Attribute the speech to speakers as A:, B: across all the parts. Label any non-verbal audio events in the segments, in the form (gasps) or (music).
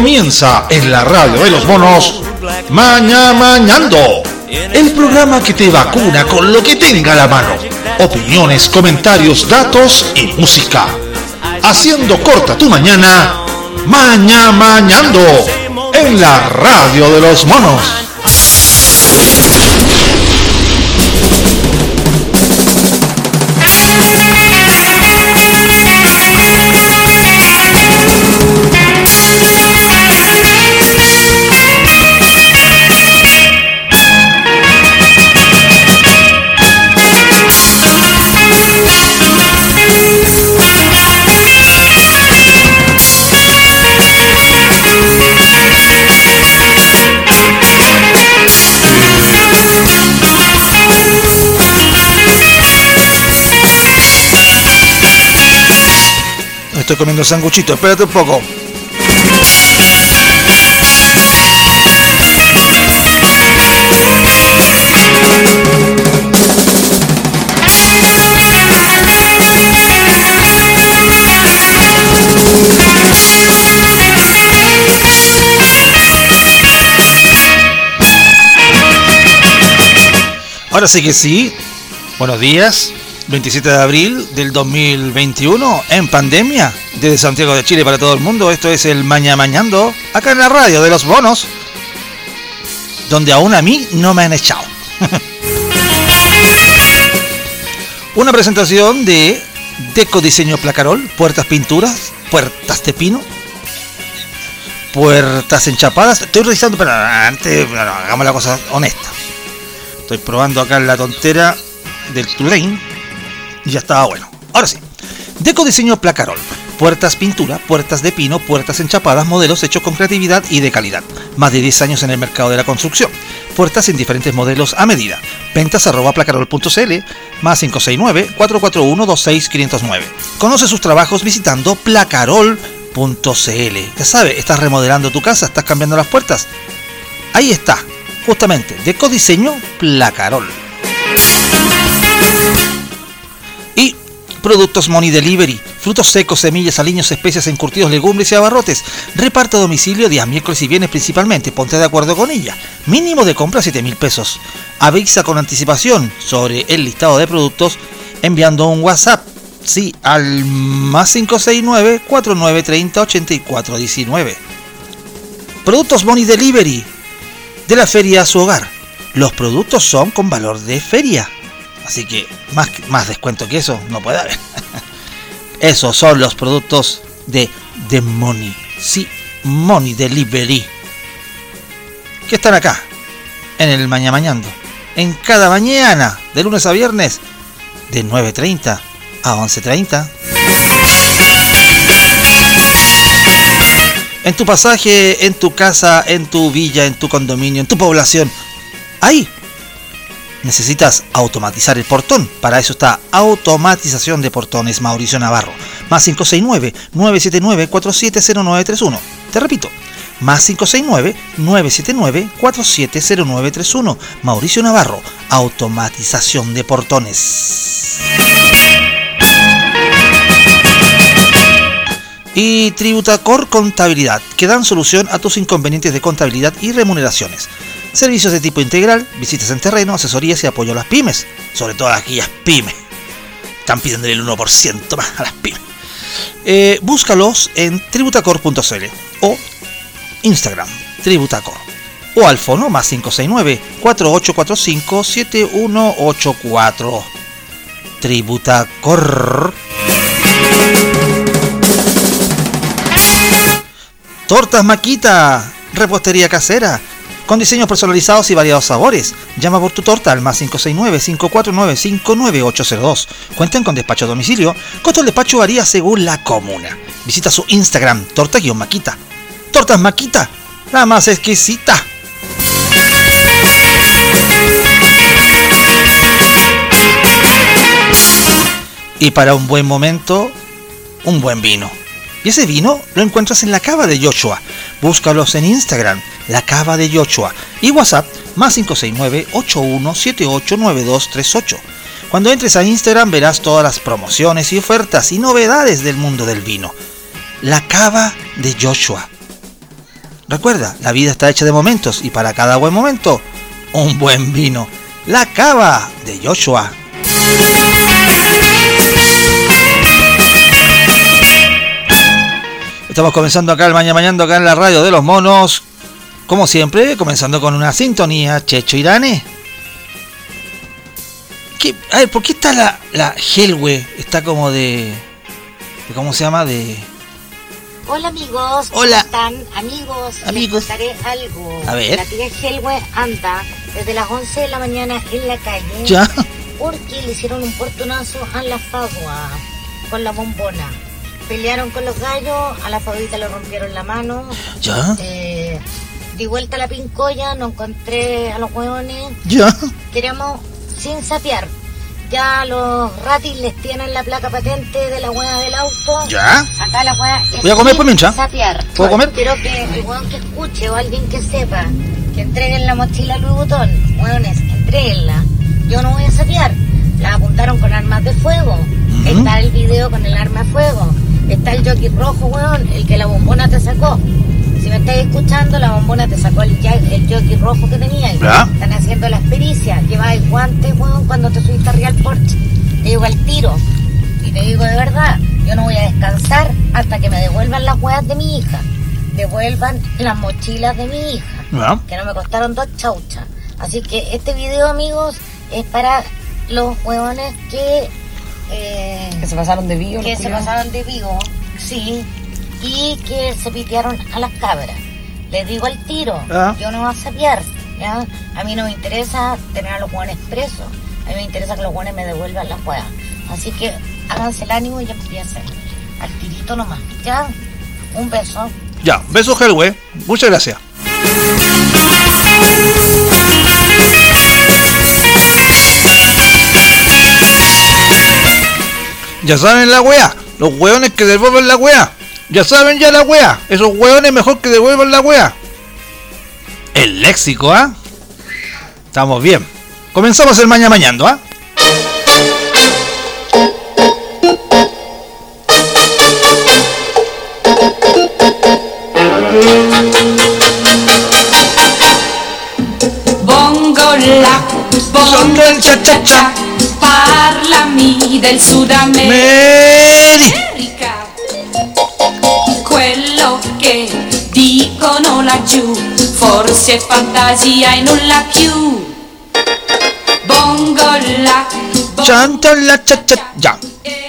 A: Comienza en la radio de los monos Maña Mañando, el programa que te vacuna con lo que tenga la mano. Opiniones, comentarios, datos y música. Haciendo corta tu mañana, Maña Mañando, en la radio de los monos. Estoy comiendo sanguchito, espérate un poco. Ahora sí que sí. Buenos días. 27 de abril del 2021 en pandemia desde Santiago de Chile para todo el mundo. Esto es el Maña Mañando acá en la radio de los bonos donde aún a mí no me han echado. (laughs) Una presentación de Deco Diseño Placarol, puertas pinturas, puertas de pino, puertas enchapadas. Estoy revisando, pero antes hagamos la cosa honesta. Estoy probando acá la tontera del Tulane y ya estaba bueno. Ahora sí. Deco Diseño Placarol. Puertas pintura, puertas de pino, puertas enchapadas, modelos hechos con creatividad y de calidad. Más de 10 años en el mercado de la construcción. Puertas en diferentes modelos a medida. Ventas arroba placarol.cl más 569-441-26509. Conoce sus trabajos visitando placarol.cl. Ya sabes, estás remodelando tu casa, estás cambiando las puertas. Ahí está, justamente, Deco Diseño Placarol. Productos Money Delivery, frutos secos, semillas, aliños, especias, encurtidos, legumbres y abarrotes. Reparte a domicilio días miércoles y viernes principalmente. Ponte de acuerdo con ella. Mínimo de compra 7 mil pesos. Avisa con anticipación sobre el listado de productos enviando un WhatsApp. Sí, al más 569 4930 8419. Productos Money Delivery de la feria a su hogar. Los productos son con valor de feria. Así que más, más descuento que eso no puede haber. (laughs) Esos son los productos de The Money. Sí, Money Delivery. Que están acá, en el Mañana Mañando. En cada mañana, de lunes a viernes, de 9.30 a 11.30. En tu pasaje, en tu casa, en tu villa, en tu condominio, en tu población. Ahí necesitas automatizar el portón. Para eso está Automatización de Portones Mauricio Navarro. Más 569-979-470931. Te repito, más 569-979-470931. Mauricio Navarro, Automatización de Portones. Y Tributacor Contabilidad, que dan solución a tus inconvenientes de contabilidad y remuneraciones. Servicios de tipo integral, visitas en terreno, asesorías y apoyo a las pymes, sobre todo a aquellas pymes. Están pidiendo el 1% más a las pymes. Eh, búscalos en tributacor.cl o Instagram, Tributacor. O al fono más 569-4845-7184. Tributacor. Tortas Maquita, repostería casera, con diseños personalizados y variados sabores. Llama por tu torta al más 569-549-59802. Cuentan con despacho a domicilio. Costo del despacho varía según la comuna. Visita su Instagram, torta-maquita. Tortas Maquita, la más exquisita. Y para un buen momento, un buen vino. Y ese vino lo encuentras en la cava de Joshua. Búscalos en Instagram, la cava de Joshua. Y WhatsApp, más 569-81789238. Cuando entres a Instagram verás todas las promociones y ofertas y novedades del mundo del vino. La cava de Joshua. recuerda, la vida está hecha de momentos y para cada buen momento, un buen vino. La cava de Joshua. Estamos comenzando acá el Mañana Mañana, acá en la radio de los monos. Como siempre, comenzando con una sintonía Checho Irane. ¿Qué? A ver, ¿por qué está la, la Helwe? Está como de, de. ¿Cómo se llama? De.
B: Hola amigos,
A: Hola.
B: ¿cómo están? Amigos,
A: Amigos.
B: les contaré algo.
A: A ver.
B: La tía Helwe anda desde las 11 de la mañana en la calle
A: Ya.
B: porque le hicieron un portonazo a la fagua con la bombona. Pelearon con los gallos, a la faguita le rompieron la mano.
A: Ya.
B: Eh, di vuelta a la pincoya, no encontré a los hueones.
A: Ya.
B: Queremos sin sapear. Ya los ratis les tienen la placa patente de la hueá del auto.
A: Ya.
B: Acá la hueá es
A: Voy a comer
B: sin
A: por mientras.
B: sapear.
A: ¿Puedo comer?
B: Quiero que el hueón que escuche o alguien que sepa que entreguen la mochila a Louis Vuitton. Hueones, entreguenla. Yo no voy a sapear. La apuntaron con armas de fuego. Está el video con el arma de fuego. Está el jockey rojo, hueón, el que la bombona te sacó. Si me estáis escuchando, la bombona te sacó el, el jockey rojo que tenía.
A: Ya.
B: Están haciendo las pericias. Lleváis guantes, weón, cuando te subiste arriba al porche. Te digo al tiro. Y te digo de verdad, yo no voy a descansar hasta que me devuelvan las huevas de mi hija. Devuelvan las mochilas de mi hija.
A: Ya.
B: Que no me costaron dos chauchas. Así que este video, amigos, es para los huevones que... eh,
C: Que se pasaron de vivo.
B: que se
C: culiados.
B: pasaron de vivo, sí, y que se pitearon a las cabras. Les digo al tiro,
A: Ah.
B: yo no voy a sapear, ¿ya? A mí no me interesa tener a los guanes presos, a mí me interesa que los guanes me devuelvan las huevas. Así que háganse el ánimo y empiecen. Al tirito nomás, ¿ya? Un beso.
A: Ya. Beso, Helwe. Muchas gracias. Ya saben la wea. Los hueones que devuelven la wea. Ya saben ya la wea. Esos hueones mejor que devuelvan la wea. El léxico, ¿ah? Estamos bien. Comenzamos el mañana mañando, ¿ah?
D: Bongo la, bongo
A: cha cha cha.
D: Parlami del Sud America.
A: Meri.
D: Quello che dicono laggiù, forse è fantasia e nulla più. Bongo la, bongo
A: Chanta la cha cha. Ya.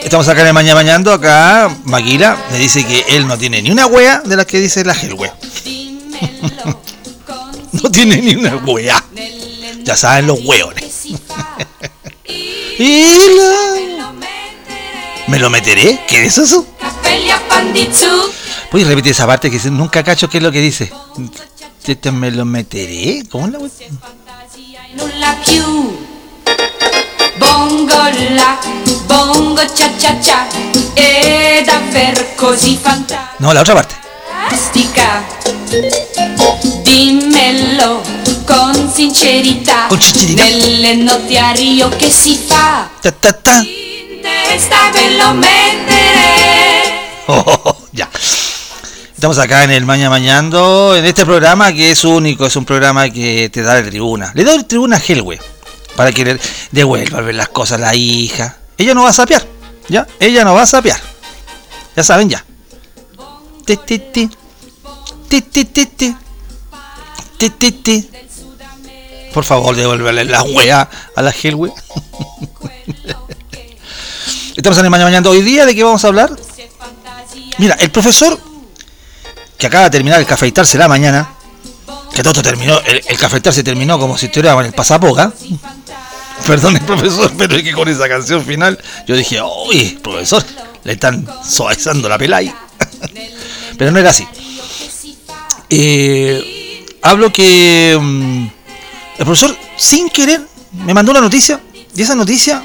A: Estamos acá en el mañana mañando. Acá Maguila me dice que él no tiene ni una wea de las que dice la
D: con (laughs)
A: No tiene ni una wea. Ya saben los hueones. Y la... ¿Me lo meteré? ¿Qué es eso? ¿Puedes repetir esa parte que nunca cacho qué es lo que dice? ¿Me lo meteré? ¿Cómo la
D: più. Bongo la, bongo cia, è davvero così fantastica.
A: No, la otra parte.
D: Dimmelo con sincerità,
A: Con sincerità.
D: nelle notti a Rio che si fa.
A: Ta, ta, ta.
D: In testa ve lo mettere.
A: Oh, (laughs) oh, oh, ya. Estamos acá en el Maña Mañando, en este programa que es único, es un programa que te da la tribuna. Le doy tribuna a Helwe para que le devuelva a ver las cosas a la hija. Ella no va a sapear, ¿ya? Ella no va a sapear. Ya saben ya. Ti, ti, ti. Ti, ti, ti, ti. Ti, ti, ti. Por favor, devuélvele la wea a la Helwe. (laughs) Estamos en el Maña Mañando hoy día, ¿de qué vamos a hablar? Mira, el profesor que acaba de terminar el cafeitarse la mañana, que todo terminó, el, el cafeitarse terminó como si estuviera en el pasapoga. (laughs) Perdón, profesor, pero es que con esa canción final yo dije, uy, profesor, le están suavizando la pela ahí. (laughs) pero no era así. Eh, hablo que mm, el profesor, sin querer, me mandó una noticia, y esa noticia,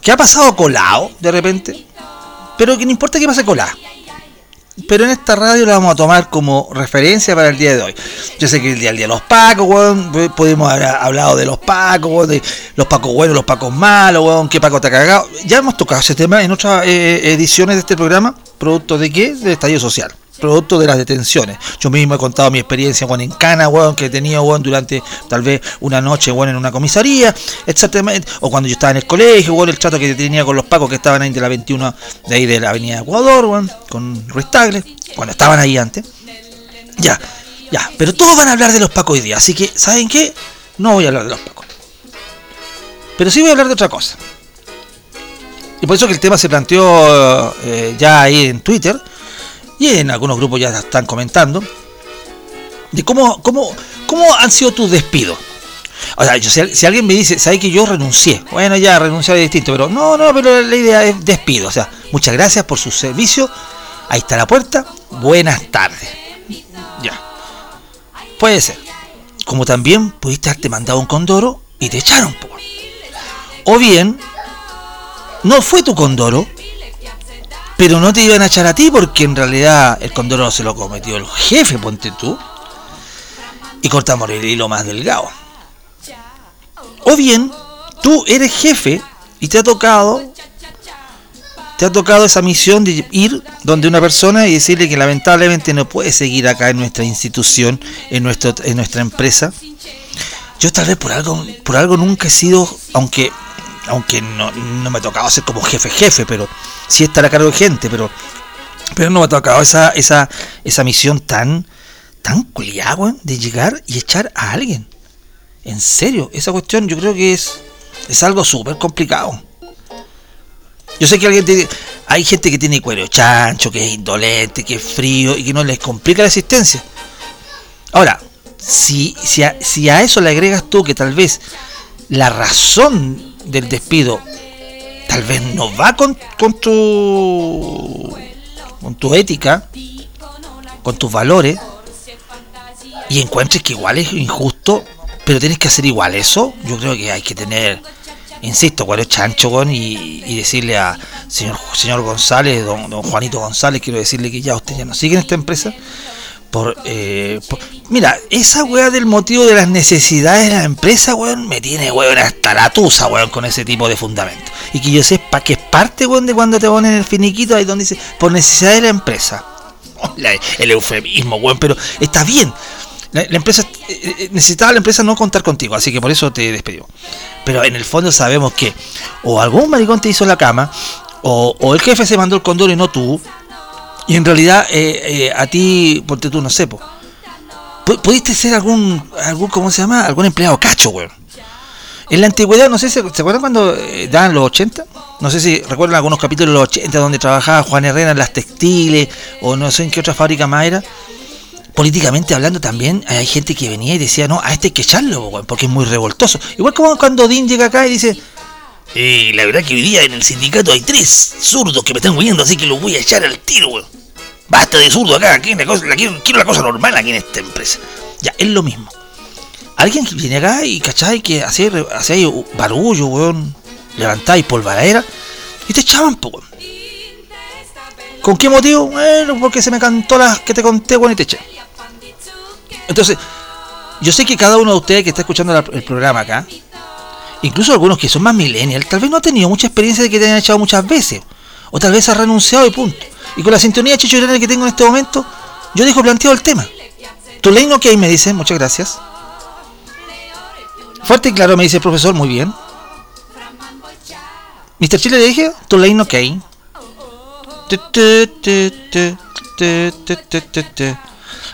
A: que ha pasado colado de repente, pero que no importa que pase colado. Pero en esta radio la vamos a tomar como referencia para el día de hoy. Yo sé que el día, el día de los pacos, weón, podemos haber hablado de los pacos, de los pacos buenos, los pacos malos, weón, qué paco te ha cagado. Ya hemos tocado ese tema en otras eh, ediciones de este programa, producto de qué? Del estallido social. Producto de las detenciones. Yo mismo he contado mi experiencia, bueno, en Cana, weón, que he tenido, durante tal vez una noche, weón, en una comisaría, exactamente, o cuando yo estaba en el colegio, weón, el trato que tenía con los pacos que estaban ahí de la 21, de ahí de la avenida Ecuador, weón, con Ruiz Tagle, cuando estaban ahí antes. Ya, ya, pero todos van a hablar de los pacos hoy día, así que, ¿saben qué? No voy a hablar de los pacos. Pero sí voy a hablar de otra cosa. Y por eso que el tema se planteó eh, ya ahí en Twitter y en algunos grupos ya están comentando de cómo, cómo, cómo han sido tus despidos. O sea, si, alguien me dice, sabe que yo renuncié? Bueno, ya renunciar es distinto, pero no, no, pero la idea es despido. O sea, muchas gracias por su servicio. Ahí está la puerta. Buenas tardes. Ya. Puede ser. Como también pudiste haberte mandado un condoro y te echaron. O bien no fue tu condoro, pero no te iban a echar a ti porque en realidad el condoro se lo cometió el jefe, ponte tú, y cortamos el hilo más delgado. O bien, tú eres jefe y te ha tocado te ha tocado esa misión de ir donde una persona y decirle que lamentablemente no puede seguir acá en nuestra institución, en nuestro en nuestra empresa. Yo tal vez por algo por algo nunca he sido, aunque aunque no, me ha tocado ser como jefe jefe, pero sí estar a cargo de gente, pero pero no me ha tocado esa esa esa misión tan tan culiada, de llegar y echar a alguien. En serio, esa cuestión yo creo que es es algo súper complicado. Yo sé que alguien tiene, hay gente que tiene cuero chancho, que es indolente, que es frío y que no les complica la existencia. Ahora, si, si, si a eso le agregas tú que tal vez la razón del despido tal vez no va con, con tu con tu ética, con tus valores, y encuentres que igual es injusto, pero tienes que hacer igual eso, yo creo que hay que tener, insisto, cuál es chancho y, y, decirle a señor señor González, don, don Juanito González, quiero decirle que ya usted ya no sigue en esta empresa, eh, por, mira, esa weá del motivo de las necesidades de la empresa, weón, me tiene, weón, hasta la tusa, weón, con ese tipo de fundamento. Y que yo sepa que es parte, weón, de cuando te ponen el finiquito ahí donde dice, por necesidad de la empresa. el eufemismo, weón, pero está bien. La, empresa eh, eh, necesitaba la empresa no contar contigo, así que por eso te despedió. Pero en el fondo sabemos que o algún maricón te hizo la cama, o, o el jefe se mandó el condor y no tú, y en realidad, eh, eh, a ti, porque tú no sé, pudiste ser algún, algún, ¿cómo se llama? Algún empleado cacho, weón. En la antigüedad, no sé, ¿se, ¿se acuerdan cuando eh, daban los 80? No sé si recuerdan algunos capítulos de los 80 donde trabajaba Juan Herrera en las textiles o no sé en qué otra fábrica más era. Políticamente hablando también hay gente que venía y decía, no, a este hay que echarlo, weón, porque es muy revoltoso. Igual como cuando Dean llega acá y dice, eh, la verdad que hoy día en el sindicato hay tres zurdos que me están huyendo, así que los voy a echar al tiro, weón. Basta de zurdo acá, cosa, quiero, la cosa normal aquí en esta empresa. Ya, es lo mismo. Alguien que viene acá y, ¿cachai? Que hace, hace barullo, weón. Levantáis polvaradera y te echaban, po, weón. ¿Con qué motivo? Bueno, porque se me cantó las que te conté, weón, y te eché. Entonces, yo sé que cada uno de ustedes que está escuchando el programa acá, incluso algunos que son más millennials, tal vez no han tenido mucha experiencia de que te hayan echado muchas veces. O tal vez ha renunciado y punto. Y con la sintonía Chicho que tengo en este momento, yo dejo planteado el tema. Tu ley no que me dice, muchas gracias. Fuerte y claro, me dice el profesor, muy bien. Mr. Chile le dije, tu ley no que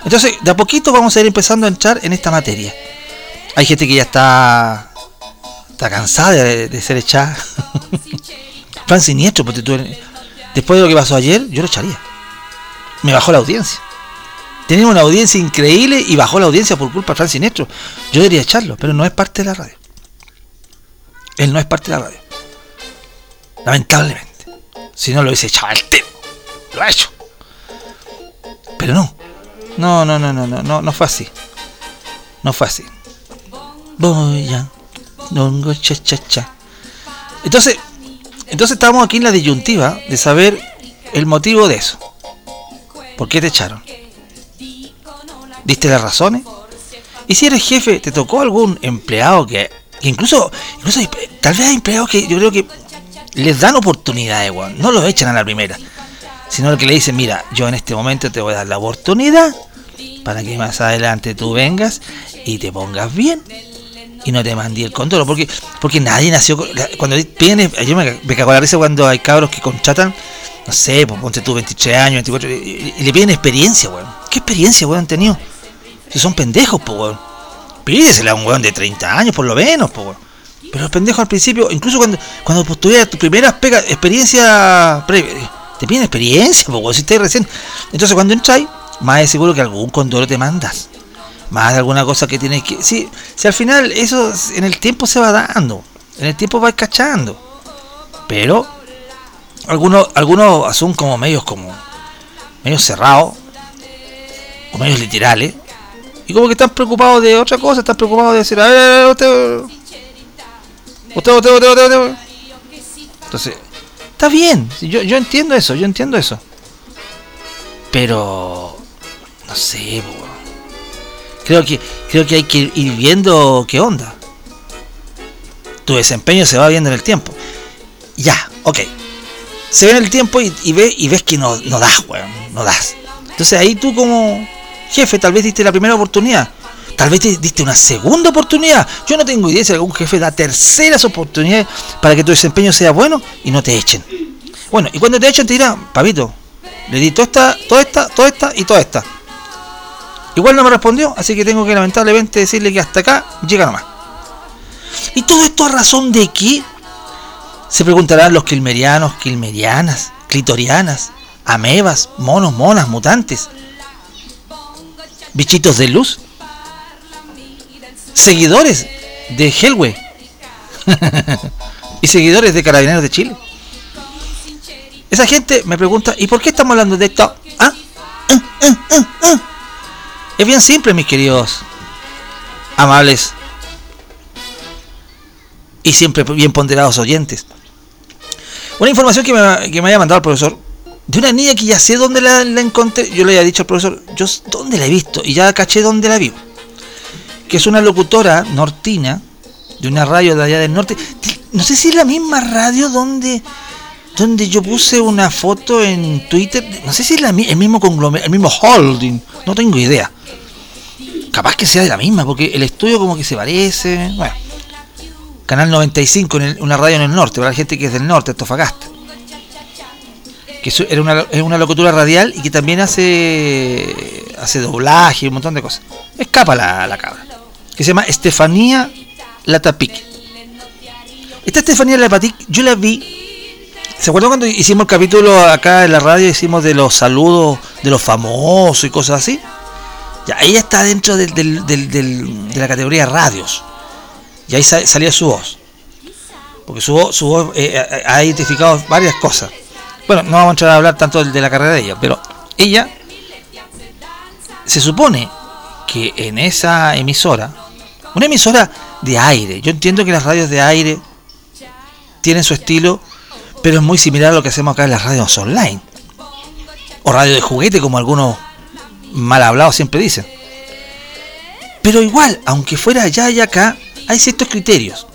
A: Entonces, de a poquito vamos a ir empezando a entrar en esta materia. Hay gente que ya está está cansada de, ser echada. (laughs) Fran Siniestro, porque tú, después de lo que pasó ayer, yo lo echaría. Me bajó la audiencia. Tenía una audiencia increíble y bajó la audiencia por culpa de Fran Siniestro. Yo debería echarlo, pero no es parte de la radio. Él no es parte de la radio. Lamentablemente. Si no lo hubiese echado al tema. Lo ha hecho. Pero no. No, no, no, no, no, no, no fue así. No fue así. Voy a cha, cha, cha. Entonces, entonces estamos aquí en la disyuntiva de saber el motivo de eso. ¿Por qué te echaron? ¿Diste las razones? Y si eres jefe, ¿te tocó algún empleado que, incluso, incluso tal vez hay empleados que yo creo que les dan oportunidades, no los echan a la primera. sino que le dice, mira, yo en este momento te voy a dar la oportunidad para que más adelante tú vengas y te pongas bien y no te mandé el control, porque porque nadie nació cuando piden, yo me, me cago la risa cuando hay cabros que contratan, no sé, pues ponte tú 23 años, 24 y, le piden experiencia, weón. ¿Qué experiencia, weón, han tenido? Si son pendejos, pues, weón. Pídesela a un weón de 30 años por lo menos, pues, weón. Pero los pendejos al principio, incluso cuando cuando pues, tuvieras tu primera pega, experiencia previa, te piden experiencia, pues, si estás recién. Entonces cuando entras, más de seguro que algún condoro te mandas. Más de alguna cosa que tienes que. Sí, si al final eso en el tiempo se va dando. En el tiempo va cachando. Pero algunos, algunos son como medios como. medios cerrados. O medios literales. Y como que están preocupados de otra cosa, están preocupados de decir, a ver, usted. Usted, usted, usted, usted. Entonces, Está bien, yo, entiendo eso, yo entiendo eso. Pero no sé, creo que creo que hay que ir viendo qué onda. Tu desempeño se va viendo en el tiempo. Ya, ok. Se ve en el tiempo y, y, ve, y ves que no, no das, weón, no das. Entonces ahí tú como jefe tal vez diste la primera oportunidad. Tal vez te diste una segunda oportunidad. Yo no tengo idea si algún jefe da terceras oportunidades para que tu desempeño sea bueno y no te echen. Bueno, y cuando te echen te dirán, papito, le di toda esta, toda esta, toda esta y toda esta. Igual no me respondió, así que tengo que lamentablemente decirle que hasta acá llega nomás. ¿Y todo esto a razón de qué? Se preguntarán los kilmerianos, kilmerianas, clitorianas, amebas, monos, monas, mutantes, bichitos de luz seguidores de Hellway (laughs) y seguidores de Carabineros de Chile. Esa gente me pregunta, ¿y por qué estamos hablando de esto? ¿Ah? ¿Ah? ¿Ah? Es bien simple, mis queridos amables y siempre bien ponderados oyentes. Una información que me, que me haya mandado el profesor de una niña que ya sé dónde la, la encontré. Yo le había dicho al profesor, yo dónde la he visto y ya caché dónde la vi que es una locutora nortina de una radio de allá del norte. No sé si es la misma radio donde donde yo puse una foto en Twitter. No sé si es la, el mismo conglomerado, el mismo holding. No tengo idea. Capaz que sea de la misma, porque el estudio como que se parece. Bueno, Canal 95, en una radio en el norte, para la gente que es del norte, Tofagasta. Que era una, es una locutora radial y que también hace hace doblaje y un montón de cosas. Escapa la, la cabra que se llama Estefanía Latapic. Esta Estefanía Latapic yo la vi. ¿Se acuerdan cuando hicimos el capítulo acá en la radio? Hicimos de los saludos de los famosos y cosas así. Ya, ella está dentro del, de la categoría radios. Y ahí salía su voz. Porque su voz, su voz eh, eh, ha identificado varias cosas. Bueno, no vamos a entrar a hablar tanto de la carrera de ella, pero ella se supone que en esa emisora una emisora de aire. Yo entiendo que las radios de aire tienen su estilo, pero es muy similar a lo que hacemos acá en las radios online. O radio de juguete, como algunos mal hablados siempre dicen. Pero igual, aunque fuera allá y acá, hay ciertos criterios.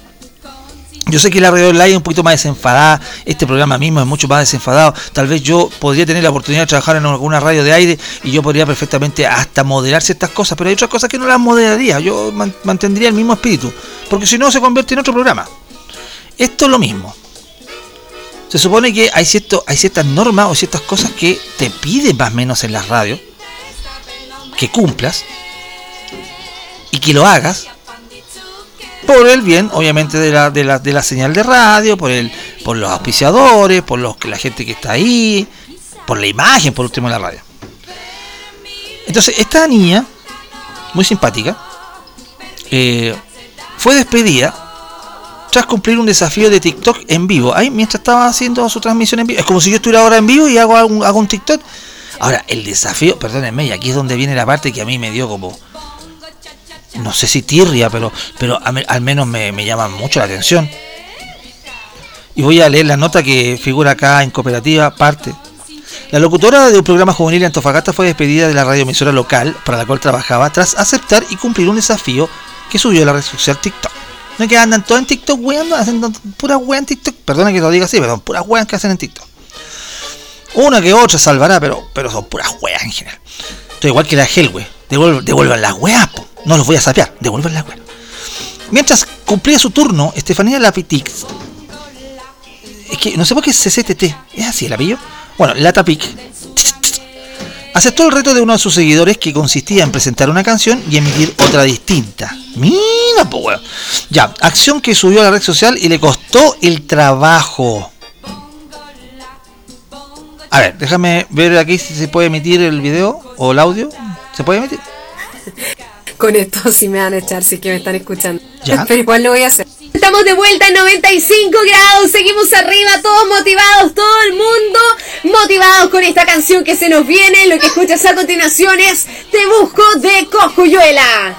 A: Yo sé que la radio online es un poquito más desenfadada, este programa mismo es mucho más desenfadado. Tal vez yo podría tener la oportunidad de trabajar en alguna radio de aire y yo podría perfectamente hasta moderar ciertas cosas, pero hay otras cosas que no las moderaría, yo mantendría el mismo espíritu, porque si no se convierte en otro programa. Esto es lo mismo. Se supone que hay, cierto, hay ciertas normas o ciertas cosas que te piden más o menos en las radios, que cumplas y que lo hagas por el bien, obviamente, de la, de la, de la señal de radio, por el, por los auspiciadores, por los la gente que está ahí, por la imagen, por último, la radio. Entonces, esta niña, muy simpática, eh, fue despedida tras cumplir un desafío de TikTok en vivo. Ahí, mientras estaba haciendo su transmisión en vivo. Es como si yo estuviera ahora en vivo y hago, hago un TikTok. Ahora, el desafío, perdónenme, y aquí es donde viene la parte que a mí me dio como no sé si tirria, pero, pero al menos me, me llama mucho la atención. Y voy a leer la nota que figura acá en cooperativa, parte. La locutora de un programa juvenil en Antofagasta fue despedida de la radioemisora local para la cual trabajaba tras aceptar y cumplir un desafío que subió a la red social TikTok. No es que andan todos en TikTok weando, haciendo pura wea en TikTok. Perdona que lo diga así, pero puras weas que hacen en TikTok. Una que otra salvará, pero, pero son puras weas en general. Estoy igual que la Hellway. Devuelvan, devuelvan las weas, po. No los voy a sapear, devuelvan las weas. Mientras cumplía su turno, Estefanía Lapitix. Es que no sé por qué es CCTT. ¿Es así el apellido? Bueno, Latapic. Aceptó el reto de uno de sus seguidores que consistía en presentar una canción y emitir otra distinta. Mira, weón. Ya, acción que subió a la red social y le costó el trabajo. A ver, déjame ver aquí si se puede emitir el video o el audio. ¿Se puede emitir?
C: Con esto sí me van a echar, sí que me están escuchando.
A: Ya. (laughs)
C: Pero igual lo voy a hacer. Estamos de vuelta en 95 grados, seguimos arriba, todos motivados, todo el mundo motivados con esta canción que se nos viene. Lo que escuchas a continuación es Te Busco de Cojuyuela.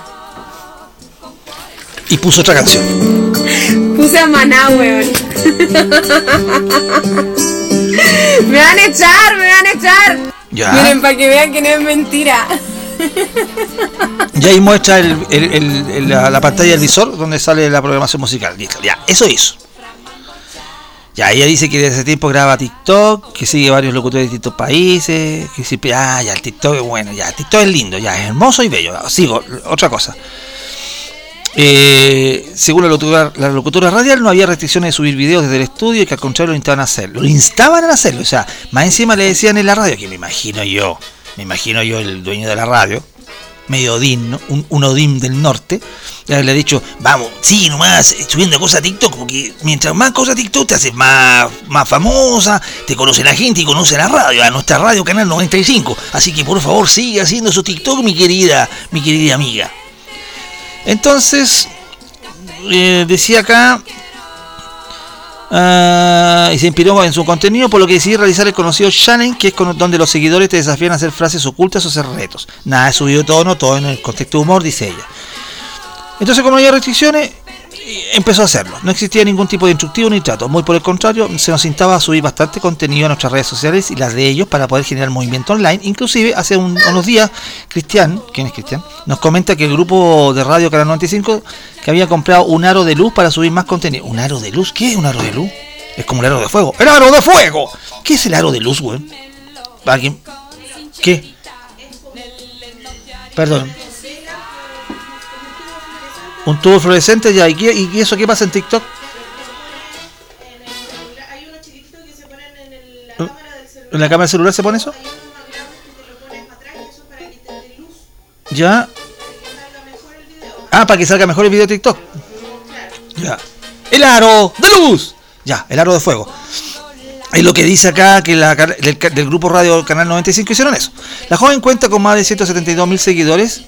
A: Y puso otra canción.
C: Puse a Maná, weón. (laughs) me van a echar, me van a echar.
A: Ya.
C: Miren, para que vean que no es mentira. (laughs)
A: Y ahí muestra el- la, la pantalla del visor donde sale la programación musical. Ya, eso hizo. Ya, ella dice que desde hace tiempo graba TikTok, que sigue varios locutores de distintos países, que siempre, ah, ya, el TikTok es bueno, ya, el TikTok es lindo, ya, es hermoso y bello. Sigo, otra cosa. Eh, según la locutora, la locutora radial, no había restricciones de subir videos desde el estudio y que al contrario lo instaban a hacerlo. Lo instaban a hacerlo, o sea, más encima le decían en la radio, que me imagino yo, me imagino yo el dueño de la radio, medio Odín, ¿no? un, Odín del norte, ya le ha dicho, vamos, sigue nomás eh, subiendo cosas a TikTok, porque mientras más cosas a TikTok te haces más, más famosa, te conoce la gente y conoce la radio, a nuestra radio Canal 95. Así que por favor sigue haciendo su TikTok, mi querida, mi querida amiga. Entonces, eh, decía acá, ah, y se inspiró en su contenido, por lo que decidí realizar el conocido challenge, que es donde los seguidores te desafían a hacer frases ocultas o hacer retos. Nada de subido tono, todo en el contexto de humor, dice ella. Entonces, como no había restricciones, empezó a hacerlo. No existía ningún tipo de instructivo ni trato. Muy por el contrario, se nos instaba a subir bastante contenido a nuestras redes sociales y las de ellos para poder generar movimiento online. Inclusive, hace un- unos días, Cristian, ¿quién es Cristian? Nos comenta que el grupo de Radio Canal 95 que había comprado un aro de luz para subir más contenido. ¿Un aro de luz? ¿Qué es un aro de luz? Es como el aro de fuego. ¡El aro de fuego! ¿Qué es el aro de luz, güey? ¿Alguien? ¿Qué? Perdón. Un tubo fluorescente ya. ¿Y, y eso qué pasa en TikTok?
E: Que en la cámara celular.
A: ¿En la cámara del celular se pone eso? Ya. Ah, para que salga mejor el video de TikTok. Ya. El aro de luz. Ya, el aro de fuego. Es lo que dice acá que la, del, del grupo Radio Canal 95 hicieron eso. La joven cuenta con más de 172 mil seguidores,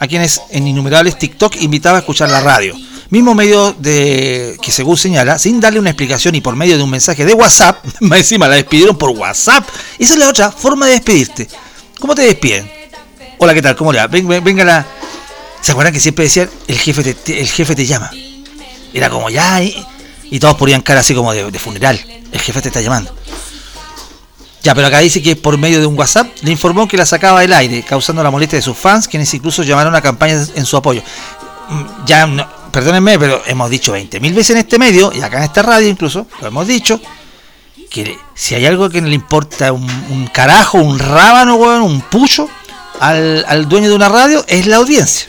A: a quienes en innumerables TikTok invitaba a escuchar la radio. Mismo medio de que según señala, sin darle una explicación y por medio de un mensaje de WhatsApp, (laughs) más encima la despidieron por WhatsApp. Esa es la otra forma de despedirte. ¿Cómo te despiden? Hola, ¿qué tal? ¿Cómo le va? Ven- ven- venga la... ¿Se acuerdan que siempre decían el jefe te, te- el jefe te llama? Era como ya y, y todos ponían cara así como de funeral. El jefe te está llamando. Ya, pero acá dice que por medio de un WhatsApp le informó que la sacaba del aire, causando la molestia de sus fans, quienes incluso llamaron a campaña en su apoyo. Mm, Ya, no- perdónenme, pero hemos dicho 20.000 veces en este medio, y acá en esta radio incluso, lo hemos dicho, que si hay algo que le importa un, carajo, un rábano, weón, un pucho al, dueño de una radio, es la audiencia.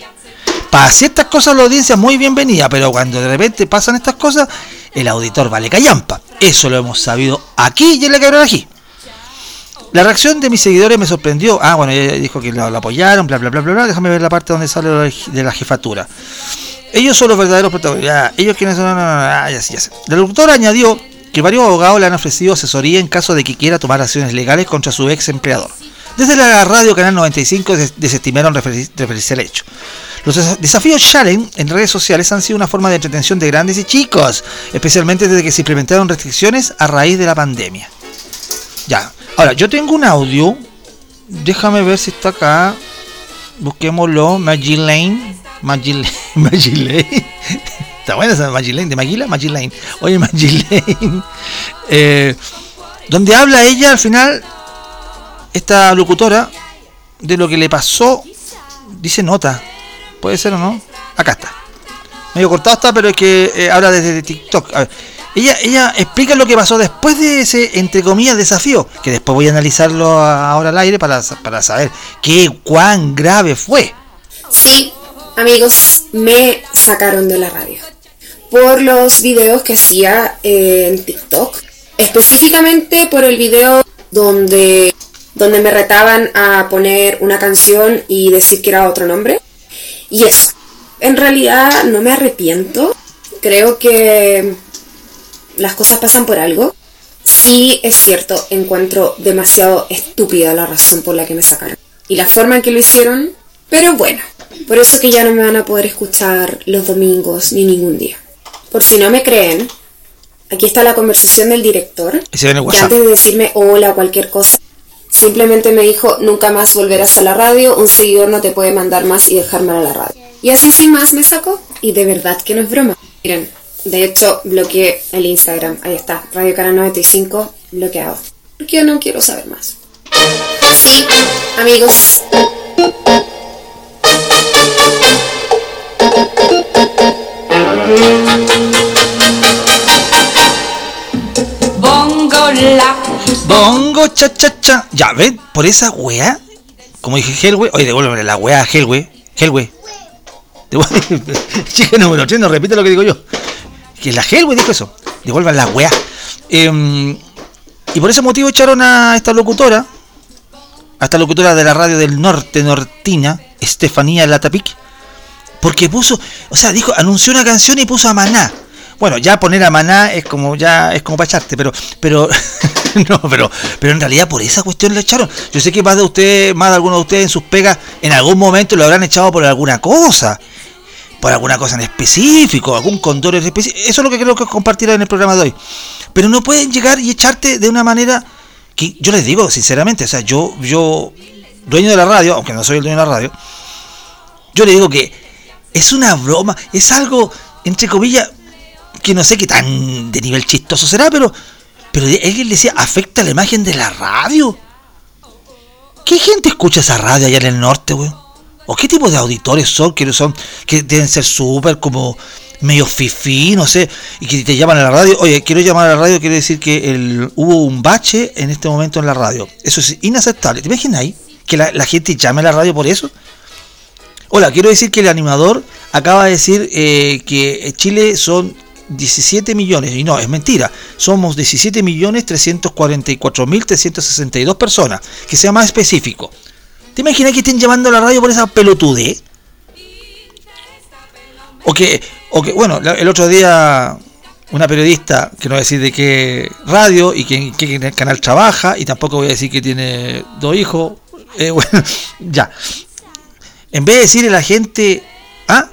A: Para ciertas cosas la audiencia es muy bienvenida, pero cuando de repente pasan estas cosas, el auditor vale callampa. Eso lo hemos sabido aquí y en la cabrón aquí. La reacción de mis seguidores me sorprendió. Ah, bueno, ella dijo que lo, lo apoyaron, bla, bla, bla, bla, bla. Déjame ver la parte donde sale de la jefatura. Ellos son los verdaderos protagonistas. Ellos quienes son. Ah, ya sé, ya sé. La locutora añadió que varios abogados le han ofrecido asesoría en caso de que quiera tomar acciones legales contra su ex empleador. Desde la radio Canal 95 des- desestimaron referir- referirse al hecho. Los des- desafíos Challenge en redes sociales han sido una forma de entretención de grandes y chicos, especialmente desde que se implementaron restricciones a raíz de la pandemia. Ya, ahora yo tengo un audio, déjame ver si está acá, busquémoslo, Maggie Lane, Maggie Lane, (laughs) Lane. está buena esa Maggie Lane, de Maguila, Maggie Lane. Oye, Maggie (laughs) Lane, eh, donde habla ella al final, esta locutora, de lo que le pasó, dice nota, puede ser o no, acá está. Medio cortado está, pero es que eh, habla desde TikTok. A ver, ella, ella explica lo que pasó después de ese, entre comillas, desafío, que después voy a analizarlo ahora al aire para, para saber qué, cuán grave fue.
C: Sí, amigos, me sacaron de la radio por los videos que hacía en TikTok, específicamente por el video donde, donde me retaban a poner una canción y decir que era otro nombre. Y eso, en realidad no me arrepiento, creo que las cosas pasan por algo. Sí, es cierto, encuentro demasiado estúpida la razón por la que me sacaron. Y la forma en que lo hicieron, pero bueno, por eso que ya no me van a poder escuchar los domingos ni ningún día. Por si no me creen, aquí está la conversación del director. Que antes de decirme hola o cualquier cosa, simplemente me dijo, nunca más volverás a la radio, un seguidor no te puede mandar más y dejar mal a la radio. Y así sin más me sacó, y de verdad que no es broma. Miren, de hecho bloqueé el Instagram, ahí está, Radio Canal 95, bloqueado. Porque yo no quiero saber más. Sí, amigos,
D: Bongo la.
A: Bongo cha cha cha. Ya, ven, por esa weá. Como dije Hellway. Oye, devuélveme la weá a Hellway. Hellway. (laughs) Chica número 3, no repite lo que digo yo. Que la Hellway dijo eso. Devuelvan la weá. Em, y por ese motivo echaron a esta locutora. A esta locutora de la radio del norte, Nortina, Estefanía Latapic. Porque puso, o sea, dijo, anunció una canción y puso a Maná. Bueno, ya poner a Maná es como ya es como para echarte, pero pero (laughs) no, pero pero en realidad por esa cuestión lo echaron. Yo sé que más de ustedes, más de algunos de ustedes en sus pegas en algún momento lo habrán echado por alguna cosa. Por alguna cosa en específico, algún condor en específico. Eso es lo que creo que compartirá en el programa de hoy. Pero no pueden llegar y echarte de una manera que yo les digo sinceramente, o sea, yo yo dueño de la radio, aunque no soy el dueño de la radio, yo le digo que es una broma, es algo, entre comillas, que no sé qué tan de nivel chistoso será, pero, pero alguien decía, afecta la imagen de la radio. ¿Qué gente escucha esa radio allá en el norte, weón? ¿O qué tipo de auditores son? Que son, que deben ser súper como medio fifí, no sé, y que te llaman a la radio. Oye, quiero llamar a la radio, quiere decir que hubo un bache en este momento en la radio. Eso es inaceptable. ¿Te imaginas ahí? Que la, la gente llame a la radio por eso. Hola, quiero decir que el animador acaba de decir eh, que Chile son 17 millones, y no, es mentira, somos 17 millones 344 mil 362 personas, que sea más específico. ¿Te imaginas que estén llamando a la radio por esa pelotudez? O que, o que, bueno, el otro día una periodista, que no voy a decir de qué radio y en el canal trabaja, y tampoco voy a decir que tiene dos hijos, eh, (laughs) bueno, ya. En vez de decirle a la gente, ah,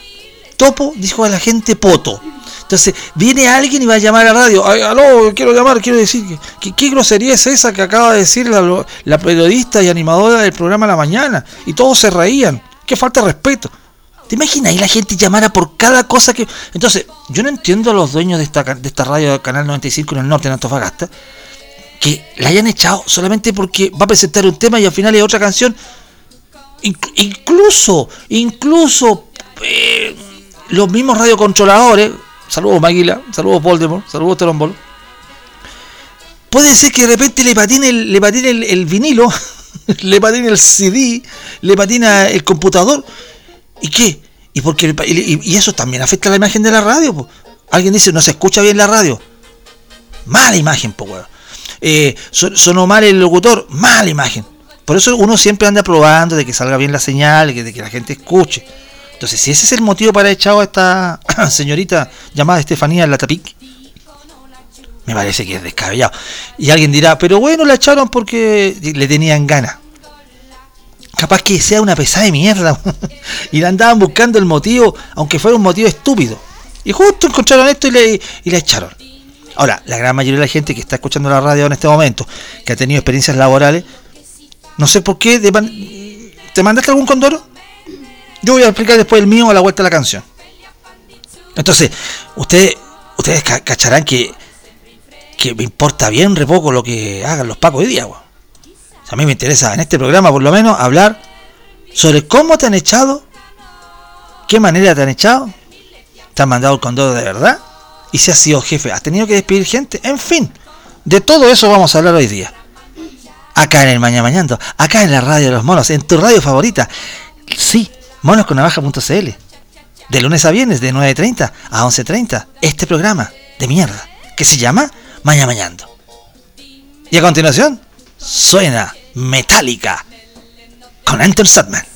A: topo, dijo a la gente poto. Entonces, viene alguien y va a llamar a la radio. Ay, aló, quiero llamar, quiero decir, que- ¿qué grosería es esa que acaba de decir la, la periodista y animadora del programa La Mañana? Y todos se reían. Qué falta de respeto. ¿Te imaginas ahí la gente llamara por cada cosa que... Entonces, yo no entiendo a los dueños de esta, de esta radio Canal 95 en el norte, en Antofagasta, que la hayan echado solamente porque va a presentar un tema y al final hay otra canción. Inc- incluso, incluso eh, los mismos radiocontroladores, saludos Maguila, saludos Voldemort, saludos Terombolo, puede ser que de repente le patine el, le patine el, el vinilo, (laughs) le patine el CD, le patina el computador. ¿Y qué? ¿Y, porque, y, y eso también afecta a la imagen de la radio. Alguien dice, no se escucha bien la radio. Mala imagen, po. Eh, son- sonó mal el locutor, mala imagen. Por eso uno siempre anda probando de que salga bien la señal, que- de que la gente escuche. Entonces, si ese es el motivo para echado a esta (clears throat) señorita llamada Estefanía Latapic, me parece que es descabellado. Y alguien dirá, pero bueno, la echaron porque le tenían ganas. Capaz que sea una pesada de mierda. (laughs) y la andaban buscando el motivo, aunque fuera un motivo estúpido. Y justo encontraron esto y, le, y la echaron. Ahora, la gran mayoría de la gente que está escuchando la radio en este momento, que ha tenido experiencias laborales, no sé por qué, ¿te mandaste algún condoro? Yo voy a explicar después el mío a la vuelta de la canción. Entonces, ustedes, ustedes ca- cacharán que, que me importa bien re poco lo que hagan los pacos hoy día, a mí me interesa en este programa, por lo menos, hablar sobre cómo te han echado, qué manera te han echado, te han mandado el condoro de verdad,
F: Y si has sido jefe, has tenido que despedir gente. En fin, de todo eso vamos a hablar hoy día. Acá en el Mañana Mañando, acá en la radio de los monos, en tu radio favorita. Sí, monosconavaja.cl. De lunes a viernes, de 9.30 a 11.30. Este programa de mierda, que se llama Mañana Mañando. Y a continuación, suena Metallica con Enter Sandman.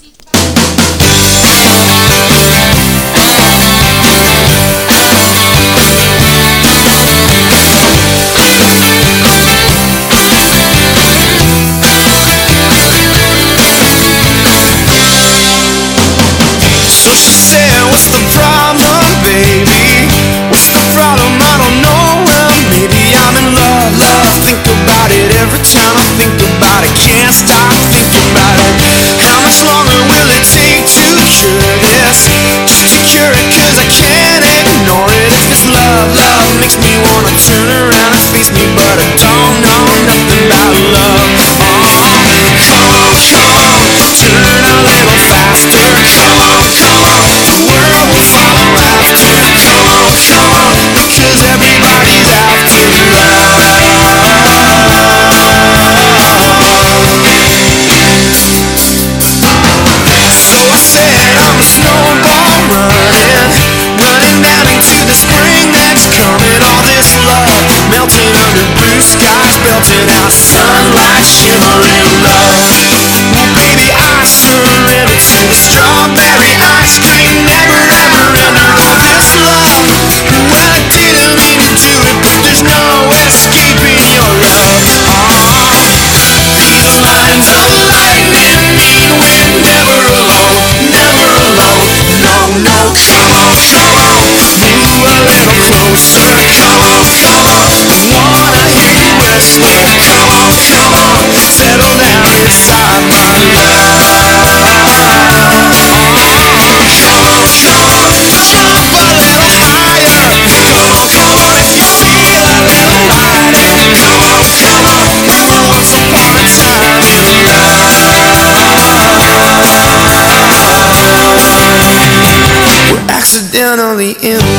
G: and only you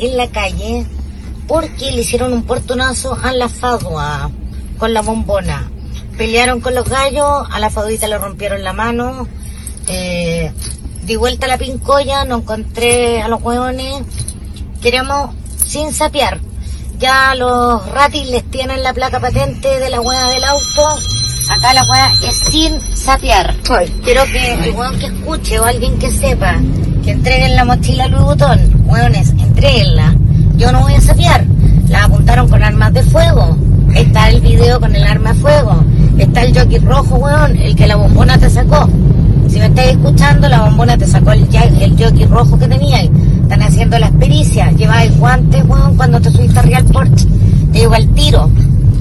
B: en la calle porque le hicieron un portonazo a la fadua con la bombona. Pelearon con los gallos, a la faduita le rompieron la mano, eh, di vuelta a la pincoya, no encontré a los hueones. Queremos sin sapear. Ya los ratis les tienen la placa patente de la hueá del auto. Acá la hueá es sin sapear. Quiero que el hueón que escuche o alguien que sepa que entreguen la mochila Louis Vuitton. Hueones, entreguenla. Yo no voy a sapear. La apuntaron con armas de fuego. Está el video con el arma de fuego. Está el jockey rojo, weón, el que la bombona te sacó. Si me estáis escuchando, la bombona te sacó el, el jockey rojo que tenía. Están haciendo las pericias. Lleváis guantes, weón, cuando te subiste arriba al porche. Te digo al tiro.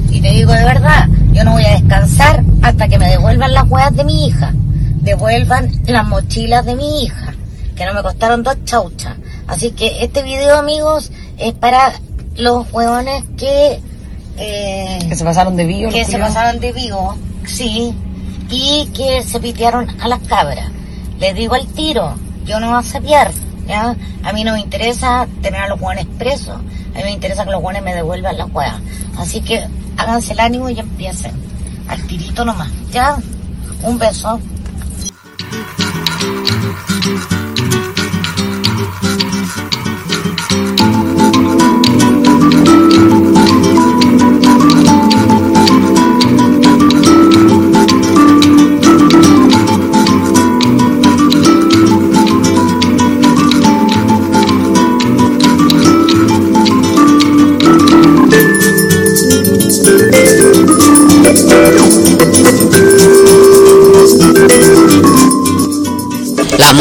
B: Y te digo de verdad, yo no voy a descansar hasta que me devuelvan las weas de mi hija. devuelvan las mochilas de mi hija, que no me costaron dos chauchas. Así que este video, amigos, es para los hueones que... eh,
C: Que se pasaron de vivo.
B: que se pasaron de vivo, sí, y que se pitearon a las cabras. Les digo al tiro, yo no voy a sapear, ¿ya? A mí no me interesa tener a los hueones presos, a mí me interesa que los hueones me devuelvan las hueas. Así que háganse el ánimo y empiecen. Al tirito nomás, ¿ya? Un beso.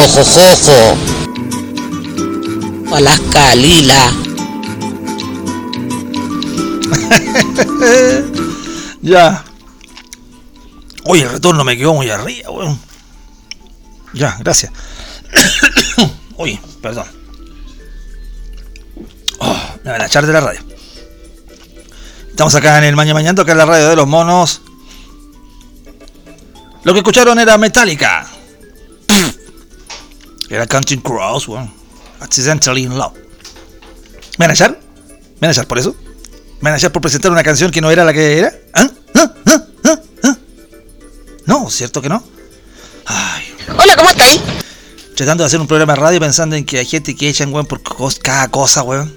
H: La mojojojo. O las calila. (laughs)
A: Ya. Oye, el retorno me quedó muy arriba, weón. Ya, gracias. (coughs) Oye, perdón. Oh, me van a echar de la radio. Estamos acá en el Maña Mañando, que es la radio de los monos. Lo que escucharon era Metallica. Era Counting Cross, weón. Accidentally in Love. ¿Me van a echar? ¿Me van a echar por eso? ¿Me van a echar por presentar una canción que no era la que era? ¿Ah? ¿Ah? ¿Ah? ¿Ah? No, ¿cierto que no? Ay,
H: Hola, ¿cómo estáis?
A: tratando de hacer un programa de radio pensando en que hay gente que echan, weón, por cada cosa, weón.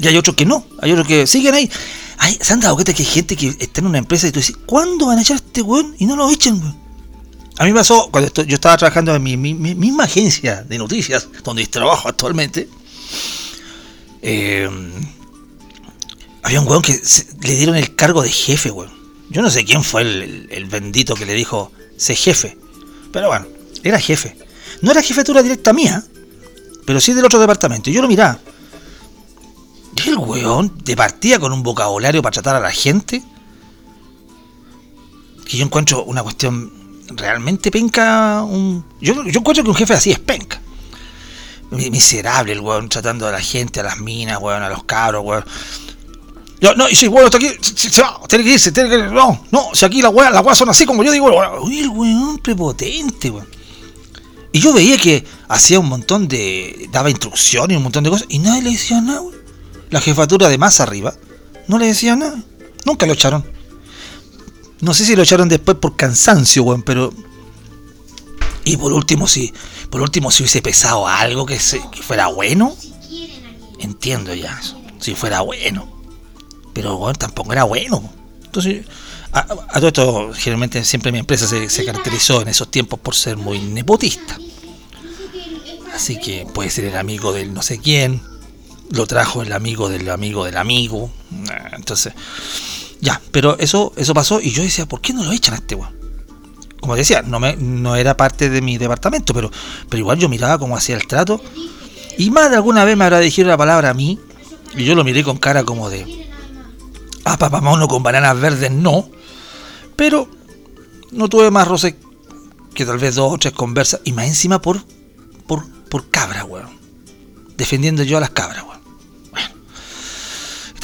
A: Y hay otros que no, hay otros que siguen ahí. Ay, ¿Se han dado cuenta que hay gente que está en una empresa y tú dices, ¿cuándo van a echar a este weón? Y no lo echan, weón. A mí me pasó cuando yo estaba trabajando en mi, mi- mi misma agencia de noticias, donde trabajo actualmente. Eh, había un weón que le dieron el cargo de jefe, weón. Yo no sé quién fue el bendito que le dijo, sé jefe. Pero bueno, era jefe. No era jefatura directa mía, pero sí del otro departamento. Y yo lo miraba. Y el weón de partida con un vocabulario para tratar a la gente. Que yo encuentro una cuestión realmente penca. Un... Yo, yo encuentro que un jefe así es penca. Mi- Miserable el weón tratando a la gente, a las minas, weón, a los cabros, weón. Yo, no, y si weón está aquí, se, va, tiene que irse, tiene que No, no, si aquí las weas, las weas son así como yo digo. Uy, el weón prepotente, weón. Y yo veía que hacía un montón de. daba instrucciones y un montón de cosas, y nadie le decía nada, weón. La jefatura de más arriba no le decía nada. Nunca lo echaron. No sé si lo echaron después por cansancio, weón, pero. Y por último, si. Por último, si hubiese pesado algo que, se- que fuera bueno. Entiendo ya. Si fuera bueno. Pero weón, tampoco era bueno. Entonces. A, todo esto, generalmente siempre mi empresa se, se caracterizó en esos tiempos por ser muy nepotista. Así que puede ser el amigo del no sé quién, lo trajo el amigo del amigo del amigo. Entonces, ya, pero eso eso pasó y yo decía, ¿por qué no lo echan a este weón? Como decía, no, me, no era parte de mi departamento, pero, pero igual yo miraba cómo hacía el trato. Y más de alguna vez me habrá dirigido la palabra a mí, y yo lo miré con cara como de, ah, papamono con bananas verdes, no. Pero no tuve más roce que tal vez dos o tres conversas, y más encima por, por, por cabra, weón. Defendiendo yo a las cabras, weón.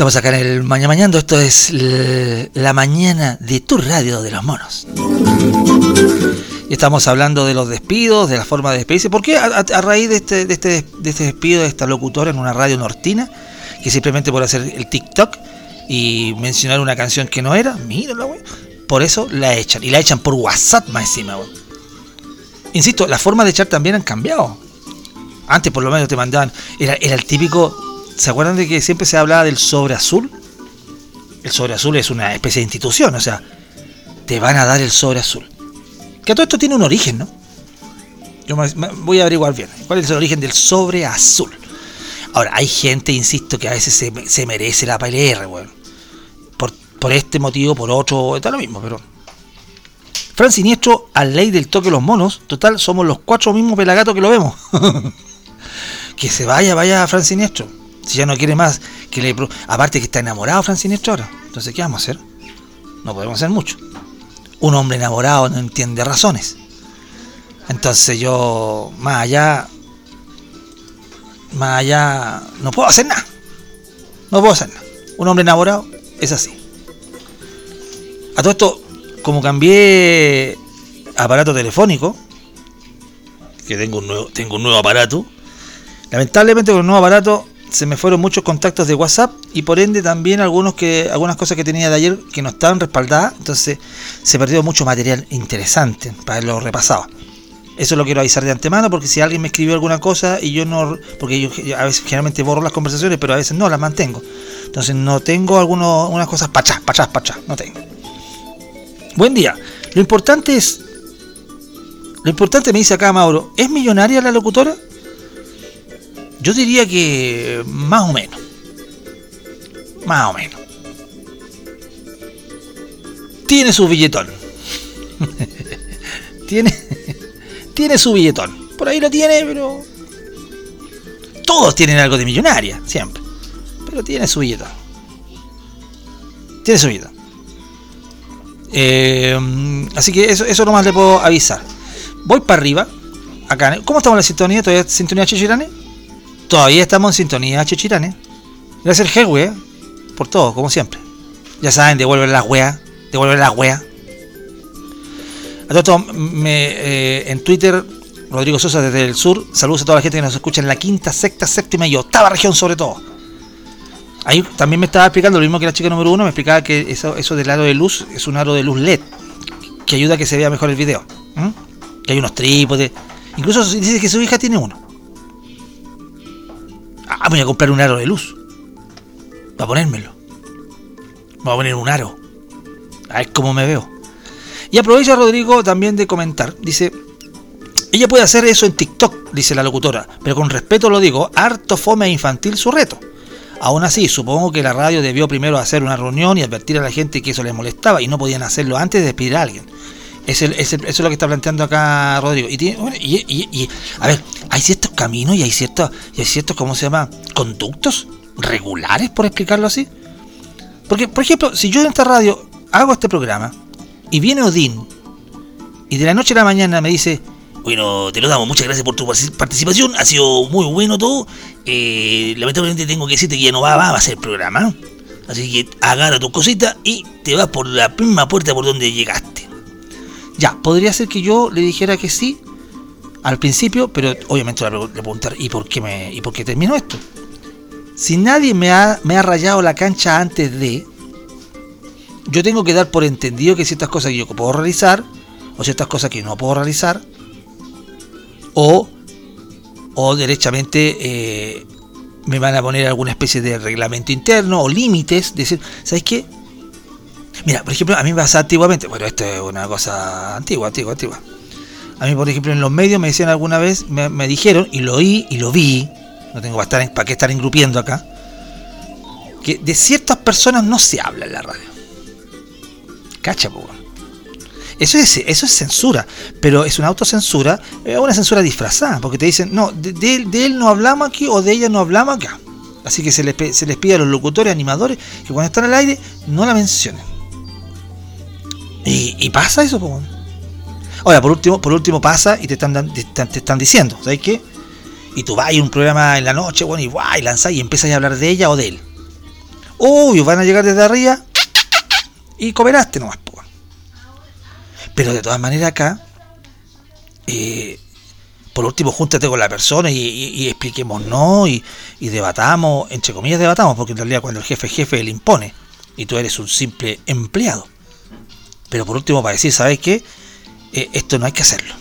A: Estamos acá en el Mañana Mañando. Esto es la mañana de tu radio de los monos. Y estamos hablando de los despidos, de la forma de despedirse. ¿Por qué? A, raíz de este, de, este, de este despido de esta locutora en una radio nortina, que simplemente por hacer el TikTok y mencionar una canción que no era, mírala, weón. Por eso la echan. Y la echan por WhatsApp más encima, weón. Insisto, las formas de echar también han cambiado. Antes por lo menos te mandaban. Era el típico. ¿Se acuerdan de que siempre se hablaba del sobre azul? El sobre azul es una especie de institución, o sea, te van a dar el sobre azul. Que todo esto tiene un origen, ¿no? Yo voy a averiguar bien. ¿Cuál es el origen del sobre azul? Ahora, hay gente, insisto, que a veces se, se merece la PLR, weón. Por, por este motivo, por otro, está lo mismo, pero. Fran Siniestro, al ley del toque de los monos. Total, somos los cuatro mismos pelagatos que lo vemos. (laughs) que se vaya, vaya Fran Siniestro. Si ya no quiere más, que le. Aparte que está enamorado Fran Siniestro ahora. Entonces, ¿qué vamos a hacer? No podemos hacer mucho. Un hombre enamorado no entiende razones. Entonces yo, más allá, más allá, no puedo hacer nada. No puedo hacer nada. Un hombre enamorado es así. A todo esto, como cambié aparato telefónico, que tengo un nuevo, tengo un nuevo aparato, lamentablemente con el nuevo aparato se me fueron muchos contactos de WhatsApp y por ende también algunos que algunas cosas que tenía de ayer que no estaban respaldadas, entonces se perdió mucho material interesante para haberlo repasado. Eso lo quiero avisar de antemano porque si alguien me escribió alguna cosa y yo no, porque yo a veces generalmente borro las conversaciones, pero a veces no las mantengo. Entonces no tengo algunas unas cosas para atrás, para no tengo. Buen día. Lo importante es, lo importante me dice acá Mauro, ¿es millonaria la locutora? Yo diría que más o menos. Más o menos. Tiene su billetón. (laughs) tiene, tiene su billetón. Por ahí lo tiene, pero... Todos tienen algo de millonaria, siempre. Pero tiene su billetón. Tiene su billetón. Eh, así que eso, eso nomás le puedo avisar. Voy para arriba. Acá. ¿Cómo estamos en la sintonía? ¿Todavía sintonía Chichirane? Todavía estamos en sintonía Chichirane. Gracias al Jegue, por todo, como siempre. Ya saben, devuelven las weas. Devuelven las weas. A todo me, eh, en Twitter, Rodrigo Sosa desde el sur. Saludos a toda la gente que nos escucha en la quinta, sexta, séptima y octava región, sobre todo. Ahí también me estaba explicando lo mismo que la chica número uno, me explicaba que eso, eso del aro de luz es un aro de luz LED, que ayuda a que se vea mejor el video. Que hay unos trípodes. Incluso dice que su hija tiene uno. Ah, voy a comprar un aro de luz. Para ponérmelo. Voy a poner un aro. A ver cómo me veo. Y aprovecha Rodrigo también de comentar. Dice, ella puede hacer eso en TikTok, dice la locutora. Pero con respeto lo digo, harto fome e infantil su reto. Aún así, supongo que la radio debió primero hacer una reunión y advertir a la gente que eso les molestaba y no podían hacerlo antes de despedir a alguien. Es el- es eso es lo que está planteando acá Rodrigo. Y, tiene- y- y- a ver, hay ciertos caminos y hay ciertos, y hay ciertos, ¿cómo se llama? Conductos regulares, por explicarlo así. Porque, por ejemplo, si yo en esta radio hago este programa y viene Odín y de la noche a la mañana me dice, bueno, te lo damos, muchas gracias por tu partic- participación, ha sido muy bueno todo. Eh, lamentablemente tengo que decirte que ya no va, va a ser el programa. Así que agarra tus cositas y te vas por la misma puerta por donde llegaste. Ya, podría ser que yo le dijera que sí al principio, pero obviamente le voy preguntar, ¿y por qué, me, y por qué terminó esto? Si nadie me ha, me ha rayado la cancha antes de, yo tengo que dar por entendido que ciertas cosas que yo puedo realizar, o ciertas cosas que no puedo realizar, o, o derechamente eh, me van a poner alguna especie de reglamento interno o límites, decir, ¿sabes qué? Mira, por ejemplo, a mí me pasa antiguamente, bueno, esto es una cosa antigua, antigua, antigua. A mí, por ejemplo, en los medios me decían alguna vez, me, dijeron, y lo oí y lo vi, no tengo para, estar para qué estar engrupiendo acá, que de ciertas personas no se habla en la radio. Cacha, po. Eso es, eso es censura, pero es una autocensura, es una censura disfrazada, porque te dicen, no, de, de él, de él no hablamos aquí o de ella no hablamos acá. Así que se les pide a los locutores, animadores, que cuando están al aire no la mencionen. Y, y pasa eso. Ahora, por último, por último pasa y te están, te te están diciendo, ¿sabes qué? Y tú vas a un programa en la noche, bueno, y, guay, y lanzás y empiezas a hablar de ella o de él. Uy, van a llegar desde arriba y cooperaste nomás. Pero de todas maneras acá, eh, por último, júntate con la persona y, y- y expliquemos no y, y debatamos, entre comillas debatamos, porque en realidad cuando el jefe es jefe, él impone y tú eres un simple empleado. Pero por último, para decir, ¿sabes qué? Eh, esto no hay que hacerlo.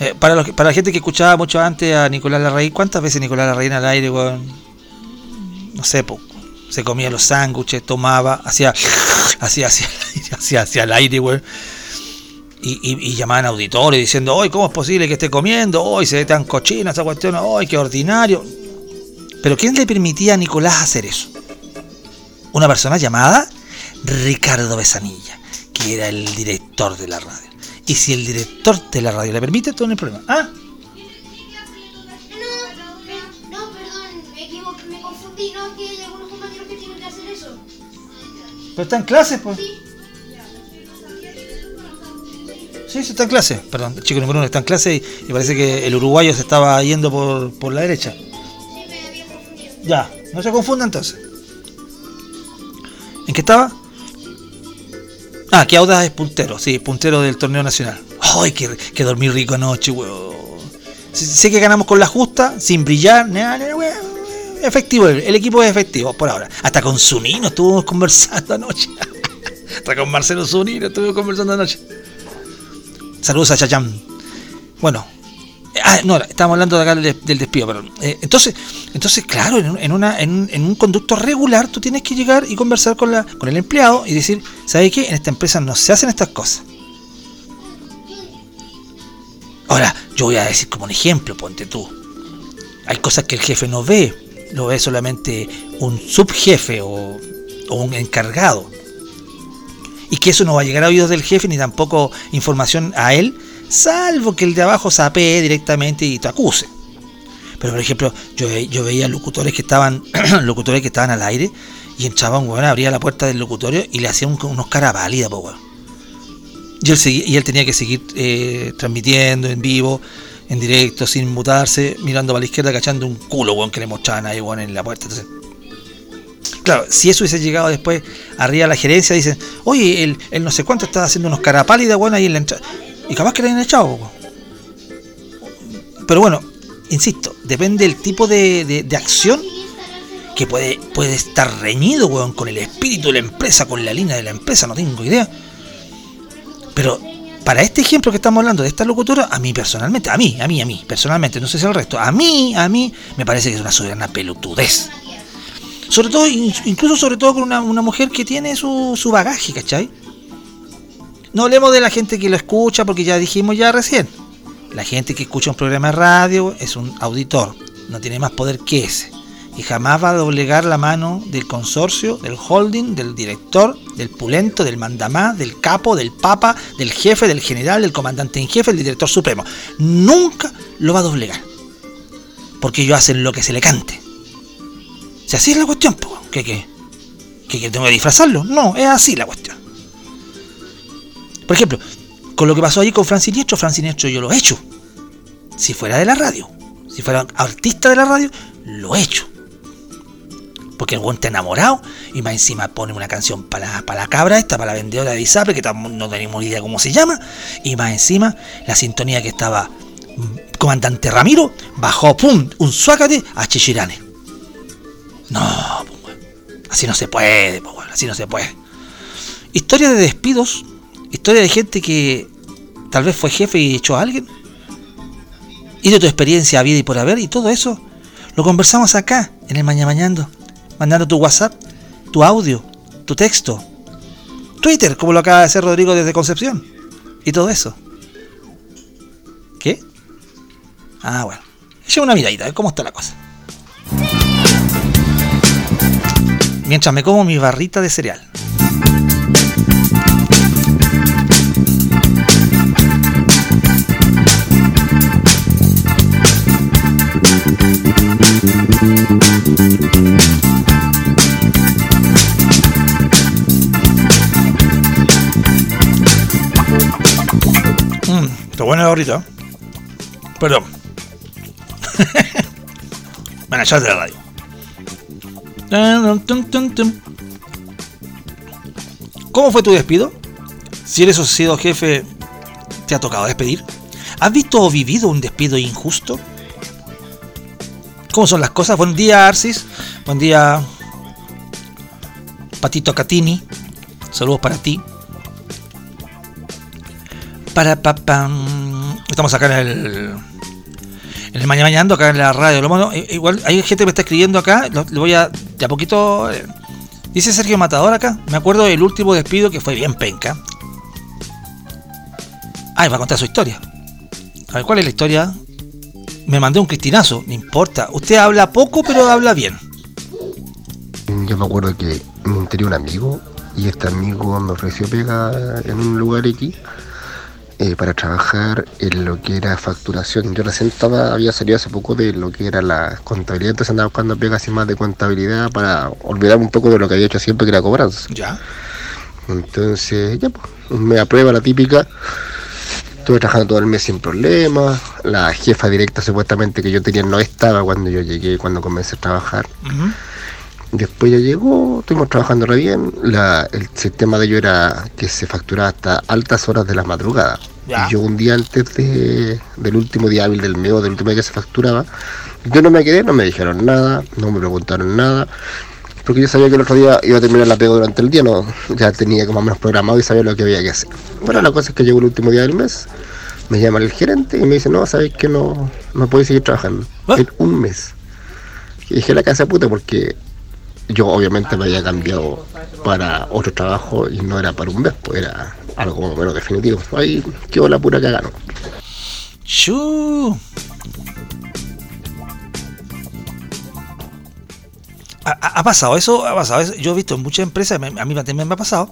A: Eh, para, los para la gente que escuchaba mucho antes a Nicolás Larraín, ¿cuántas veces Nicolás Larraín al aire, weón? No sé, po, se comía los sándwiches, tomaba, hacía, hacía hacia el (laughs) aire, weón. Y, y, y llamaban auditores diciendo, hoy, ¿cómo es posible que esté comiendo? Hoy se ve tan cochina esa cuestión, hoy, qué ordinario. Pero ¿quién le permitía a Nicolás hacer eso? Una persona llamada Ricardo Besanilla, que era el director de la radio. Y si el director de la radio le permite, todo no hay problema. Ah, pero está en clase, pues. Sí, sí, está en clase. Perdón, el chico número uno está en clase y, y parece que el uruguayo se estaba yendo por, por la derecha. Ya, no se confunda entonces. ¿En qué estaba? Ah, que Audas es puntero, sí, puntero del torneo nacional. ¡Ay, que, que dormí rico anoche, weón! Sé, que ganamos con la justa, sin brillar, nada, weón. Efectivo, el, equipo es efectivo por ahora. Hasta con Zunino estuvimos conversando anoche. (laughs) Hasta con Marcelo Zunino estuvimos conversando anoche. Saludos a Chayam. Bueno, Ah, no, estábamos hablando de acá del, despido, perdón. Eh, entonces, entonces, claro, en, en una, en, en un conducto regular tú tienes que llegar y conversar con, la, con el empleado y decir, ¿sabes qué? En esta empresa no se hacen estas cosas. Ahora, yo voy a decir como un ejemplo, ponte tú. Hay cosas que el jefe no ve, lo ve solamente un subjefe o, o un encargado. Y que eso no va a llegar a oídos del jefe ni tampoco información a él, salvo que el de abajo sapee directamente y te acuse. Pero por ejemplo, yo, yo veía locutores que estaban (clears throat) locutores que estaban al aire y entraba un weón, abría la puerta del locutorio y le hacía un- unos cara pálida, po, weón. Y él, segui- y él tenía que seguir eh, transmitiendo en vivo, en directo, sin mutarse, mirando para la izquierda, cachando un culo, weón, que le mostraban ahí, weón, en la puerta. Claro, si eso hubiese llegado después arriba a la gerencia, dicen, oye, el, no sé cuánto estaba haciendo unos cara pálidas, weón, ahí en la entrada. Y capaz que le hayan echado, weón. Pero bueno, insisto, depende del tipo de, de- acción que puede, puede estar reñido, weón, con el espíritu de la empresa, con la línea de la empresa, no tengo idea. Pero para este ejemplo que estamos hablando de esta locutora, a mí personalmente, a mí, a mí, a mí, personalmente, no sé si al resto, a mí, a mí, me parece que es una soberana pelotudez. Sobre todo, in- incluso sobre todo con una, una mujer que tiene su, su bagaje, ¿cachai? No hablemos de la gente que lo escucha, porque ya dijimos ya recién. La gente que escucha un programa de radio es un auditor, no tiene más poder que ese. Y jamás va a doblegar la mano del consorcio, del holding, del director, del pulento, del mandamás, del capo, del papa, del jefe, del general, del comandante en jefe, del director supremo. Nunca lo va a doblegar. Porque ellos hacen lo que se le cante. Si así es la cuestión, ¿qué, qué? ¿Que, que tengo que disfrazarlo? No, es así la cuestión. Por ejemplo, con lo que pasó allí con Fran Siniestro, Fran Siniestro yo lo he hecho. Si fuera de la radio, si fuera artista de la radio, lo he hecho. Porque el buen está enamorado y más encima pone una canción para la, para la cabra esta, para la vendedora de Isapre, que no tenemos ni idea cómo se llama. Y más encima, la sintonía que estaba mm, comandante Ramiro, bajó, pum, un suácate a Chichirane. No, pues, así no se puede, pues, así no se puede. Historia de despidos, historia de gente que tal vez fue jefe y echó a alguien. Y de tu experiencia vida y por haber y todo eso lo conversamos acá en el Mañana Mañando, mandando tu WhatsApp, tu audio, tu texto, Twitter, como lo acaba de hacer Rodrigo desde Concepción, y todo eso. ¿Qué? Ah, bueno. Echa una miradita, a ver cómo está la cosa. Mientras me como mi barrita de cereal. La barrita. ¿eh? Perdón. Van a echar de la radio. ¿Cómo fue tu despido? Si eres o sido jefe, ¿te ha tocado despedir? ¿Has visto o vivido un despido injusto? ¿Cómo son las cosas? Buen día, Arcis. Buen día, Patito Catini. Saludos para ti. Para pa, pam. Estamos acá en el. En el Mañana Mañando, acá en la radio. Lo i- igual hay gente que me está escribiendo acá. Le voy a. De a poquito. eh, dice Sergio Matador acá. Me acuerdo del último despido que fue bien penca. Ah, y va a contar su historia. A ver, ¿cuál es la historia? Me mandé un cristinazo, no importa. Usted habla poco, pero habla bien.
I: Yo me acuerdo que me enteré un amigo y este amigo me ofreció pega en un lugar X eh, para trabajar en lo que era facturación. Yo recién estaba, había salido hace poco de lo que era la contabilidad, entonces andaba buscando pegas así más de contabilidad para olvidarme un poco de lo que había hecho siempre que era cobranza.
A: Ya.
I: Entonces, ya pues, me aprueba la típica Estuve trabajando todo el mes sin problemas. La jefa directa supuestamente que yo tenía no estaba cuando yo llegué, cuando comencé a trabajar. Después ya llegó, estuvimos trabajando re bien. La- el sistema de ello era que se facturaba hasta altas horas de la madrugada. Y yo un día antes de, del último día hábil del mes o del último día que se facturaba, yo no me quedé, no me dijeron nada, no me preguntaron nada. Porque yo sabía que el otro día iba a terminar la pega durante el día, no, ya tenía como menos programado y sabía lo que había que hacer. Bueno, la cosa es que llegó el último día del mes, me llama el gerente y me dice, no, sabes que no, no puedes seguir trabajando.
A: ¿Ah?
I: En un mes. Y dije la casa puta porque yo obviamente me había cambiado para otro trabajo y no era para un mes, pues era algo menos definitivo. Ahí quedó la pura cagada. ¿no?
A: Ha, pasado eso, ha pasado eso. Yo he visto en muchas empresas, a mí también me ha pasado,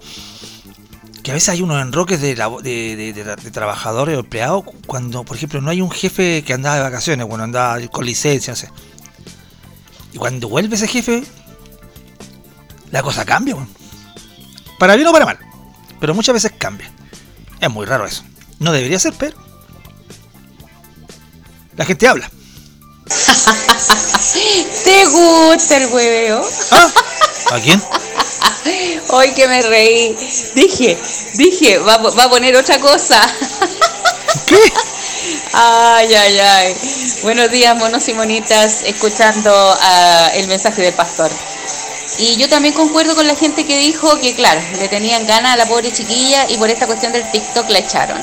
A: que a veces hay unos enroques de, labo- de, trabajadores o empleados cuando, por ejemplo, no hay un jefe que andaba de vacaciones, bueno, andaba con licencia, no sé. Y cuando vuelve ese jefe, la cosa cambia, weón. Para bien o para mal. Pero muchas veces cambia. Es muy raro eso. No debería ser, pero la gente habla. (laughs)
J: ¿Te gusta el hueveo?
A: ¿Ah? ¿A quién?
J: Hoy que me reí. Dije, dije, va, a- va a poner otra cosa.
A: ¿Qué?
J: Ay, ay, ay. Buenos días, monos y monitas, escuchando ah, el mensaje del pastor. Y yo también concuerdo con la gente que dijo que, claro, le tenían ganas a la pobre chiquilla y por esta cuestión del TikTok la echaron.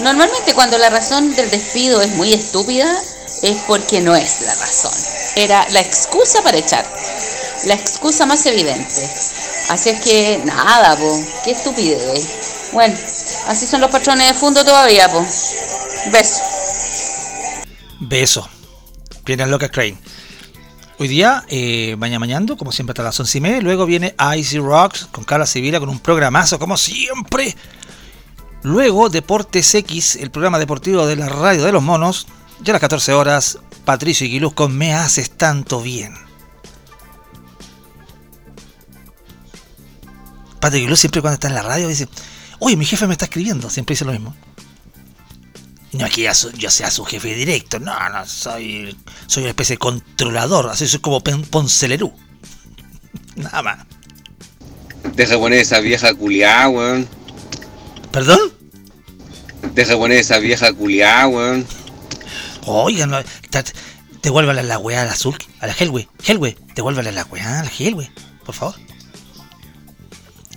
J: Normalmente cuando la razón del despido es muy estúpida, es porque no es la razón. Era la excusa para echar. La excusa más evidente. Así es que, nada, po. Qué estupidez. Bueno, así son los patrones de fondo todavía, po. Beso.
A: Beso. Viene loca Crane. Hoy día, eh, Mañana Mañando, como siempre, hasta las 11 y media. Luego viene Icy Rocks con Carla Sevilla con un programazo, como siempre. Luego, Deportes X, el programa deportivo de la radio de los monos. Ya a las 14 horas, Patricio Iquiluz con Me Haces Tanto Bien. Patricio Iquiluz siempre cuando está en la radio dice, oye, mi jefe me está escribiendo. Siempre dice lo mismo. No es que ya su- yo sea su jefe directo, no, no, soy, soy una especie de controlador, así soy como Poncelerú. (laughs) Nada más.
K: Deja poner esa vieja culiá, weón.
A: ¿Perdón?
K: Deja poner esa vieja culiá, weón.
A: Oigan, devuélvale la weá al azul, a la Hellway. Hellway, devuélvale la weá a la Hellway, por favor.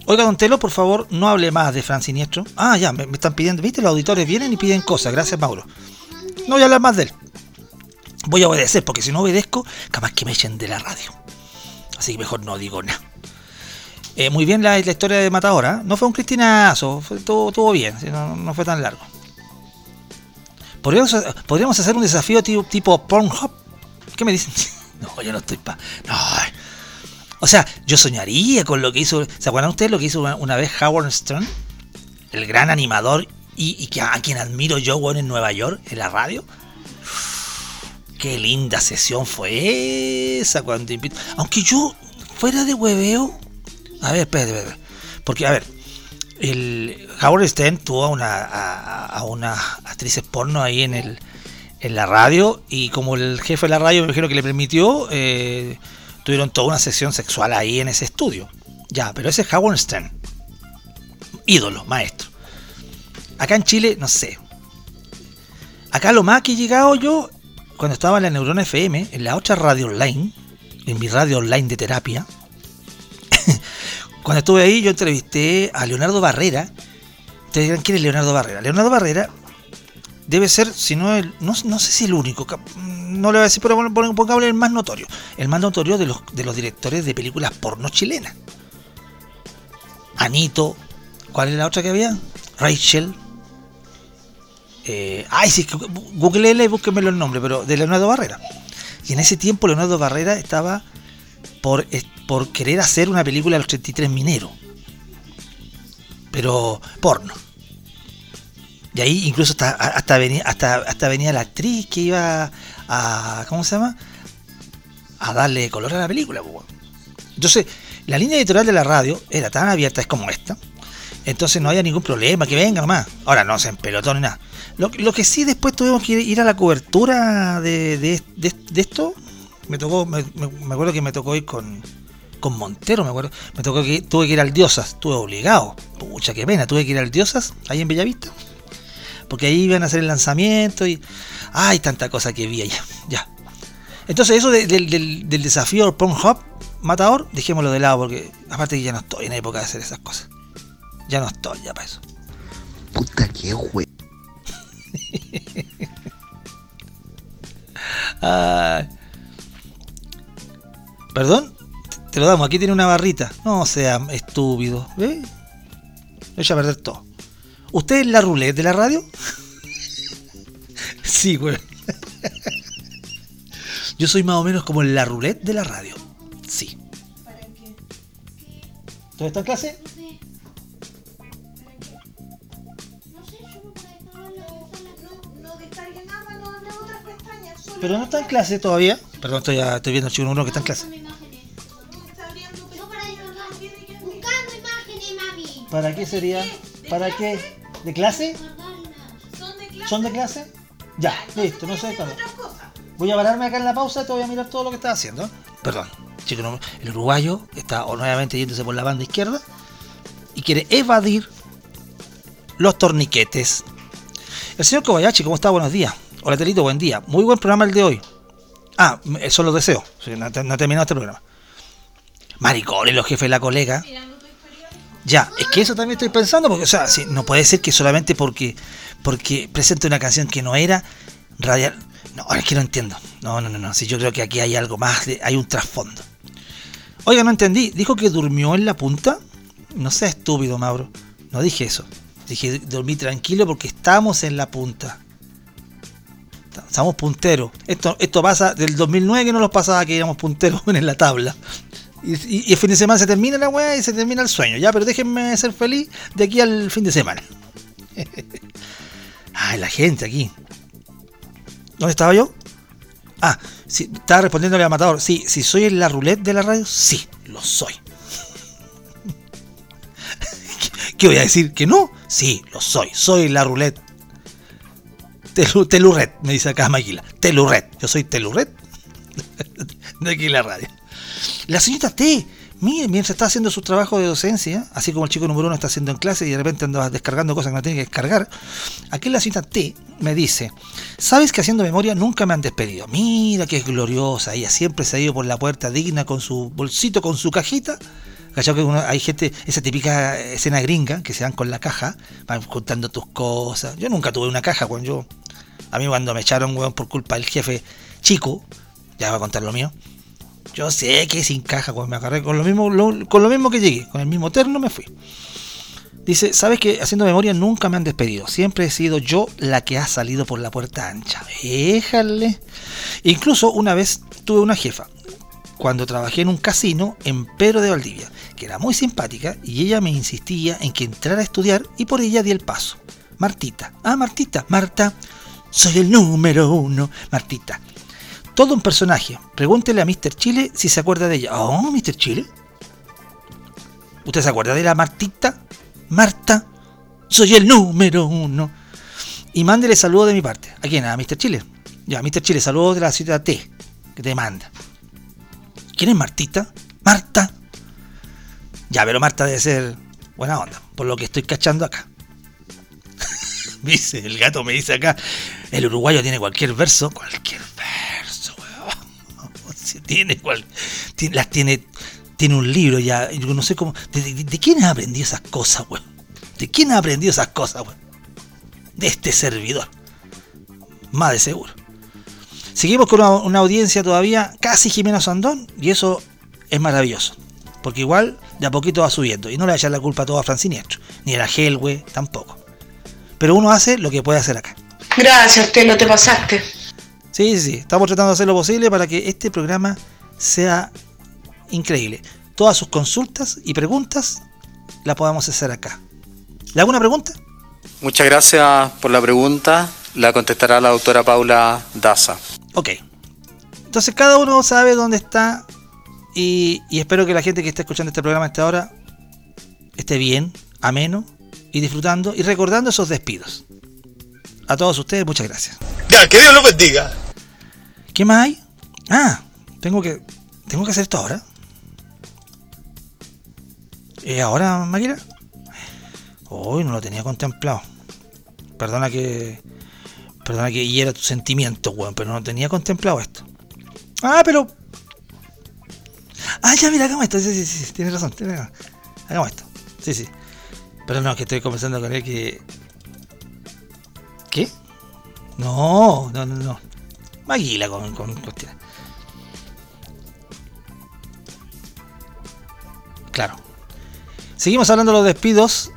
A: Oiga, don Telo, por favor, no hable más de Fran Siniestro. Ah, ya, me, están pidiendo, ¿viste? Los auditores vienen y piden cosas. Gracias, Mauro. No voy a hablar más de él. Voy a obedecer, porque si no obedezco, capaz que me echen de la radio. Así que mejor no digo nada. Eh, muy bien la, historia de Matadora. No fue un cristinazo, fue, todo, todo bien, no, no fue tan largo. Podríamos, podríamos hacer un desafío tipo, tipo Pornhub. ¿Qué me dicen? (laughs) No, yo no estoy pa. No. O sea, yo soñaría con lo que hizo. ¿Se acuerdan ustedes lo que hizo una, vez Howard Stern? El gran animador y, que, a quien admiro yo, bueno, en Nueva York, en la radio. Qué linda sesión fue esa cuando invito. Aunque yo, fuera de hueveo. A ver, espérate, espérate. Porque, a ver, el Howard Stern tuvo a una, a, una actriz porno ahí en el en la radio y como el jefe de la radio me imagino que le permitió eh, tuvieron toda una sesión sexual ahí en ese estudio. Ya pero ese es Howard Stern. Ídolo maestro. Acá en Chile no sé. Acá lo más que he llegado yo cuando estaba en la Neurona FM en la otra radio online en mi radio online de terapia cuando estuve ahí yo entrevisté a Leonardo Barrera ustedes dirán quién es Leonardo Barrera Leonardo Barrera debe ser, si no el, no, sé si el único, no le voy a decir, pero pon- pon- pongámosle el más notorio, el más notorio de los, directores de películas porno chilenas. Anito, ¿cuál es la otra que había? Rachel. Eh, ay, sí, googlele y búsquenmelo el nombre, pero de Leonardo Barrera. Y en ese tiempo Leonardo Barrera estaba por, es- por querer hacer una película de los 33 mineros. Pero porno. Y ahí incluso hasta, hasta, venía, hasta, hasta venía la actriz que iba a. ¿Cómo se llama? A darle color a la película. weón. Entonces, la línea editorial de la radio era tan abierta, es como esta. Entonces no había ningún problema, que venga nomás. Ahora no se empelotó ni nada. Lo, lo que sí después tuvimos que ir a la cobertura de- de esto. Me tocó, me, me- acuerdo que me tocó ir con, con Montero, me acuerdo. Me tocó que tuve que ir al Diosas, estuve obligado. Pucha, qué pena, tuve que ir al Diosas, ahí en Bellavista. Porque ahí iban a hacer el lanzamiento y. Ay, tanta cosa que vi allá. (laughs) Ya. Entonces, eso de- del, del- del desafío Pornhub, Matador, dejémoslo de lado porque aparte que ya no estoy en época de hacer esas cosas. Ya no estoy ya para eso.
I: Puta que hue. (laughs)
A: Ay. ¿Perdón? Te lo damos, aquí tiene una barrita. No sea estúpido. ¿Ve? Echa a perder todo. ¿Usted es la roulette de la radio? sí, güey. Yo soy más o menos como la roulette de la radio. Sí. ¿Tú estás en clase?
E: Nada, no abre otras pestañas. Solo
A: Pero no está en clase todavía. Perdón, estoy, estoy viendo al chico número uno que está en clase. ¿Para qué sería? ¿Para qué? ¿De clase? ¿Son de clase? Ya, listo, no sé cuándo. Voy a pararme acá en la pausa y te voy a mirar todo lo que estás haciendo. Perdón, chico, el uruguayo está nuevamente yéndose por la banda izquierda y quiere evadir los torniquetes. El señor Kobayashi, ¿cómo está? Buenos días. Hola, Telito, buen día. Muy buen programa el de hoy. Ah, los deseos. Sí, No, no ha terminado este programa. Maricones, los jefes de la colega. Ya, es que eso también estoy pensando, porque, o sea, no puede ser que solamente porque, porque presente una canción que no era radial. No, es que no entiendo. No, no, no, no. Sí, yo creo que aquí hay algo más, hay un trasfondo. Oiga, no entendí. ¿Dijo que durmió en la punta? No sea estúpido, Mauro. No dije eso. Dije, dormí tranquilo porque estamos en la punta. Estamos punteros. Esto, esto pasa del 2009 que no nos pasaba que íbamos punteros (laughs) en la tabla. Y, el fin de semana se termina la weá y se termina el sueño. Ya, pero déjenme ser feliz de aquí al fin de semana. (laughs) Ay, la gente aquí. ¿Dónde estaba yo? Ah, estaba respondiéndole al matador. Sí, si soy en la roulette de la radio, sí, lo soy. ¿Qué- (laughs) ¿Qué voy a decir? ¿Que no? Sí, lo soy. Soy la roulette. Telu- Telurret, me dice acá Maquila. Telurret. Yo soy Telurret. (laughs) de aquí la radio. La señorita T, mire, mientras está haciendo su trabajo de docencia, así como el chico número uno está haciendo en clase y de repente anda descargando cosas que no tiene que descargar, aquí la señorita T me dice, ¿sabes que haciendo memoria nunca me han despedido? Mira que es gloriosa, ella siempre se ha ido por la puerta digna con su bolsito, con su cajita. ¿Cachai? Que hay gente, esa típica escena gringa, que se van con la caja, van contando tus cosas. Yo nunca tuve una caja cuando yo... A mí cuando me echaron, weón, por culpa del jefe chico, ya va a contar lo mío. Yo sé que sin caja, cuando me agarré con lo mismo, con lo mismo que llegué, con el mismo terno me fui. Dice, ¿sabes que haciendo memoria nunca me han despedido? Siempre he sido yo la que ha salido por la puerta ancha. Déjale. Incluso una vez tuve una jefa, cuando trabajé en un casino en Pedro de Valdivia, que era muy simpática y ella me insistía en que entrara a estudiar y por ella di el paso. Martita. Ah, Martita. Marta. Soy el número uno. Martita. Todo un personaje. Pregúntele a Mr. Chile si se acuerda de ella. Oh, Mr. Chile. ¿Usted se acuerda de la Martita? Marta. Soy el número uno. Y mándele saludo de mi parte. ¿A quién? A Mr. Chile. Ya, Mr. Chile, saludos de la ciudad T, que te manda. ¿Quién es Martita? Marta. Ya, pero Marta debe ser buena onda, por lo que estoy cachando acá. (laughs) Dice, el gato me dice acá, el uruguayo tiene cualquier verso, cualquier verso, (laughs) Tiene cual, tiene- las tiene, tiene un libro ya, yo no sé cómo, ¿de, de- de quién ha aprendido esas cosas, weón? ¿De quién ha aprendido esas cosas, weón? De este servidor. Más de seguro. Seguimos con una, audiencia todavía casi Jimena Sandón y eso es maravilloso. Porque igual de a poquito va subiendo. Y no le echar la culpa a todo a Fran Siniestro. Ni a la Helwe tampoco. Pero uno hace lo que puede hacer acá.
L: Gracias, te lo te pasaste.
A: Sí, sí, sí. Estamos tratando de hacer lo posible para que este programa sea increíble. Todas sus consultas y preguntas las podamos hacer acá. ¿Le hago una pregunta?
M: Muchas gracias por la pregunta. La contestará la doctora Paula Daza.
A: Ok. Entonces cada uno sabe dónde está y, y espero que la gente que está escuchando este programa hasta ahora esté bien, ameno
N: y disfrutando y recordando esos despidos. A todos ustedes, muchas gracias.
O: Ya, que Dios los bendiga.
N: ¿Qué más hay? Ah, tengo que. Tengo que hacer esto ahora. ¿Y ahora, máquina? Uy, no lo tenía contemplado. Perdona que. Perdona que hiera tu sentimiento, weón, pero no tenía contemplado esto. Ah, pero. Ah, ya, mira, hagamos esto. Sí, sí, sí, tienes razón, tienes razón. Hagamos esto. Sí, sí. Pero no, que estoy conversando con él que. ¿Qué? No, no, no, no. Maguila con, con. Claro. Seguimos hablando de los despidos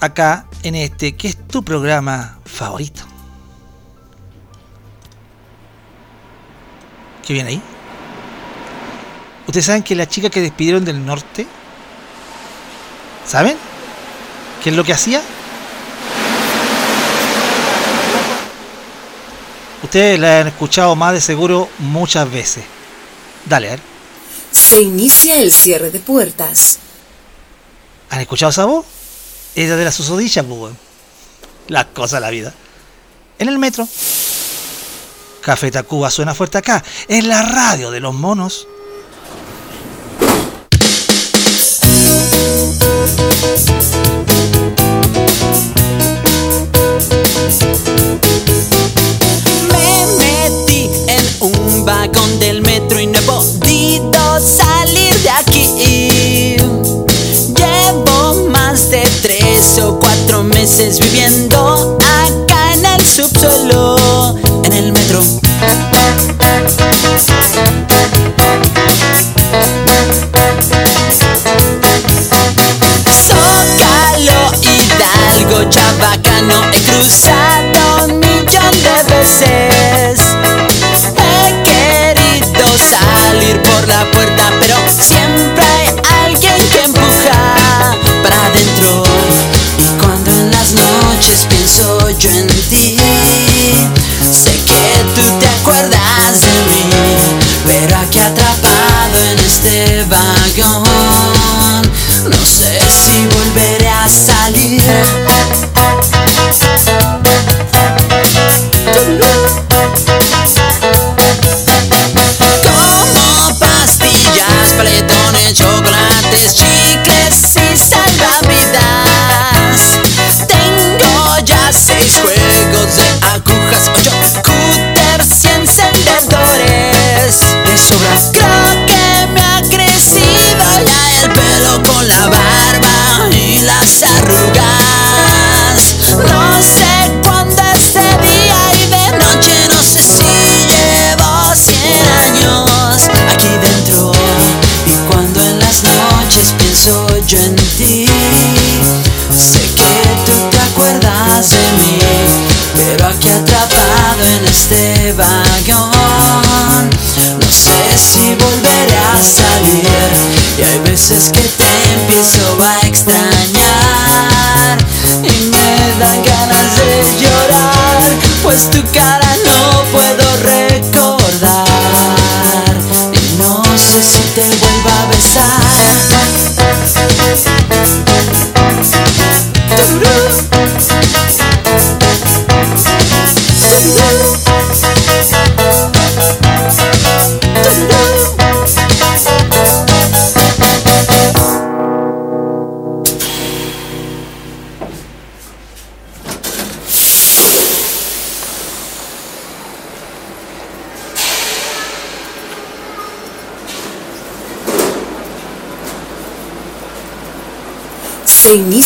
N: acá en este, que es tu programa favorito. ¿Qué viene ahí? Ustedes saben que la chica que despidieron del norte, ¿saben? ¿Qué es lo que hacía? Ustedes la han escuchado más de seguro muchas veces. Dale, a ver.
C: Se inicia el cierre de puertas.
N: ¿Han escuchado esa voz? Ella de la susodicha, pues. Las cosas de la vida. En el metro. Café Tacuba suena fuerte acá. En la radio de los monos.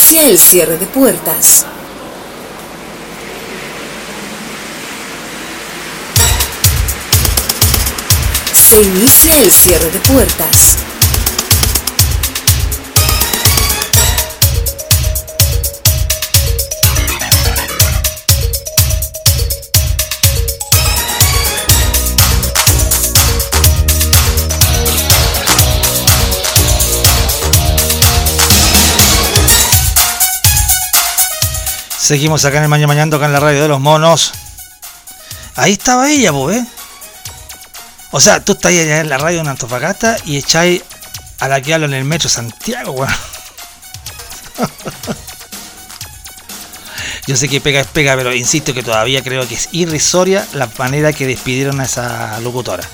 C: Se inicia el cierre de puertas. Se inicia el cierre de puertas.
N: Seguimos acá en el Mañana Mañando, acá en la radio de los monos. Ahí estaba ella, pues, ¿eh? O sea, tú estás allá en la radio en Antofagasta y echáis a la que hablo en el metro Santiago, weón. (laughs)
A: Yo sé que pega es pega, pero insisto que todavía creo que es irrisoria la manera que despidieron a esa locutora.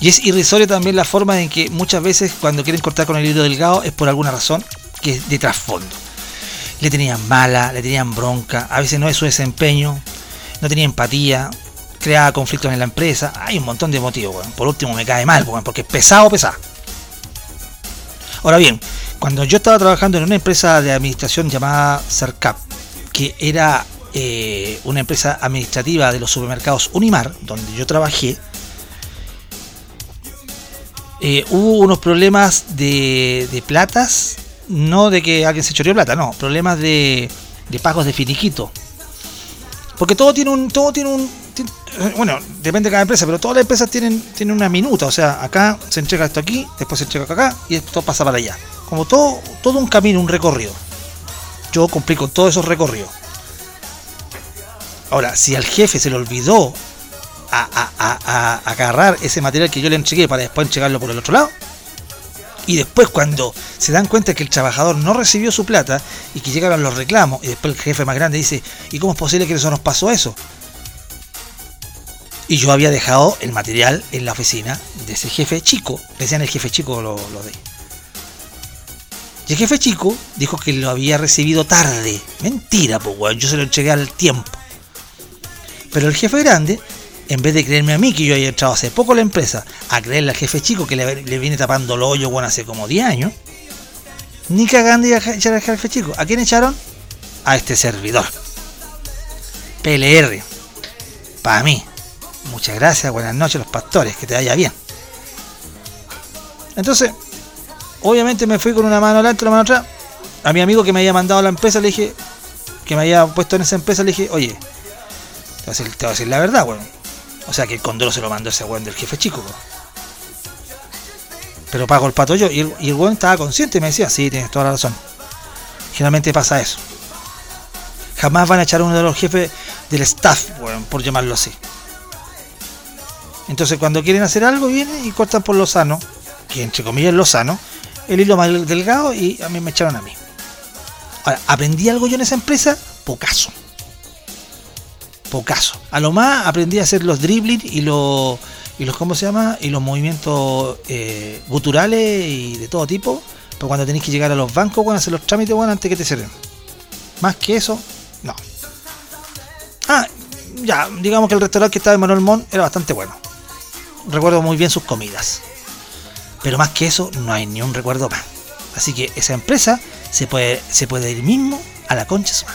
A: Y es irrisoria también la forma en que muchas veces cuando quieren cortar con el hilo delgado es por alguna razón que es de trasfondo. Le tenían mala, le tenían bronca, a veces no es su desempeño, no tenía empatía, creaba conflictos en la empresa. Hay un montón de motivos, weón. Por último me cae mal, weón, porque es pesado, pesado. Ahora bien, cuando yo estaba trabajando en una empresa de administración llamada CERCAP, que era eh, una empresa administrativa de los supermercados Unimar, donde yo trabajé, eh, hubo unos problemas de, de platas, no de que alguien se choreó plata, no, problemas de, de pagos de finiquito. Porque todo tiene un, todo tiene un, eh, bueno, depende de cada empresa, pero todas las empresas tienen, tienen una minuta, o sea, acá se entrega esto aquí, después se entrega acá y esto pasa para allá. Como todo, todo un camino, un recorrido. Yo cumplí con todos esos recorridos. Ahora, si al jefe se le olvidó a, a- a- a- agarrar ese material que yo le entregué para después entregarlo por el otro lado, y después cuando se dan cuenta que el trabajador no recibió su plata y que llegaron los reclamos, y después el jefe más grande dice, ¿y cómo es posible que eso nos pasó eso? Y yo había dejado el material en la oficina de ese jefe chico, decían el jefe chico lo, lo de. Y el jefe chico dijo que lo había recibido tarde. Mentira, pues yo se lo entregué al tiempo. Pero el jefe grande, en vez de creerme a mí que yo había entrado hace poco a la empresa, a creerle al jefe chico que le, viene tapando el hoyo, bueno, hace como 10 años, ni cagando iba a echar al jefe chico. ¿A quién echaron? A este servidor. PLR. Para mí. Muchas gracias, buenas noches los pastores, que te vaya bien. Entonces, obviamente me fui con una mano adelante y una mano atrás. A mi amigo que me había mandado a la empresa le dije, que me había puesto en esa empresa, le dije, oye, te voy a decir, te voy a decir la verdad, weón. O sea que el condoro se lo mandó ese weón del jefe chico. Pero pago el pato yo. Y el, y weón estaba consciente y me decía, sí, tienes toda la razón. Generalmente pasa eso. Jamás van a echar a uno de los jefes del staff, weón, por llamarlo así. Entonces cuando quieren hacer algo vienen y cortan por lo sano, que entre comillas es lo sano, el hilo más delgado y a mí me echaron a mí. Ahora, ¿aprendí algo yo en esa empresa? Pocaso. Pocaso. A lo más aprendí a hacer los dribbling y los, y los ¿cómo se llama? Y los movimientos eh, guturales y de todo tipo. Pero cuando tenéis que llegar a los bancos, bueno, hacer los trámites, bueno, antes que te cierren. Más que eso, no. Ah, ya, digamos que el restaurante que estaba en Manuel Montt era bastante bueno. Recuerdo muy bien sus comidas. Pero más que eso, no hay ni un recuerdo más. Así que esa empresa se puede, se puede ir mismo a la concha su.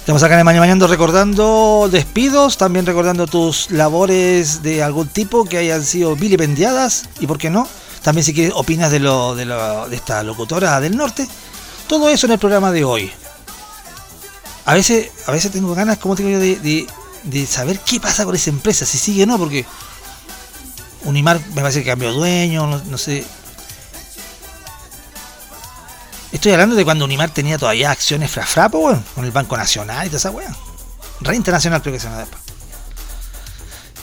A: Estamos acá en el Mañana Mañando recordando despidos, también recordando tus labores de algún tipo que hayan sido vilipendiadas y por qué no. También si quieres opinas de lo, de, esta locutora del norte. Todo eso en el programa de hoy. A veces, a veces tengo ganas, como te digo yo, de, de- saber qué pasa con esa empresa, si sigue o no, porque Unimar me parece que cambió dueño, no sé. Estoy hablando de cuando Unimar tenía todavía acciones frafrapo, weón, con el Banco Nacional y toda esa weón. Re Internacional creo que se llama después.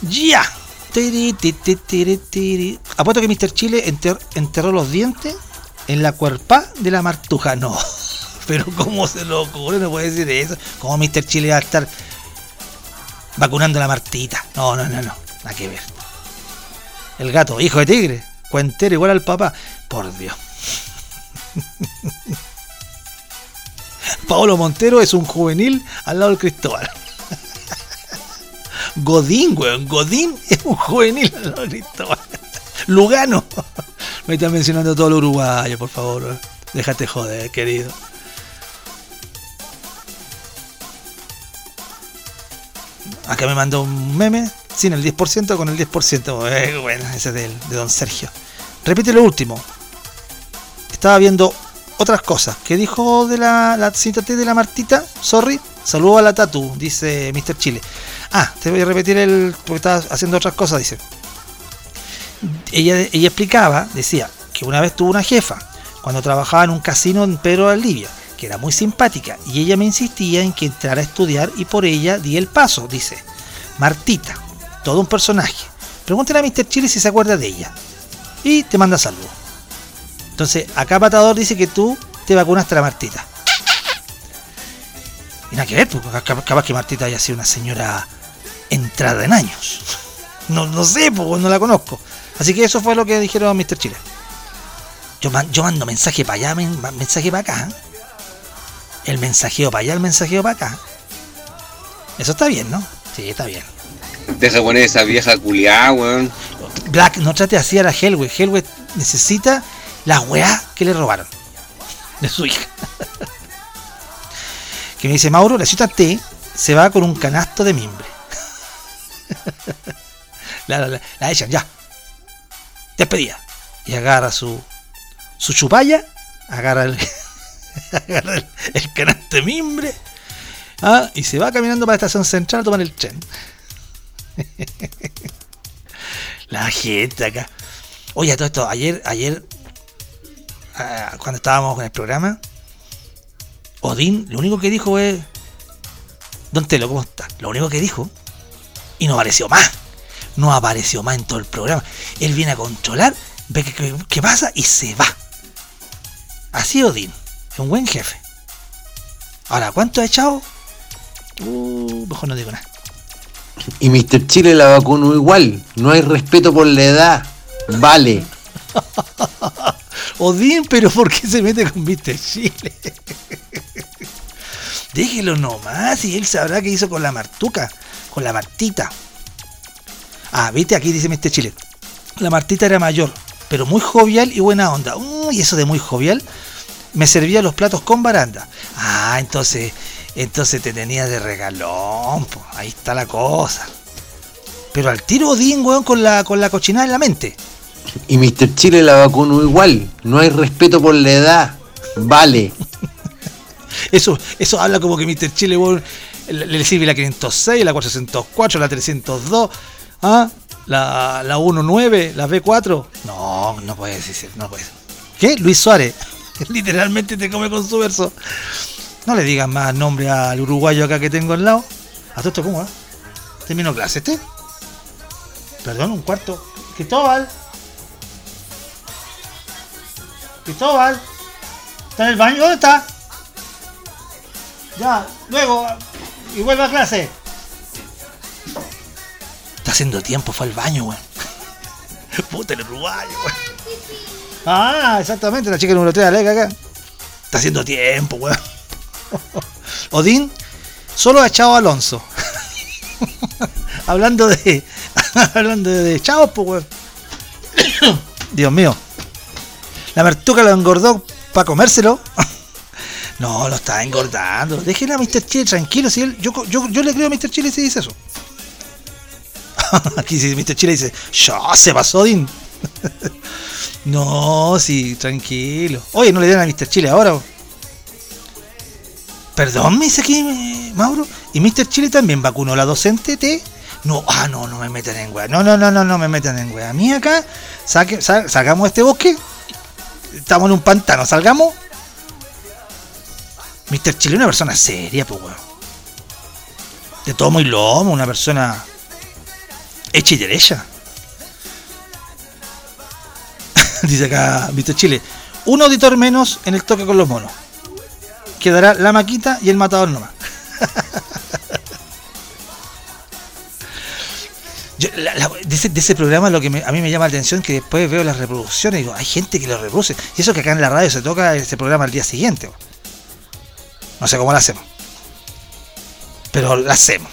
A: Ya. Apuesto que Mr. Chile enter- enterró los dientes en la cuerpa de la martuja. No. (laughs) Pero ¿cómo se lo ocurre? No puede decir eso. ¿Cómo Mr. Chile va a estar vacunando a la martita? No, no, no, no. Nada que ver. El gato, hijo de tigre. Cuentero igual al papá. Por Dios. (laughs) Paolo Montero es un juvenil al lado del Cristóbal. (laughs) Godín, weón. Godín es un juvenil al lado del Cristóbal. (laughs) Lugano. Me están mencionando todo el uruguayo, por favor. weón. Déjate joder, querido. Acá me mandó un meme sin el 10% con el 10%. Eh, bueno, ese es del- de don Sergio. Repite lo último. Estaba viendo otras cosas. ¿Qué dijo de la, la de la Martita? Sorry. Saludo a la Tatu, dice Mr. Chile. Ah, te voy a repetir el. porque estaba haciendo otras cosas, dice. Ella, explicaba, decía, que una vez tuvo una jefa, cuando trabajaba en un casino en Pedro de Valdivia, que era muy simpática, y ella me insistía en que entrara a estudiar y por ella di el paso, dice. Martita, todo un personaje. Pregúntale a Mr. Chile si se acuerda de ella. Y te manda saludos. Entonces, acá Patador dice que tú te vacunaste a la Martita. Y nada que ver, porque capaz, que Martita haya sido una señora entrada en años. (laughs) No, no sé, pues no la conozco. Así que eso fue lo que dijeron Mr. Chile. Yo, man- yo mando mensaje para allá, men- mensaje para acá. El mensajeo para allá, el mensajeo para acá. Eso está bien, ¿no? Sí, está bien.
K: Deja poner esa vieja culiada, weón.
A: Black, no trate así a la Hellway. Hellway necesita la weá que le robaron. De su hija. que me dice, Mauro, la cita T se va con un canasto de mimbre. la, la, echan, ya. Despedida. Y agarra su, su chupalla, agarra el, (laughs) agarra el, canasto de mimbre, ah, y se va caminando para la estación central a tomar el tren. (laughs) La gente acá. Oye, todo esto, ayer, ayer, ah, cuando estábamos con el programa, Odín, lo único que dijo es. Don Telo, ¿cómo está? Lo único que dijo. Y no apareció más. No apareció más en todo el programa. Él viene a controlar, ve qué pasa y se va. Así Odín. Es un buen jefe. Ahora, ¿cuánto ha echado? Uh, mejor no digo nada.
P: Y Mr. Chile la vacunó igual. No hay respeto por la edad. Vale. (laughs)
A: Odín, pero ¿por qué se mete con Mr. Chile? Déjelo nomás y él sabrá qué hizo con la Martuca, con la Martita. Ah, viste, aquí dice Mr. Chile. La Martita era mayor, pero muy jovial y buena onda. Uy, eso de muy jovial. Me servía los platos con baranda. Ah, entonces, entonces te tenía de regalón. Ahí está la cosa. Pero al tiro Odín, weón, con la, con la cochinada en la mente.
P: Y Mr. Chile la vacunó igual. No hay respeto por la edad. Vale.
A: Eso, eso habla como que Mr. Chile le, sirve la 506, la 404, la 302, ¿ah? la, la 19, la B4. No, no puede ser, no puede ser. ¿Qué? Luis Suárez. (laughs) Literalmente te come con su verso. No le digas más nombre al uruguayo acá que tengo al lado. ¿A todo esto cómo, eh? ¿Terminó clase este? Perdón, un cuarto. Cristóbal. Cristóbal. ¿Está en el baño? ¿Dónde está? Ya, luego. Y vuelve a clase. Está haciendo tiempo, fue al baño, weón. (laughs) Puta el uruguayo, weón. Ah, exactamente, la chica número 3 alega acá. Está haciendo tiempo, weón. (laughs) Odín solo ha echado a Alonso. (laughs) hablando de. hablando de chavos, pues, weón. (coughs) Dios mío. La Martuca lo engordó para comérselo. (laughs) No, lo está engordando. Déjenle a Mr. Chile tranquilo. Si él, yo, yo, yo le creo a Mr. Chile si dice eso. (laughs) Aquí sí, Mr. Chile dice, ya se pasó, Din. (laughs) no, sí, tranquilo. Oye, no le den a Mr. Chile ahora. Perdón, me dice aquí Mauro. ¿Y Mr. Chile también vacunó la docente T? No, ah, no, no me metan en wea. No, no, no, no, no me metan en wea. A mí acá, saque, sa- sacamos este bosque. Estamos en un pantano, salgamos. Mr. Chile es una persona seria, pues. De tomo y lomo, una persona hecha y derecha. (laughs) Dice acá Mr. Chile. Un auditor menos en el toque con los monos. Quedará la maquita y el matador nomás. (laughs) Yo, la- de, ese, programa lo que me- a mí me llama la atención que después veo las reproducciones y digo, hay gente que lo reproduce. Y eso que acá en la radio se toca ese programa al día siguiente. No sé cómo lo hacemos. Pero lo hacemos.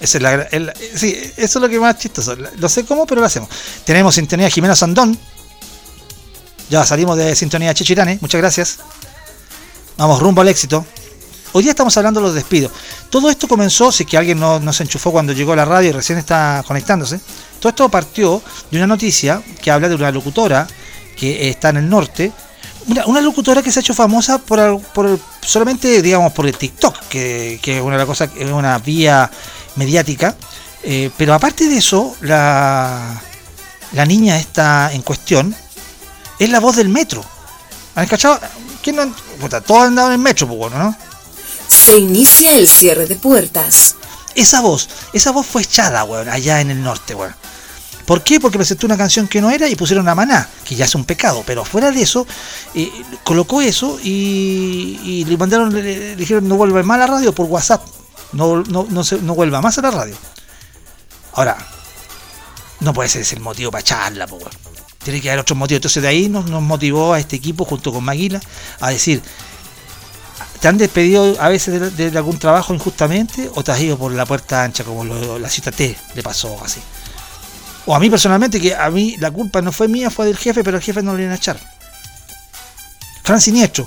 A: Esa es la, el- sí, eso es lo que más chistoso. No sé cómo, pero lo hacemos. Tenemos sintonía Jimena Sandón. Ya salimos de sintonía Chichirane. Muchas gracias. Vamos rumbo al éxito. Hoy día estamos hablando de los despidos. Todo esto comenzó, si que alguien no, se enchufó cuando llegó a la radio y recién está conectándose. Todo esto partió de una noticia que habla de una locutora que está en el norte. Una, locutora que se ha hecho famosa por, solamente, digamos, por el TikTok, que, es una cosa, es una vía mediática. Eh, pero aparte de eso, la, la niña esta en cuestión es la voz del metro. ¿Han cachado? ¿Quién no? Puta, todos andaban en el metro, pues bueno, ¿no?
Q: Se inicia el cierre de puertas.
A: Esa voz, esa voz fue echada, weón, allá en el norte, weón. ¿Por qué? Porque presentó una canción que no era y pusieron a Maná, que ya es un pecado. Pero fuera de eso, eh, colocó eso y, y le mandaron, le, dijeron no vuelva más a la radio por WhatsApp. No, no, no, vuelva más a la radio. Ahora, no puede ser ese el motivo para echarla, weón. Tiene que haber otro motivo. Entonces de ahí nos motivó a este equipo junto con Maguila a decir, ¿te han despedido a veces de, algún trabajo injustamente o te has ido por la puerta ancha como la cita T le pasó así? O a mí personalmente, que a mí la culpa no fue mía, fue del jefe, pero el jefe no lo iban a echar. Fran Siniestro.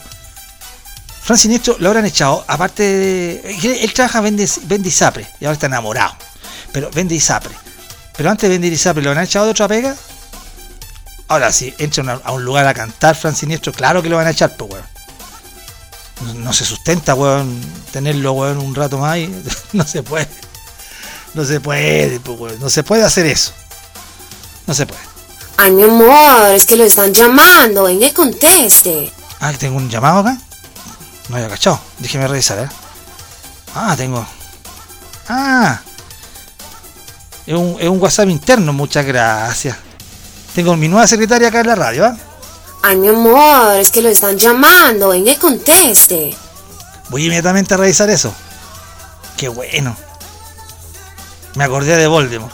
A: Fran Siniestro lo habrán echado, aparte de... Él, trabaja, vende, vende Isapre, y ahora está enamorado. Pero vende Isapre. Pero antes de vender Isapre, ¿lo han echado de otra pega? Ahora sí, entra a un lugar a cantar Fran Siniestro, claro que lo van a echar, pues, weón. No, no se sustenta, weón, tenerlo, weón, un rato más y (laughs) no se puede. No se puede, pues, weón. No se puede hacer eso. No se puede.
Q: Ay, mi amor, es que lo están llamando. Venga y conteste.
A: Ah, que tengo un llamado acá. No había cachado. Déjeme revisar, ¿eh? Ah, tengo. Ah. Es un, es un WhatsApp interno, muchas gracias. Tengo mi nueva secretaria acá en la radio, ¿ah?
Q: Ay, mi amor, es que lo están llamando. Venga y conteste.
A: Voy inmediatamente a revisar eso. Qué bueno. Me acordé de Voldemort.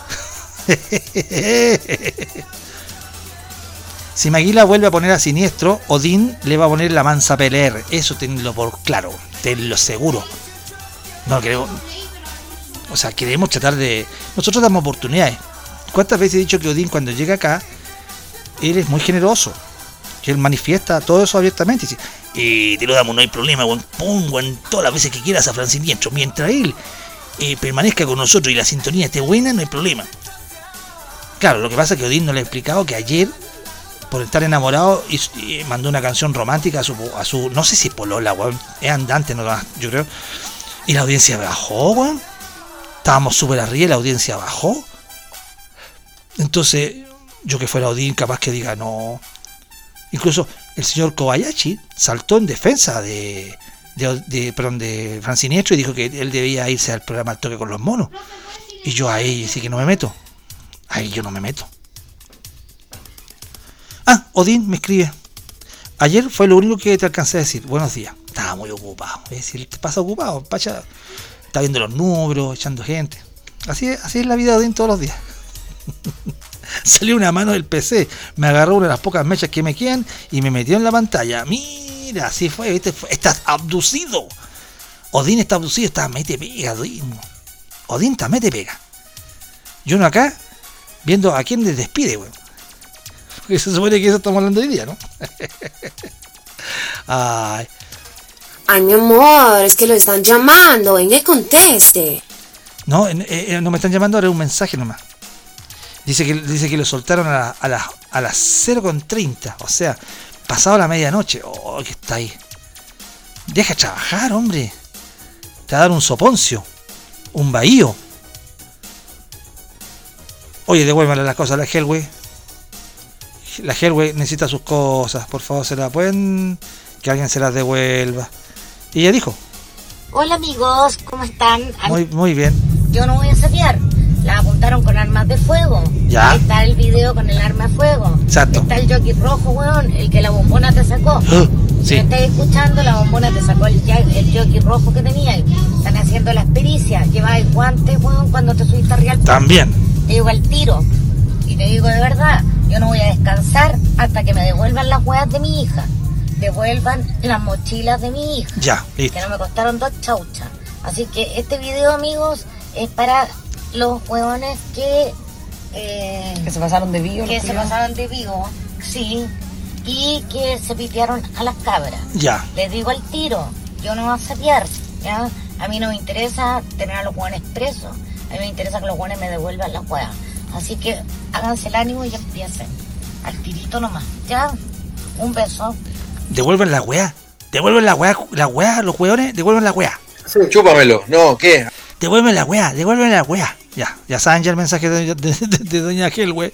A: (laughs) si Maguila vuelve a poner a siniestro, Odín le va a poner la mansa PLR. Eso tenlo por claro, tenlo seguro. No queremos. O sea, queremos tratar de. Nosotros damos oportunidades. ¿Cuántas veces he dicho que Odín cuando llega acá, él es muy generoso? Que él manifiesta todo eso abiertamente. Y dice, eh, te lo damos, no hay problema, weón. Pum, weón, todas las veces que quieras a Fran Siniestro. Mientras él eh, permanezca con nosotros y la sintonía esté buena, no hay problema. Claro, lo que pasa es que Odín no le ha explicado que ayer, por estar enamorado, y mandó una canción romántica a su, a su. No sé si polola, weón. Es andante, no yo creo. Y la audiencia bajó, weón. Estábamos súper arriba y la audiencia bajó. Entonces, yo que fuera Odín, capaz que diga no. Incluso el señor Kobayashi saltó en defensa de, de, de, perdón, de Fran Siniestro y dijo que él debía irse al programa al toque con los monos. Y yo ahí sí que no me meto. Ahí yo no me meto. Ah, Odín me escribe. Ayer fue lo único que te alcancé a decir. Buenos días. Estaba muy ocupado. Es decir, te pasa ocupado. Pacha está viendo los números, echando gente. Así es, así es la vida de Odín todos los días. (laughs) (laughs) Salió una mano del PC, me agarró una de las pocas mechas que me quedan y me metió en la pantalla. Mira, así fue, ¿viste? Estás abducido. Odín está abducido, está mete pega, Odín. Odín está mete pega. Yo no acá, viendo a quién les despide, weón. Porque se supone que eso estamos hablando hoy día, ¿no? (laughs) Ay,
Q: Ay, mi amor, es que lo están llamando. Venga y conteste.
A: no, eh, eh, no me están llamando, ahora es un mensaje nomás. Dice que, dice que lo soltaron a, a, las- a las 0.30, o sea, pasado la medianoche. Oh, que está ahí. Deja trabajar, hombre. Te va a dar un soponcio, un bahío. Oye, devuélvale las cosas a la Hellway. La Hellway necesita sus cosas, por favor, se la pueden. Que alguien se las devuelva. Y ella dijo,
B: Hola amigos, ¿cómo están?
A: Muy, muy bien.
B: Yo no voy a saquear. La apuntaron con armas de fuego.
A: Ya.
B: Ahí Está el video con el arma de fuego.
A: Exacto.
B: Está el jockey rojo, weón, el que la bombona te sacó. (gasps)
A: Sí.
B: Si me estáis escuchando, la bombona te sacó el, el jockey rojo que tenía. Están haciendo las pericias. Lleváis guantes, weón, cuando te subiste arriba al puente.
A: También.
B: Te digo al tiro. Y te digo de verdad, yo no voy a descansar hasta que me devuelvan las huevas de mi hija. Devuelvan las mochilas de mi hija
A: Ya, listo.
B: que no me costaron dos chauchas. Así que este video, amigos, es para los huevones que... eh,
L: Que se pasaron de vivo.
B: que se pasaron de vivo, sí, y que se pitearon a las cabras.
A: Ya.
B: Les digo al tiro, yo no voy a sapear, ¿ya? A mí no me interesa tener a los hueones presos, a mí me interesa que los hueones me devuelvan las huevas. Así que háganse el ánimo y empiecen. Al tirito nomás, ¿ya? Un beso.
A: Devuelven la weá. Devuelven la weá, la weá, los weones, devuelven la weá.
K: Chúpamelo. No, ¿qué?
A: Devuelven la weá, devuelven la weá. Ya, ya saben ya el mensaje de, doña Helwe.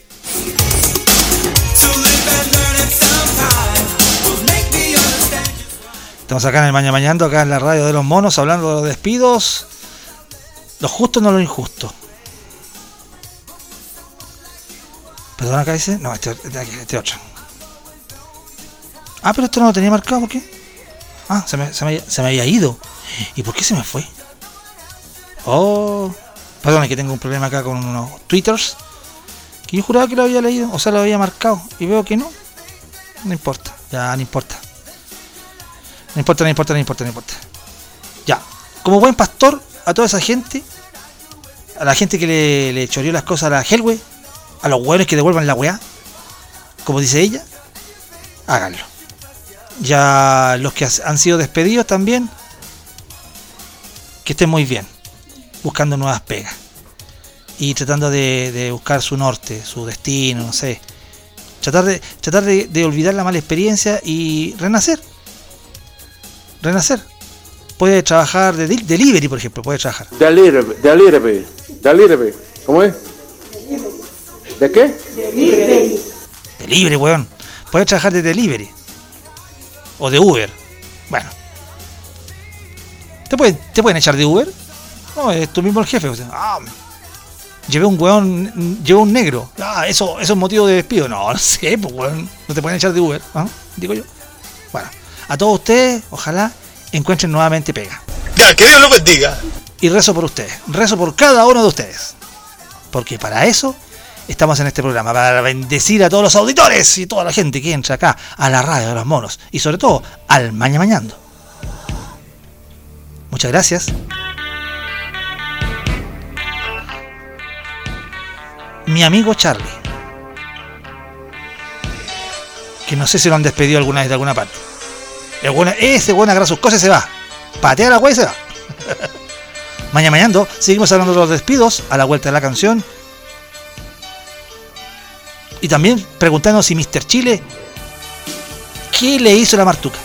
A: Estamos acá en el Maña Mañando, acá en la radio de los monos, hablando de los despidos. Lo justo no lo injusto. Perdón, acá dice. No, este, este, este otro. Ah, pero esto no lo tenía marcado, ¿por qué? Ah, se me, se me- se me había ido. ¿Y por qué se me fue? Oh. Perdón, es que tengo un problema acá con unos twitters. Que yo juraba que lo había leído, o sea, lo había marcado. Y veo que no. No importa, ya no importa. No importa, no importa, no importa, no importa. Ya. Como buen pastor, a toda esa gente, a la gente que le, le choreó las cosas a la Hellway, a los hueones que devuelvan la weá, como dice ella, háganlo. Ya los que han sido despedidos también, que estén muy bien, buscando nuevas pegas y tratando de, de buscar su norte, su destino, no sé. Tratar de, tratar de, de olvidar la mala experiencia y renacer. Renacer. Puede trabajar de del- delivery, por ejemplo, puede trabajar.
O: Delivery, delivery, delivery. ¿Cómo es? ¿De qué?
A: Delivery, weón. Puede trabajar de delivery. O de Uber. Bueno. ¿Te pueden, ¿Te pueden echar de Uber? No, es tú mismo el jefe. o sea, ah, llevé un weón, llevé un negro. Ah, eso, eso es motivo de despido. No, no sé, pues weón. No te pueden echar de Uber. Digo yo. Bueno, a todos ustedes, ojalá encuentren nuevamente pega.
R: Ya, que Dios lo bendiga.
A: Y rezo por ustedes. Rezo por cada uno de ustedes. Porque para eso estamos en este programa. Para bendecir a todos los auditores y toda la gente que entra acá a la radio de los monos. Y sobre todo al Maña Mañando. Muchas gracias. Mi amigo Charlie. Que no sé si lo han despedido alguna vez de alguna parte. Bueno- ese buen agarra sus cosas y se va. Patea la wea y se va. (laughs) Mañana mañando, seguimos hablando de los despidos a la vuelta de la canción. Y también preguntando si Mr. Chile, ¿qué le hizo la Martuca?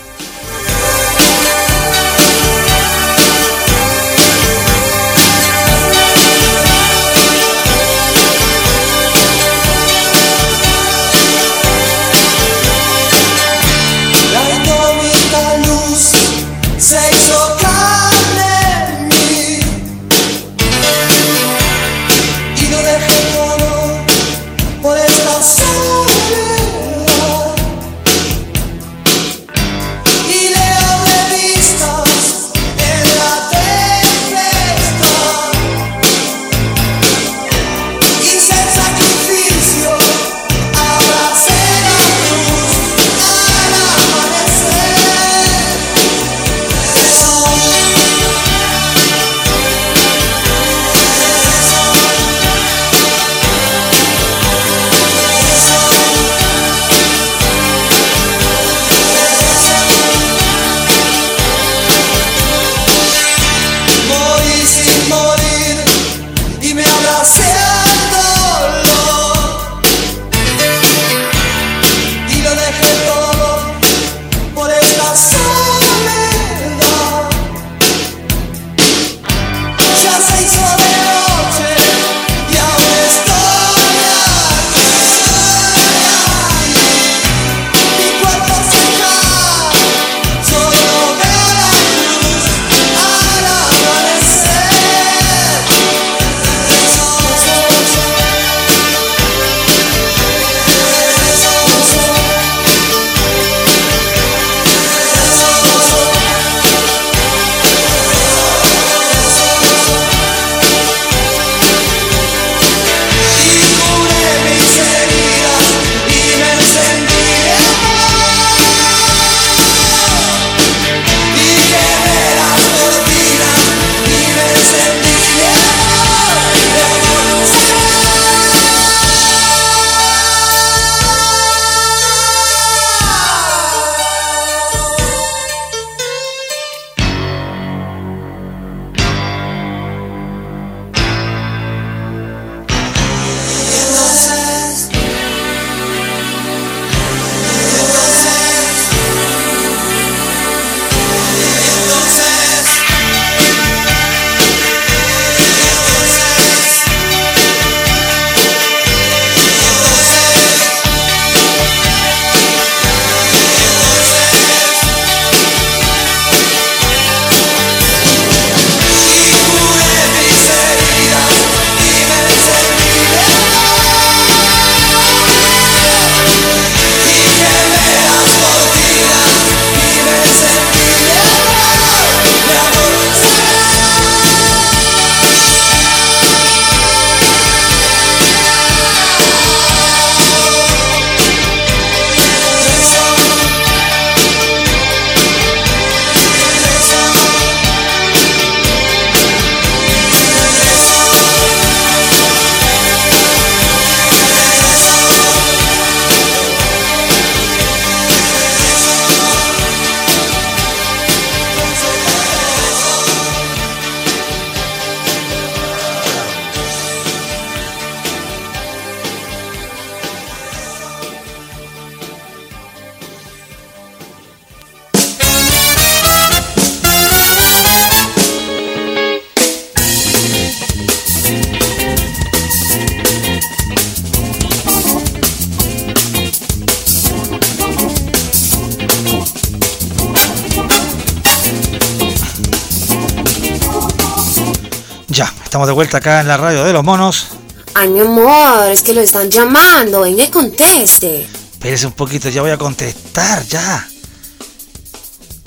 A: Estamos de vuelta acá en la radio de los monos.
Q: Ay, mi amor, es que lo están llamando. Venga y conteste.
A: Espérese un poquito, ya voy a contestar, ya.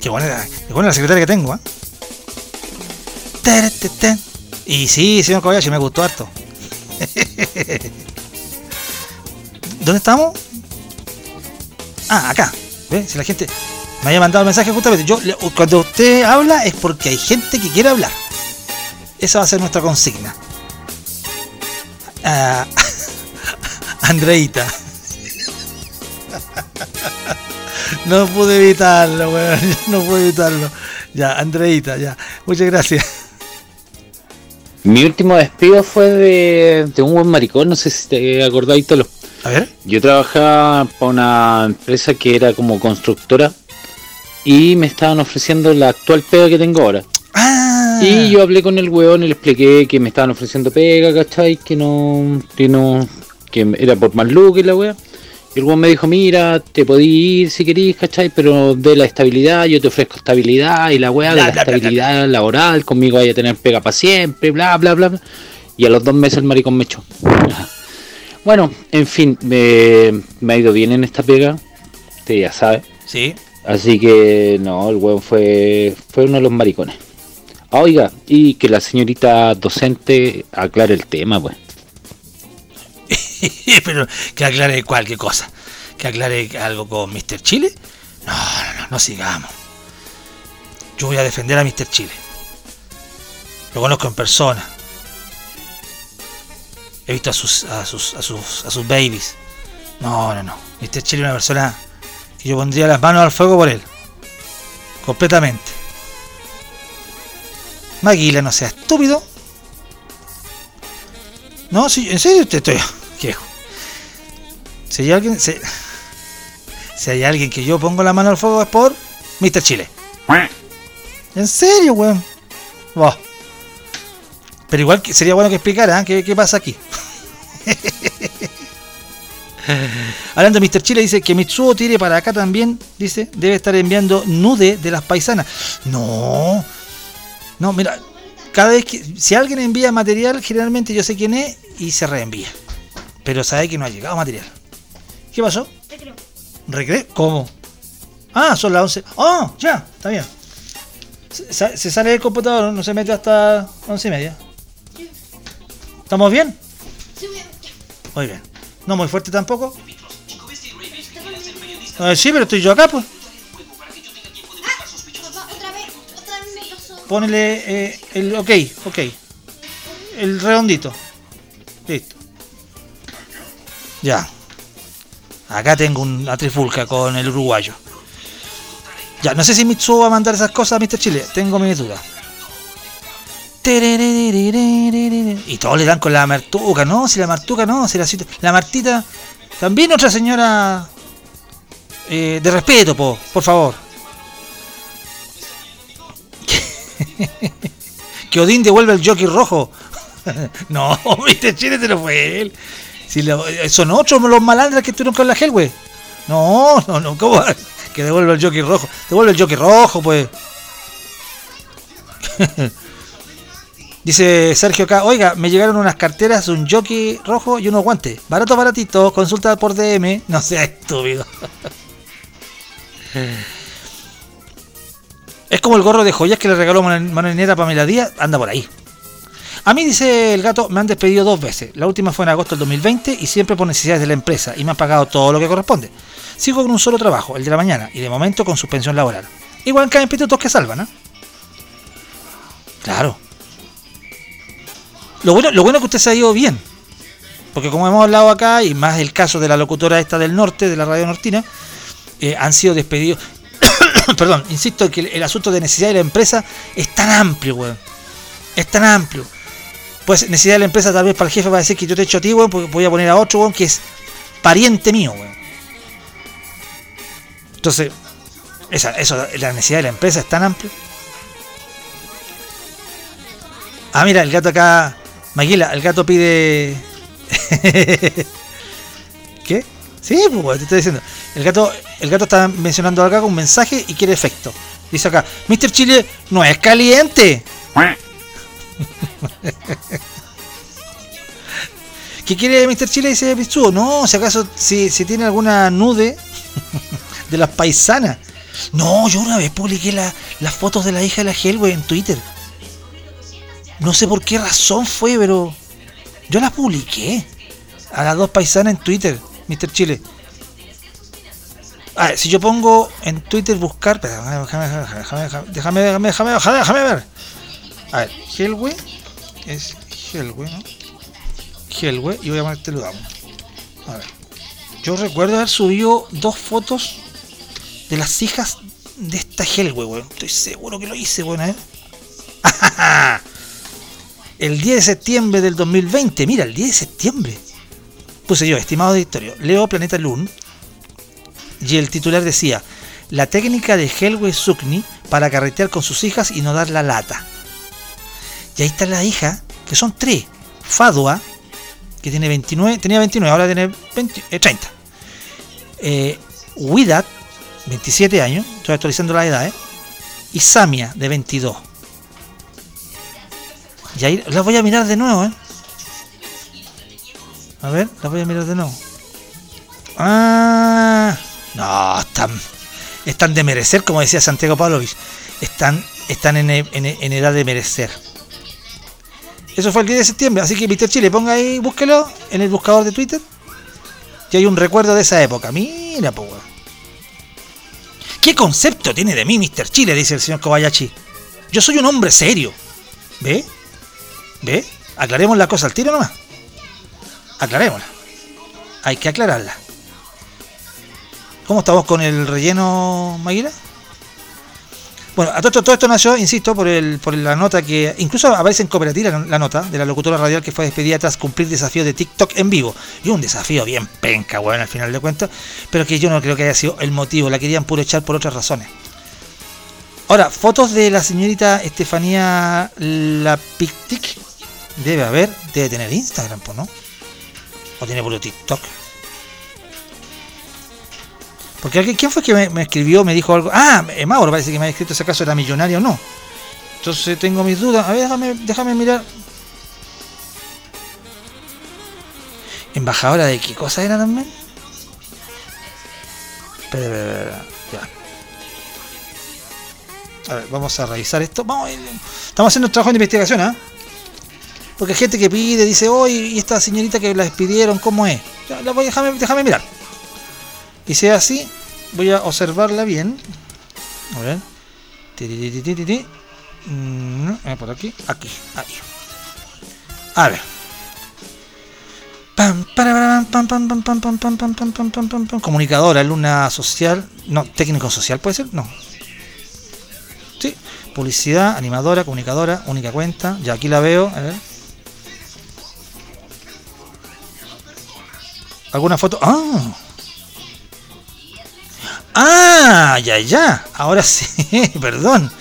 A: Qué buena, qué buena la secretaria que tengo, ¿eh? Y sí, señor Kobayashi, me gustó harto. (laughs) ¿Dónde estamos? Ah, acá. ¿Ve? Si la gente me había mandado el mensaje justamente. Yo, cuando usted habla es porque hay gente que quiere hablar. Esa va a ser nuestra consigna. Ah, (laughs) Andreita. No pude evitarlo, weón. No pude evitarlo. Ya, Andreita, ya. Muchas gracias.
R: Mi último despido fue de, de un buen maricón, no sé si te acordáis, Tolo.
A: A ver.
R: Yo trabajaba para una empresa que era como constructora y me estaban ofreciendo la actual pega que tengo ahora.
A: Ah.
R: Y yo hablé con el weón y le expliqué que me estaban ofreciendo pega, ¿cachai? Que no, que no, que era por más lucas y la wea. Y el weón me dijo, mira, te podí ir si querís, ¿cachai? Pero de la estabilidad, yo te ofrezco estabilidad y la weá de
A: Bla,
R: la
A: bla, bla,
R: estabilidad laboral, conmigo vaya a tener pega para siempre, bla, bla, bla. bla. Y a los dos meses el maricón me echó. (laughs) Bueno, en fin, me, me ha ido bien en esta pega, usted ya sabe.
A: Sí.
R: Así que no, el weón fue, fue uno de los maricones. Ah, Oiga, y que la señorita docente aclare el tema, pues. (laughs)
A: Pero que aclare cualquier cosa. Que aclare algo con Mr. Chile. No, no, no, no sigamos. Yo voy a defender a Mr. Chile. Lo conozco en persona. He visto a sus, a sus, a sus, a sus babies. No, no, no. Mr. Chile es una persona que yo pondría las manos al fuego por él. Completamente. Maguila, no sea estúpido. No, sí, en serio te estoy. (laughs) Viejo. Si hay alguien. Si, si hay alguien que yo pongo la mano al fuego es por Mr. Chile. En serio, weón. Pero igual que sería bueno que explicara ¿eh? ¿Qué, qué pasa aquí. (laughs) Hablando de Mr. Chile, dice que Mitsuo tire para acá también. Dice, debe estar enviando nude de las paisanas. No, no, mira, cada vez que. Si alguien envía material, generalmente yo sé quién es y se reenvía. Pero sabe que no ha llegado material. ¿Qué pasó? ¿Recreo? ¿Cómo? Ah, son las 11. ¡Ah! ya, está bien. Se, sa- se sale del computador, no se mete hasta 11 y media. ¿Estamos bien? Muy bien. No muy fuerte tampoco. Eh, sí, pero estoy yo acá, pues. Ponele eh, el ok, ok. El redondito. Listo. Ya. Acá tengo una trifulca con el uruguayo. Ya, no sé si Mitsuo va a mandar esas cosas a Mr. Chile. Tengo mis dudas. Y todos le dan con la martuca, no, si la martuca no, si la, la martita. También otra señora de respeto, po, por favor. (laughs) que Odín devuelva (laughs) (laughs) el jockey rojo. no, Mr. Chile te lo fue él. Si lo- eh, son otros los malandras que estuvieron con la Hellway. No, no, no, ¿cómo? va? Que devuelva el jockey rojo. Devuelve el jockey rojo, pues. Dice Sergio acá, oiga, me llegaron unas carteras, un jockey rojo y unos guantes. Barato, baratito, consulta por DM. No sea estúpido. Es como el gorro de joyas que le regaló Manuelina Pamela Díaz, anda por ahí. A mí, dice el gato, me han despedido dos veces. La última fue en agosto del 2020 y siempre por necesidades de la empresa y me han pagado todo lo que corresponde. Sigo con un solo trabajo, el de la mañana, y de momento con suspensión laboral. Igual caen pitutos que salvan, ¿ah? Claro. Lo bueno, lo bueno es que usted se ha ido bien. Porque como hemos hablado acá, y más el caso de la locutora esta del norte, de la radio nortina, eh, han sido despedidos. (coughs) Perdón, insisto que el, asunto de necesidad de la empresa es tan amplio, weón. Es tan amplio. Pues necesidad de la empresa tal vez para el jefe va a decir que yo te echo a ti, weón, porque voy a poner a otro, weón, que es pariente mío, weón. Entonces, esa, eso, la necesidad de la empresa es tan amplia. Ah, mira, el gato acá. Maguila, el gato pide. (laughs) ¿Qué? Sí, pues te estoy diciendo. El gato, el gato está mencionando acá con un mensaje y quiere efecto. Dice acá, Mr. Chile no es caliente. (laughs) ¿Qué quiere Mr. Chile? Dice Pichu. No, si acaso, si, si tiene alguna nude (laughs) de las paisanas. No, yo una vez publiqué la- las fotos de la hija de la Hellway en Twitter. No sé por qué razón fue, pero yo las publiqué. A las dos paisanas en Twitter, Mr. Chile. A ver, si yo pongo en Twitter buscar. Déjame, déjame, déjame, déjame, déjame, ver. A ver, Hellway. Es Hellway, ¿no? Hellway. Y voy a ponerte lo damos. A ver. Yo recuerdo haber subido dos fotos de las hijas de esta Hellway, weón. Estoy seguro que lo hice, weón. Ver. (laughs) El 10 de septiembre del 2020. Mira, el 10 de septiembre. Puse yo, estimado auditorio, leo Planeta Loon y el titular decía, la técnica de Helwe Sukni para carretear con sus hijas y no dar la lata. Y ahí está la hija, que son tres. Fadua, que tiene 29, tenía 29, ahora tiene 20, eh, 30. Eh, Widat, 27 años, estoy actualizando la edad, ¿eh? Y Samia, de 22. Y ahí las voy a mirar de nuevo, ¿eh? A ver, las voy a mirar de nuevo. Ah, no, están, están de merecer, como decía Santiago Pavlovich. Están, están en, edad de merecer. Eso fue el 10 de septiembre, así que Mr. Chile, ponga ahí, búsquelo en el buscador de Twitter. Y hay un recuerdo de esa época. Mira, weón. ¿Qué concepto tiene de mí, Mr. Chile? Dice el señor Kobayashi. Yo soy un hombre serio. ¿Ve? ¿Ve? Aclaremos la cosa al tiro nomás. Aclarémosla. Hay que aclararla. ¿Cómo estamos con el relleno, Maguila? Bueno, a todo esto, todo esto nació, insisto, por, el, por la nota que. Incluso aparece en cooperativa la, nota de la locutora radial que fue despedida tras cumplir desafío de TikTok en vivo. Y un desafío bien penca, bueno, al final de cuentas. Pero que yo no creo que haya sido el motivo. La querían puro echar por otras razones. Ahora, fotos de la señorita Estefanía Lapictic. Debe haber, debe tener Instagram, ¿no? O tiene puro TikTok. Porque alguien, ¿quién fue que me, escribió, me dijo algo? Ah, eh, Mauro parece que me ha escrito si acaso era millonario o no. Entonces tengo mis dudas. A ver, déjame, déjame mirar. ¿Embajadora de qué cosa era también? Espera, espera, espera, ya. A ver, vamos a revisar esto. Vamos, ir- estamos haciendo un trabajo de investigación, ¿ah? Porque hay gente que pide, dice, oye, ¿y esta señorita que la despidieron, cómo es? Ya, la voy, déjame, déjame mirar. Y si es así, voy a observarla bien. A ver. Por aquí, aquí, ahí. A ver. Comunicadora, luna social, no, técnico social, ¿puede ser? No. Sí, publicidad, animadora, comunicadora, única cuenta. Ya aquí la veo, a ver. ¿Alguna foto? ¡Ah! ¡Ah! Ya, ya. Ahora sí, (laughs) perdón.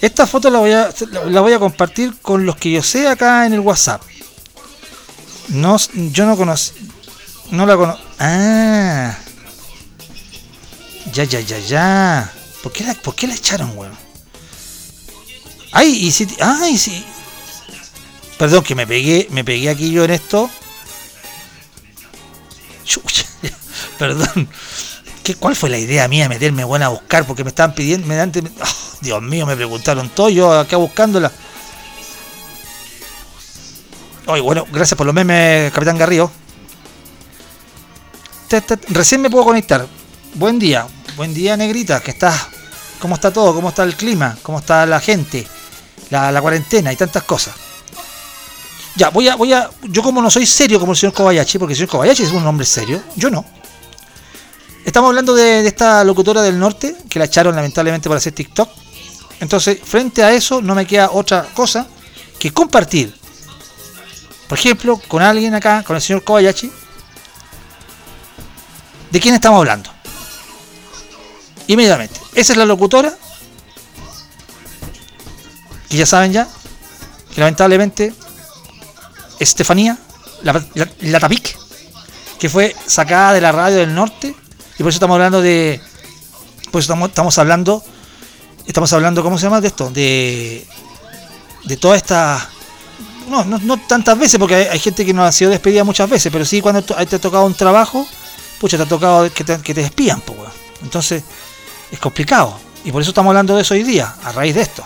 A: Esta foto la voy, a, la voy a compartir con los que yo sé acá en el WhatsApp. No, yo no conocí. No la conozco. Ah. Ya, ya, ya, ya. ¿Por qué la, por qué la echaron, weón? Ay, y si. Ay, sí. Perdón, que me pegué, me pegué aquí yo en esto. (laughs) Perdón. ¿Qué, ¿Cuál fue la idea mía de meterme buena a buscar? Porque me estaban pidiendo. Me oh, Dios mío, me preguntaron todo. Yo acá buscándola. Oye, bueno, gracias por los memes, Capitán Garrido. Recién me puedo conectar. Buen día. Buen día, negrita. ¿Qué estás? ¿Cómo está todo? ¿Cómo está el clima? ¿Cómo está la gente? La, la cuarentena y tantas cosas. Ya, voy a, voy a. Yo como no soy serio como el señor Kobayashi, porque el señor Kobayashi es un hombre serio, yo no. Estamos hablando de, esta locutora del norte, que la echaron lamentablemente por hacer TikTok. Entonces, frente a eso, no me queda otra cosa que compartir. Por ejemplo, con alguien acá, con el señor Kobayashi. ¿De quién estamos hablando? Inmediatamente. Esa es la locutora. Que ya saben ya. Que lamentablemente Estefanía, la, la, la Tapic, que fue sacada de la radio del norte, y por eso estamos hablando de. Por eso estamos, estamos hablando. Estamos hablando, ¿cómo se llama de esto? De. De toda esta. no, no, no tantas veces, porque hay, gente que no ha sido despedida muchas veces, pero sí cuando te ha tocado un trabajo, pucha, te ha tocado que te, que te despidan, pues. Entonces, es complicado. Y por eso estamos hablando de eso hoy día, a raíz de esto.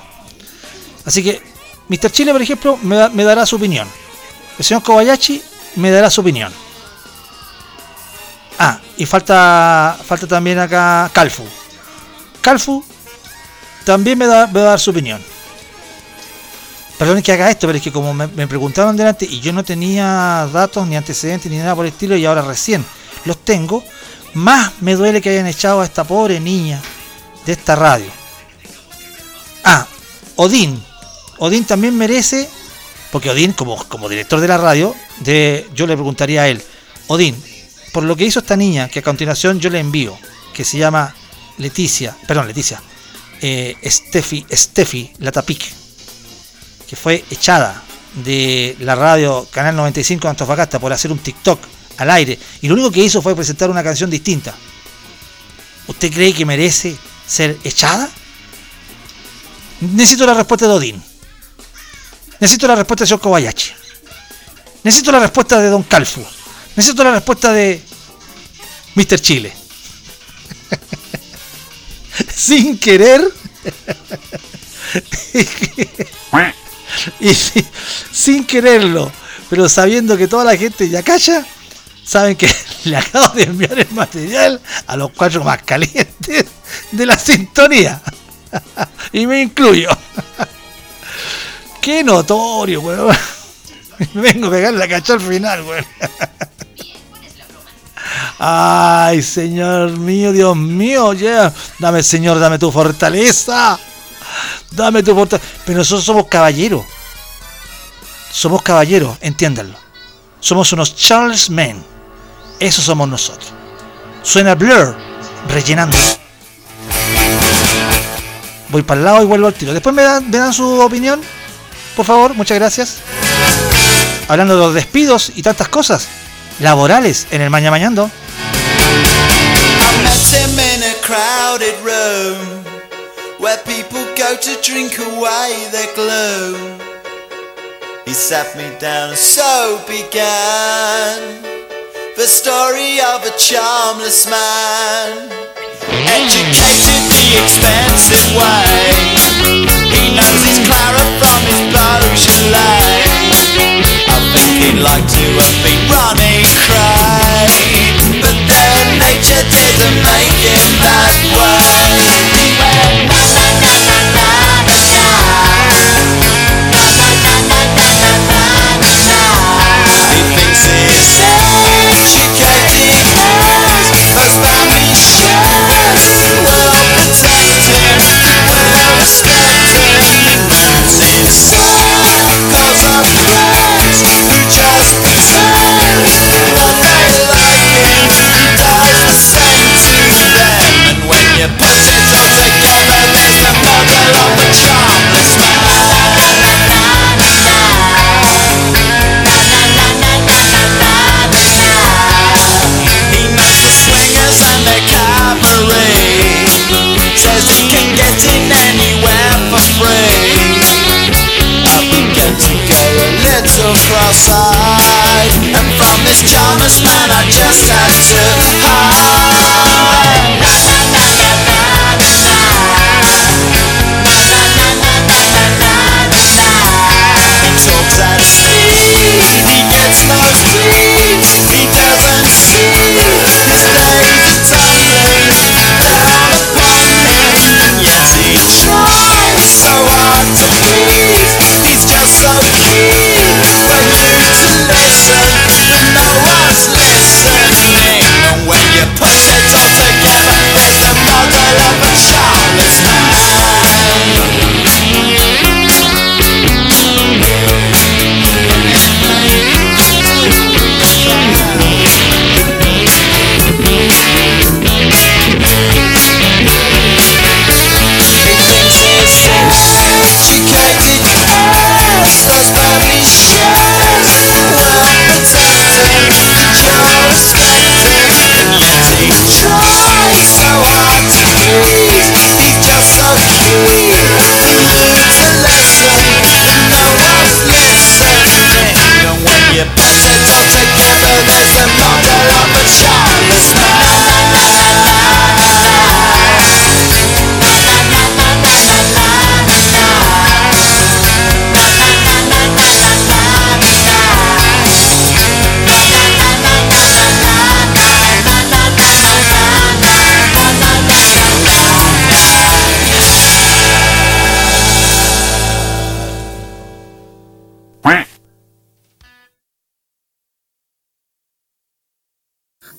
A: Así que, Mr. Chile, por ejemplo, me, me dará su opinión. El señor Kobayashi me dará su opinión. Ah, y falta falta también acá Calfu. Calfu también me, da, va a dar su opinión. Perdón que haga esto, pero es que como me, me preguntaron delante y yo no tenía datos ni antecedentes ni nada por el estilo y ahora recién los tengo, más me duele que hayan echado a esta pobre niña de esta radio. Ah, Odín. Odín también merece, porque Odín como, como director de la radio, de, yo le preguntaría a él, Odín, por lo que hizo esta niña, que a continuación yo le envío, que se llama Leticia, perdón, Leticia, eh, Steffi, Steffi Latapic, que fue echada de la radio Canal 95 de Antofagasta por hacer un TikTok al aire, y lo único que hizo fue presentar una canción distinta. ¿Usted cree que merece ser echada? Necesito la respuesta de Odín. Necesito la respuesta de señor Kobayashi. Necesito la respuesta de Don Calfu. Necesito la respuesta de Mr. Chile. (laughs) Sin querer. y si- sin quererlo, pero sabiendo que toda la gente ya calla, saben que (laughs) le acabo de enviar el material a los cuatro más calientes de la sintonía. y me incluyo. Qué notorio, weón. Me vengo a pegar la cacha al final, weón. Ay, Señor mío, Dios mío, ya. Dame, Señor, dame tu fortaleza. Dame tu fortaleza. Pero nosotros somos caballeros. Somos caballeros, entiéndanlo. Somos unos Charles Men. Eso somos nosotros. Suena Blur, rellenando. Voy para el lado y vuelvo al tiro. Después me dan, me dan su opinión, por favor, muchas gracias. Hablando de los despidos y tantas cosas laborales en el Maña Mañando.
F: He sat me down, so began the story of a charmless man. Educated the expensive way, he knows his Clara from his. He'd like to have been Ronnie cry But then nature didn't make him that way. He He thinks he's educated will protect him Will respect him your pockets. I take your release and bundle up the charm.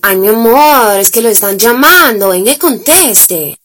Q: Ay, mi amor, es que lo están llamando. Venga y conteste.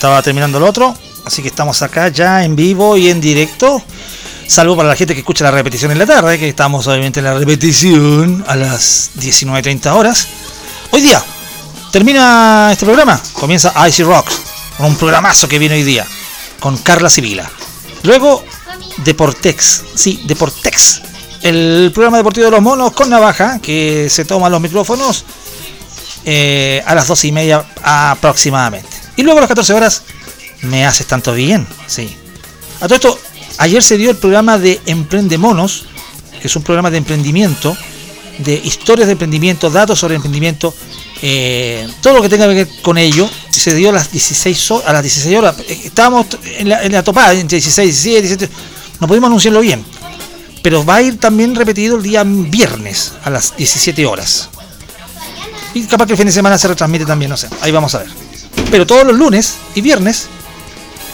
A: Estaba terminando el otro. Así que estamos acá ya en vivo y en directo. Salvo para la gente que escucha la repetición en la tarde, que estamos obviamente en la repetición a las 19.30 horas. Hoy día termina este programa. Comienza Icy Rocks, con un programazo que viene hoy día, con Carla Sibila. Luego Deportex, sí, Deportex. El programa deportivo de los monos con Navaja, que se toma los micrófonos eh, a las 12 y media aproximadamente. Y luego a las 14 horas me haces tanto bien, sí. A todo esto, ayer se dio el programa de Emprende Monos, que es un programa de emprendimiento, de historias de emprendimiento, datos sobre emprendimiento, eh, todo lo que tenga que ver con ello. Se dio a las 16, ho- a las 16 horas. Eh, Estábamos en la, en la topada, entre 16 y 17, 17. No pudimos anunciarlo bien. Pero va a ir también repetido el día viernes a las 17 horas. Y capaz que el fin de semana se retransmite también, no sé. Ahí vamos a ver. Pero todos los lunes y viernes,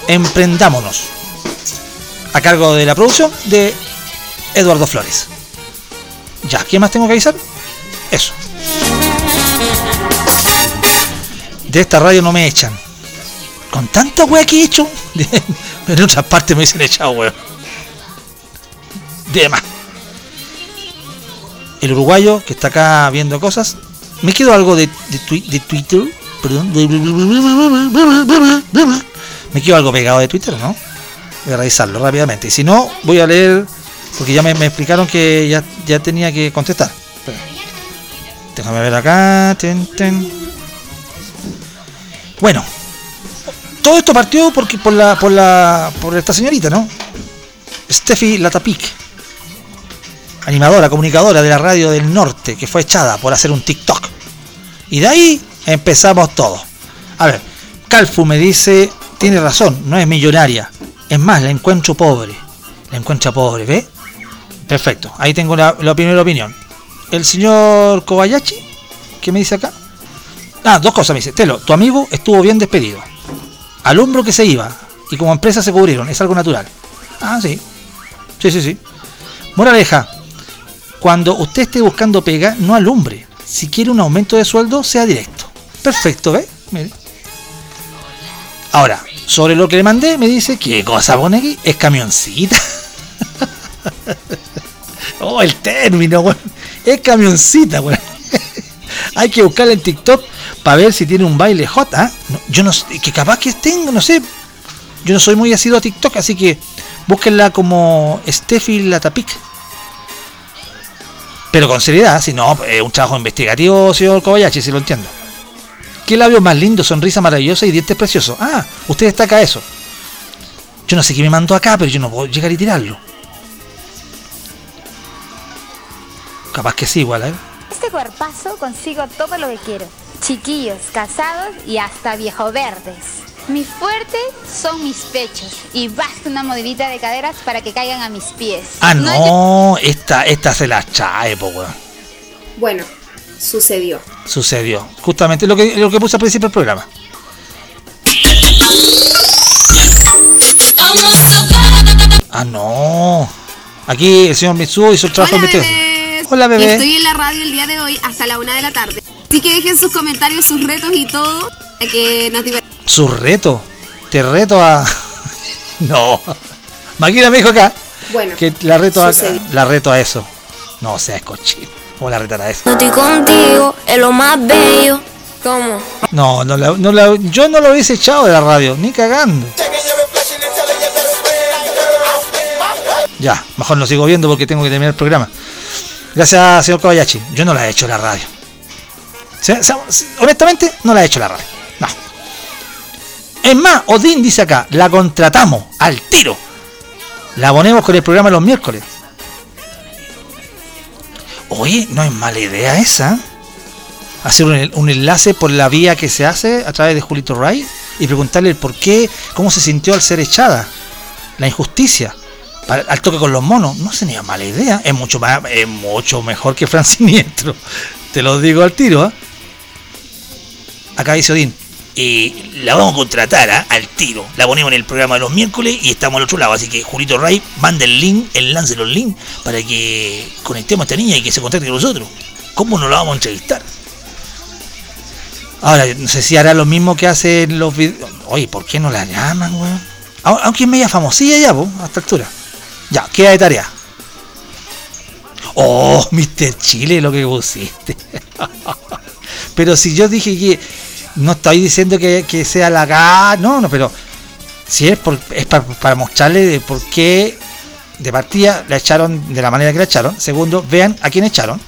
A: emprendámonos. A cargo de la producción de Eduardo Flores. Ya, ¿qué más tengo que avisar? Eso. De esta radio no me echan. Con tanta wea que he hecho, (laughs) en otras partes me dicen echado wea. De más. El uruguayo que está acá viendo cosas. Me quedo algo de Twitter. Me quedo algo pegado de Twitter, ¿no? Voy a revisarlo rápidamente. Y si no, voy a leer. Porque ya me, explicaron que ya, tenía que contestar. Déjame ver acá. Bueno. Todo esto partió porque por la, por la, por esta señorita, ¿no? Steffi Latapic, animadora, comunicadora de la radio del norte, que fue echada por hacer un TikTok. Y de ahí empezamos todo. A ver, Calfu me dice, tiene razón, no es millonaria. Es más, la encuentro pobre. La encuentra pobre, ¿ve? Perfecto, ahí tengo la, la primera opinión. El señor Kobayashi, ¿qué me dice acá? Ah, dos cosas me dice. Telo, tu amigo estuvo bien despedido. Al hombro que se iba. Y como empresa se cubrieron. Es algo natural. Ah, sí. Sí, sí, sí. Moraleja. Cuando usted esté buscando pega, no alumbre. Si quiere un aumento de sueldo, sea directo. Perfecto, ¿ve? Mire. Ahora, sobre lo que le mandé, me dice, ¿qué cosa pone aquí? Es camioncita. (laughs) oh, el término, weón. Es camioncita, weón. (laughs) Hay que buscarla en TikTok para ver si tiene un baile hot, ¿ah? No, yo no sé, que capaz que tengo, no sé. Yo no soy muy asiduo a TikTok, así que búsquenla como Steffi Latapic. Pero con seriedad, si no, es un trabajo investigativo, señor Kobayashi, si lo entiendo. ¿Qué labios más lindo, sonrisa maravillosa y dientes preciosos? Ah, usted destaca eso. Yo no sé qué me mandó acá, pero yo no puedo llegar y tirarlo. Capaz que sí, igual, ¿eh?
S: Este cuerpazo consigo todo lo que quiero. Chiquillos, casados y hasta viejo verdes. Mi fuerte son mis pechos y basta una modelita de caderas para que caigan a mis pies.
A: Ah, no, esta, esta se la chae, po, weón.
Q: Bueno, sucedió.
A: Sucedió. Justamente lo que, lo que puse al principio del programa. Ah, no. Aquí el señor Mitsuo hizo el trabajo de investigación. Hola, bebé.
C: Estoy en la radio el día de hoy hasta la una de la tarde. Así que dejen sus comentarios, sus retos y todo. Para que nos divertamos.
A: Su reto. Te reto a. (laughs) No. Maquina me dijo acá
Q: Bueno,
A: que la reto a, la reto a eso. No seas cochino. ¿Cómo la retará eso?
Q: No estoy contigo, es lo más bello. ¿Cómo?
A: No, no la- no la- yo no lo hubiese echado de la radio, ni cagando. Ya, mejor no sigo viendo porque tengo que terminar el programa. Gracias, señor Kobayashi. Yo no la he hecho la radio. Honestamente, no la he hecho la radio. No. Es más, Odín dice acá, la contratamos al tiro. La ponemos con el programa los miércoles. Oye, no es mala idea esa. Hacer un, enlace por la vía que se hace a través de Julito Ray y preguntarle el por qué, cómo se sintió al ser echada, la injusticia, al toque con los monos. No sería mala idea. Es mucho, más, es mucho mejor que Fran Siniestro. (laughs) Te lo digo al tiro. ¿ah? Acá dice Odín. La vamos a contratar ¿ah? al tiro. La ponemos en el programa de los miércoles y estamos al otro lado. Así que Julito Ray manda el link, el lance los links para que conectemos a esta niña y que se contacte con nosotros. ¿Cómo nos la vamos a entrevistar? Ahora, no sé si hará lo mismo que hace los videos. Oye, ¿por qué no la llaman, weón? Au- Aunque es media famosilla ya, po, a esta altura. Ya, queda de tarea. Oh, (laughs) Mr. Chile, lo que pusiste. (laughs) pero si yo dije que no estoy diciendo que, que sea la ga, no, no, pero si es, por, es pa- para mostrarle de por qué de partida la echaron de la manera que la echaron. Segundo, vean a quién echaron.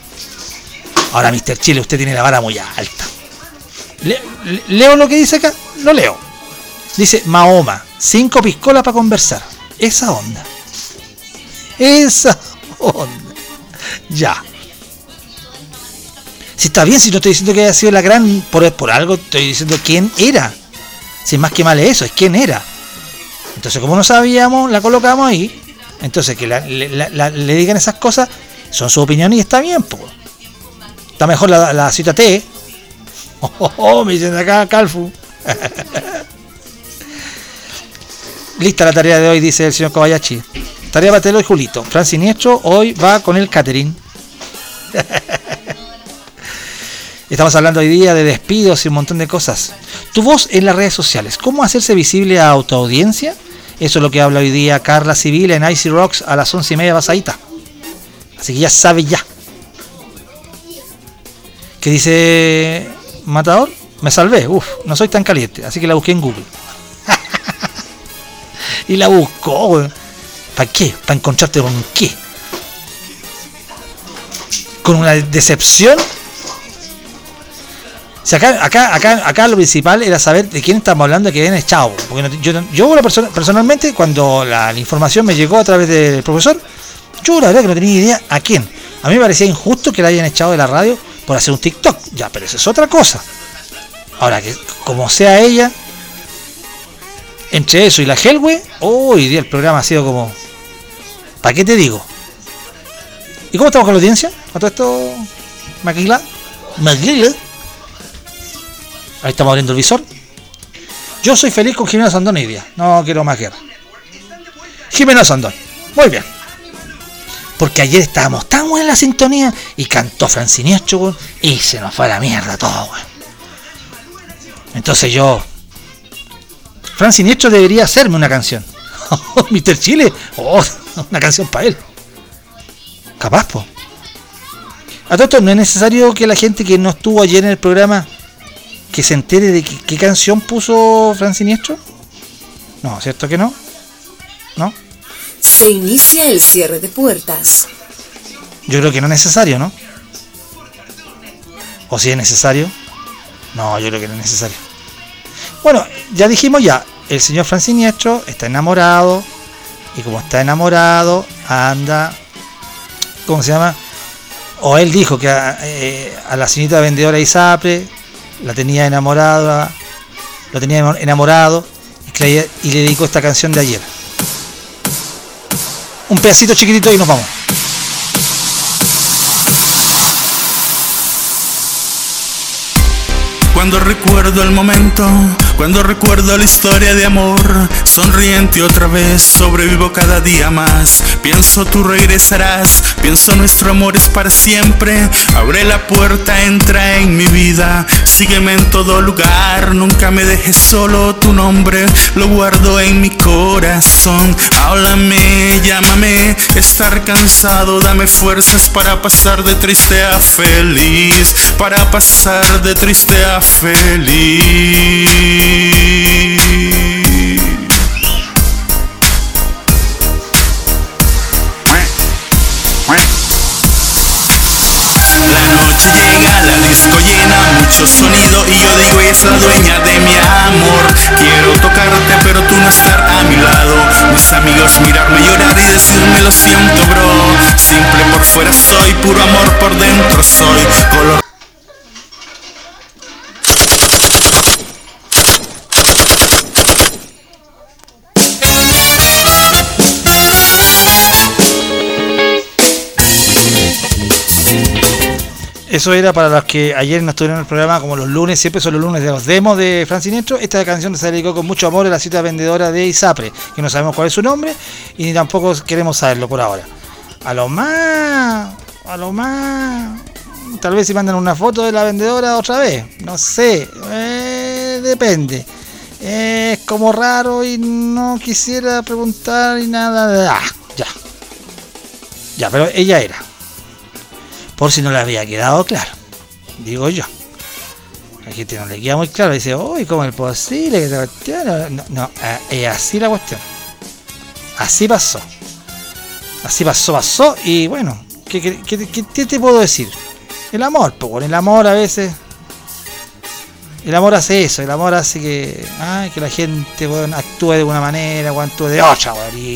A: Ahora, Mr. Chile, usted tiene la vara muy alta. Le- le- leo lo que dice acá, lo leo. Dice Mahoma, cinco piscolas para conversar. Esa onda. Esa (laughs) onda. Ya. Si está bien, si no estoy diciendo que haya sido la gran por, por algo, estoy diciendo quién era. Si más que mal es eso, es quién era. Entonces, como no sabíamos, la colocamos ahí. Entonces, que le, digan esas cosas, son su opinión y está bien, po. Está mejor la, la cita T. (laughs) Oh, oh, oh, me dicen acá, Calfu. (laughs) Lista la tarea de hoy, dice el señor Kobayashi. Tarea para y Julito. Fran Siniestro hoy va con el catering. (laughs) Estamos hablando hoy día de despidos y un montón de cosas. Tu voz en las redes sociales. ¿Cómo hacerse visible a autoaudiencia? Eso es lo que habla hoy día Carla Civil en Icy Rocks a las once y media pasadita. Así que ya sabe ya. ¿Qué dice Matador? Me salvé. Uf, no soy tan caliente. Así que la busqué en Google. (laughs) y la buscó. ¿Para qué? ¿Para encontrarte con qué? ¿Con una decepción? Acá, acá, acá, acá lo principal era saber de quién estamos hablando que habían echado. Porque no- yo, yo personalmente, cuando la, la información me llegó a través del profesor, yo la verdad que no tenía idea a quién. A mí me parecía injusto que la hayan echado de la radio por hacer un TikTok. Ya, pero eso es otra cosa. Ahora, que como sea ella, entre eso y la Hellway, hoy día el programa ha sido como. ¿Para qué te digo? ¿Y cómo estamos con la audiencia? ¿A todo esto? Maquila. Maquila. Ahí estamos abriendo el visor. Yo soy feliz con Jimena Sandón hoy día. No quiero más guerra. Jimena Sandón. Muy bien. Porque ayer estábamos tan buena en la sintonía y cantó Fran Siniestro, weón, y se nos fue a la mierda todo, weón. Entonces yo. Fran Siniestro debería hacerme una canción. (laughs) Mr. Chile. Oh, una canción para él. Capaz, po. A todo no es necesario que la gente que no estuvo ayer en el programa que se entere de qué, canción puso Fran Siniestro. No, ¿cierto que no? ¿No?
Q: Se inicia el cierre de puertas.
A: Yo creo que no es necesario, ¿no? ¿O si es necesario? No, yo creo que no es necesario. Bueno, ya dijimos ya, el señor Fran Siniestro está enamorado y como está enamorado, anda, ¿cómo se llama? O él dijo que a, eh, a la señorita vendedora Isapre la tenía enamorada, lo tenía enamorado y, le dedicó esta canción de ayer. Un pedacito chiquitito y nos vamos.
T: Cuando recuerdo el momento, Cuando recuerdo la historia de amor, sonriente otra vez, sobrevivo cada día más. Pienso tú regresarás, pienso nuestro amor es para siempre. Abre la puerta, entra en mi vida, sígueme en todo lugar, nunca me dejes solo, tu nombre lo guardo en mi corazón. Háblame, llámame, estar cansado, dame fuerzas para pasar de triste a feliz, para pasar de triste a feliz. La noche llega, la disco llena, mucho sonido y yo digo es la dueña de mi amor. Quiero tocarte pero tú no estar a mi lado. Mis amigos mirarme llorar y decirme lo siento bro. Simple por fuera soy, puro amor por dentro soy. Color
A: Eso era para los que ayer no estuvieron en el programa, como los lunes, siempre son los lunes de los demos de Fran Sinestro. Esta canción se dedicó con mucho amor a la cita vendedora de Isapre, que no sabemos cuál es su nombre y ni tampoco queremos saberlo por ahora. A lo más, a lo más. Tal vez si mandan una foto de la vendedora otra vez, no sé, eh, depende. Es como raro y no quisiera preguntar y nada. Ah, ya. Ya, pero ella era por si no le había quedado claro, digo yo. La gente no le queda muy claro, dice, uy, ¿cómo es posible que? No, no, eh, es así la cuestión. Así pasó. Así pasó, pasó, y bueno, ¿qué, qué, qué- te puedo decir? El amor, pues bueno, el amor a veces. El amor hace eso, el amor hace que, ay, que la gente actúe de una manera o actúe de otra,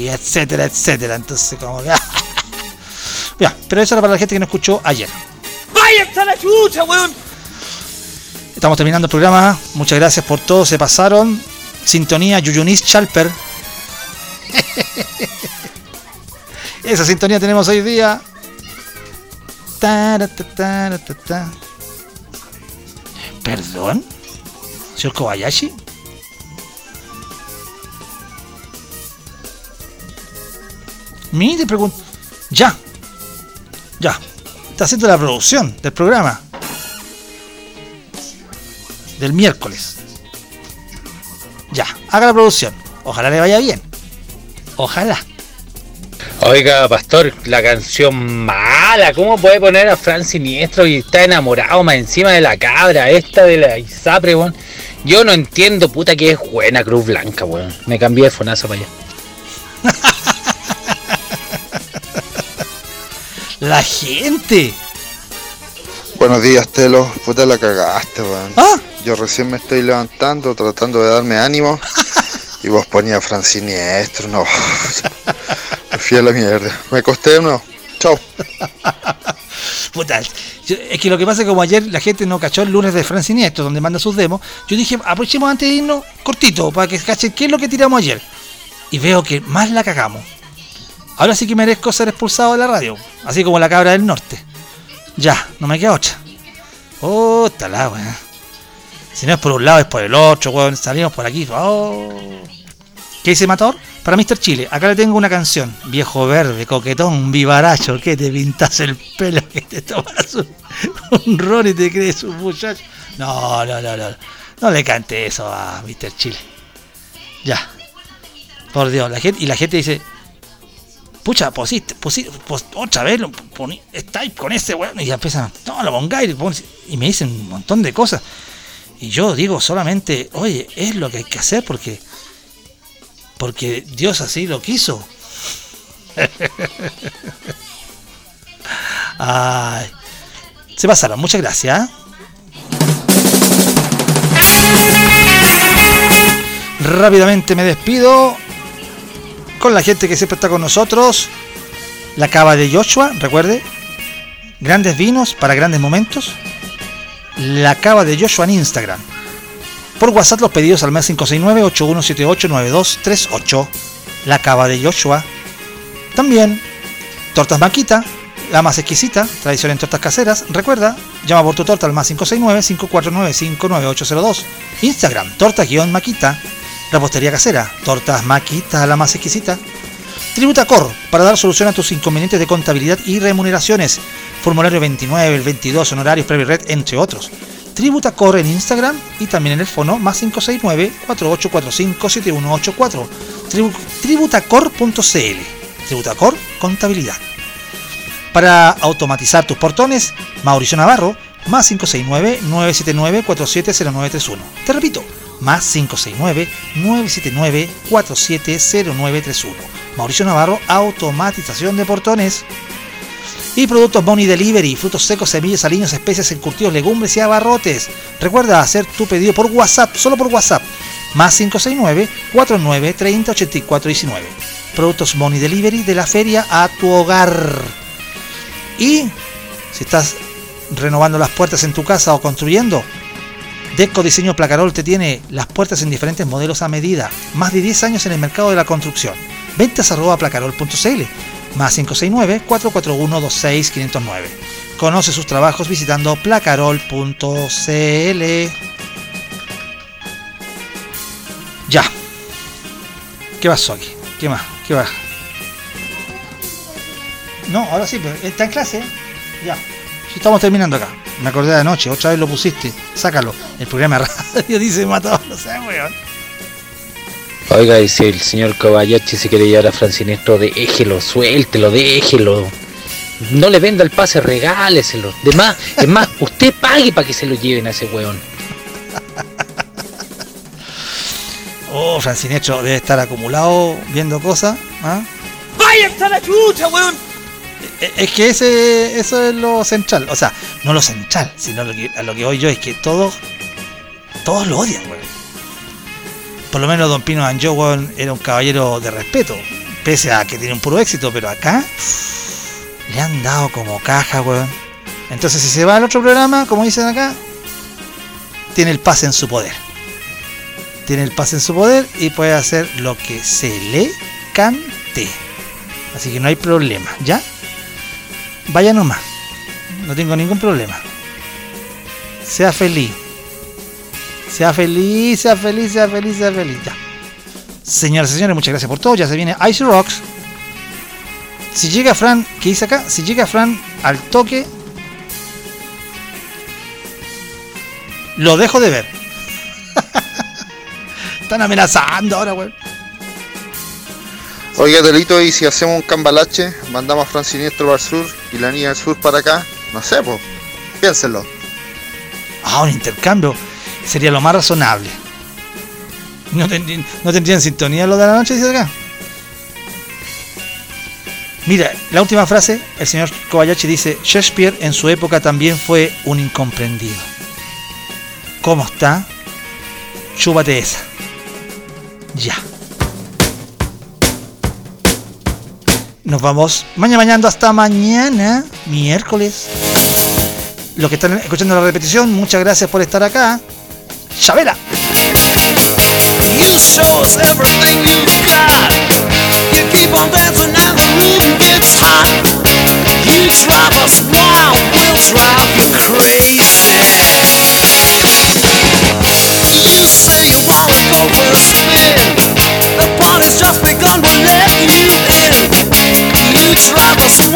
A: etcétera, etcétera. Entonces, como que. (laughs) ya, pero eso era para la gente que no escuchó ayer.
U: ¡Vaya la chucha, weón!
A: Estamos terminando el programa. Muchas gracias por todo. Se pasaron. Sintonía Yuyunis Chalper. (laughs) Esa sintonía tenemos hoy día. ¿Perdón? ¿Señor Kobayashi? Mire, pregunto. Ya. Ya. Está haciendo la producción del programa. Del miércoles. Ya. Haga la producción. Ojalá le vaya bien. Ojalá.
R: Oiga, pastor, la canción mala. ¿Cómo puede poner a Fran Siniestro y está enamorado más encima de la cabra esta de la Isapre, weón? Yo no entiendo, puta, que es buena Cruz Blanca, weón. Me cambié de fonazo para allá. (laughs)
A: La gente.
V: Buenos días, Telo. Puta la cagaste, weón.
A: ¿Ah?
V: Yo recién me estoy levantando, tratando de darme ánimo. (laughs) y vos ponías Fran Siniestro, no. me fui a la mierda. Me acosté de nuevo. Chao. (laughs)
A: Puta, es que lo que pasa es que como ayer la gente no cachó el lunes de Fran Siniestro, donde manda sus demos, yo dije, aprovechemos antes de irnos cortito, para que cachen qué es lo que tiramos ayer. Y veo que más la cagamos. Ahora sí que merezco ser expulsado de la radio, así como la cabra del norte. Ya, no me queda otra. Puta la weá. Si no es por un lado, es por el otro, weón. Salimos por aquí. Oh. ¿Qué dice Matador? Para Mr. Chile, acá le tengo una canción. Viejo verde, coquetón, vivaracho, que te pintas el pelo, que te tomas un, un ron y te crees un muchacho. No, no, no, no. No le cante eso a Mr. Chile. Ya. Por Dios, la gente, y la gente dice, pucha, pusiste, pusiste, pos- otra vez lo poní, estáis con ese weón, y ya empiezan, no, lo pongáis, y pones- y me dicen un montón de cosas. Y yo digo solamente, oye, es lo que hay que hacer porque, porque Dios así lo quiso. (laughs) Ay, se pasaron, muchas gracias. ¿eh? Rápidamente me despido con la gente que siempre está con nosotros. La cava de Joshua, recuerde. Grandes vinos para grandes momentos. La cava de Joshua en Instagram. Por WhatsApp los pedidos al mes 569-8178-9238. La cava de Joshua. También Tortas Maquita. la más exquisita, tradición en tortas caseras. Recuerda, llama por tu torta al más 569-549-59802. Instagram, torta-maquita. Repostería casera, tortas maquita, la más exquisita. Tributa Cor, para dar solución a tus inconvenientes de contabilidad y remuneraciones. Formulario 29, el 22, honorarios previo red, entre otros. Tributa Cor en Instagram y también en el fono más 569-4845-7184. Tribu- Tributacor.cl. Tributacor Contabilidad. Para automatizar tus portones, Mauricio Navarro, más 569-979-470931. Te repito, más 569-979-470931. Mauricio Navarro, automatización de portones. Y productos Money Delivery, frutos secos, semillas, aliños, especias, encurtidos, legumbres y abarrotes. Recuerda hacer tu pedido por WhatsApp, solo por WhatsApp. Más 569-4930-8419. Productos Money Delivery de la feria a tu hogar. Y si estás renovando las puertas en tu casa o construyendo, Deco Diseño Placarol te tiene las puertas en diferentes modelos a medida. Más de 10 años en el mercado de la construcción. Ventas arroba placarol.cl más 569-441-26509. Conoce sus trabajos visitando placarol.cl. Ya. ¿Qué pasó aquí? ¿Qué más? ¿Qué va? No, ahora sí, pero está en clase. ¿eh? Ya. Estamos terminando acá. Me acordé de anoche, otra vez lo pusiste. Sácalo. El programa de radio (laughs) dice matado. No sé, weón.
R: Oiga, y si el señor Kobayashi se quiere llevar a Francinestro, déjelo, suéltelo, déjelo. No le venda el pase, regáleselo. De más, es más, (laughs) usted pague para que se lo lleven a ese weón.
A: Oh, Francinestro debe estar acumulado viendo cosas. ¿ah?
U: ¡Váyanse a la chucha, weón!
A: Es que ese, eso es lo central. O sea, no lo central, sino a lo que voy yo es que todos, todos lo odian, weón. Por lo menos Don Pino Anjo, weón, era un caballero de respeto. Pese a que tiene un puro éxito, pero acá le han dado como caja, weón. Entonces, si se va al otro programa, como dicen acá, tiene el pase en su poder. Tiene el pase en su poder y puede hacer lo que se le cante. Así que no hay problema, ¿ya? Vaya nomás. No tengo ningún problema. Sea feliz. Sea feliz, sea feliz, sea feliz, sea feliz. Señoras y señores, muchas gracias por todo. Ya se viene Ice Rocks. Si llega Fran, ¿qué dice acá? Si llega Fran al toque, lo dejo de ver. (laughs) Están amenazando ahora, weón.
V: Oiga, Delito, y si hacemos un cambalache, mandamos a Fran Siniestro para el sur y la niña del sur para acá, no sé, pues, piénsenlo.
A: Ah, un intercambio. Sería lo más razonable. No, tendrían, no tendrían sintonía lo de la noche, dice acá. Mira, la última frase, el señor Kobayashi dice, Shakespeare en su época también fue un incomprendido. ¿Cómo está? Chúpate esa. Ya. Nos vamos mañana mañana hasta mañana, miércoles. Los que están escuchando la repetición, muchas gracias por estar acá. Chabela.
F: In.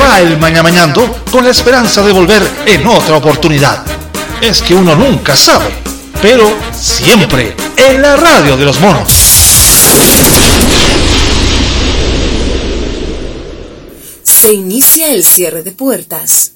A: va el mañana mañando con la esperanza de volver en otra oportunidad. Es que uno nunca sabe, pero siempre en la radio de los monos.
C: Se inicia el cierre de puertas.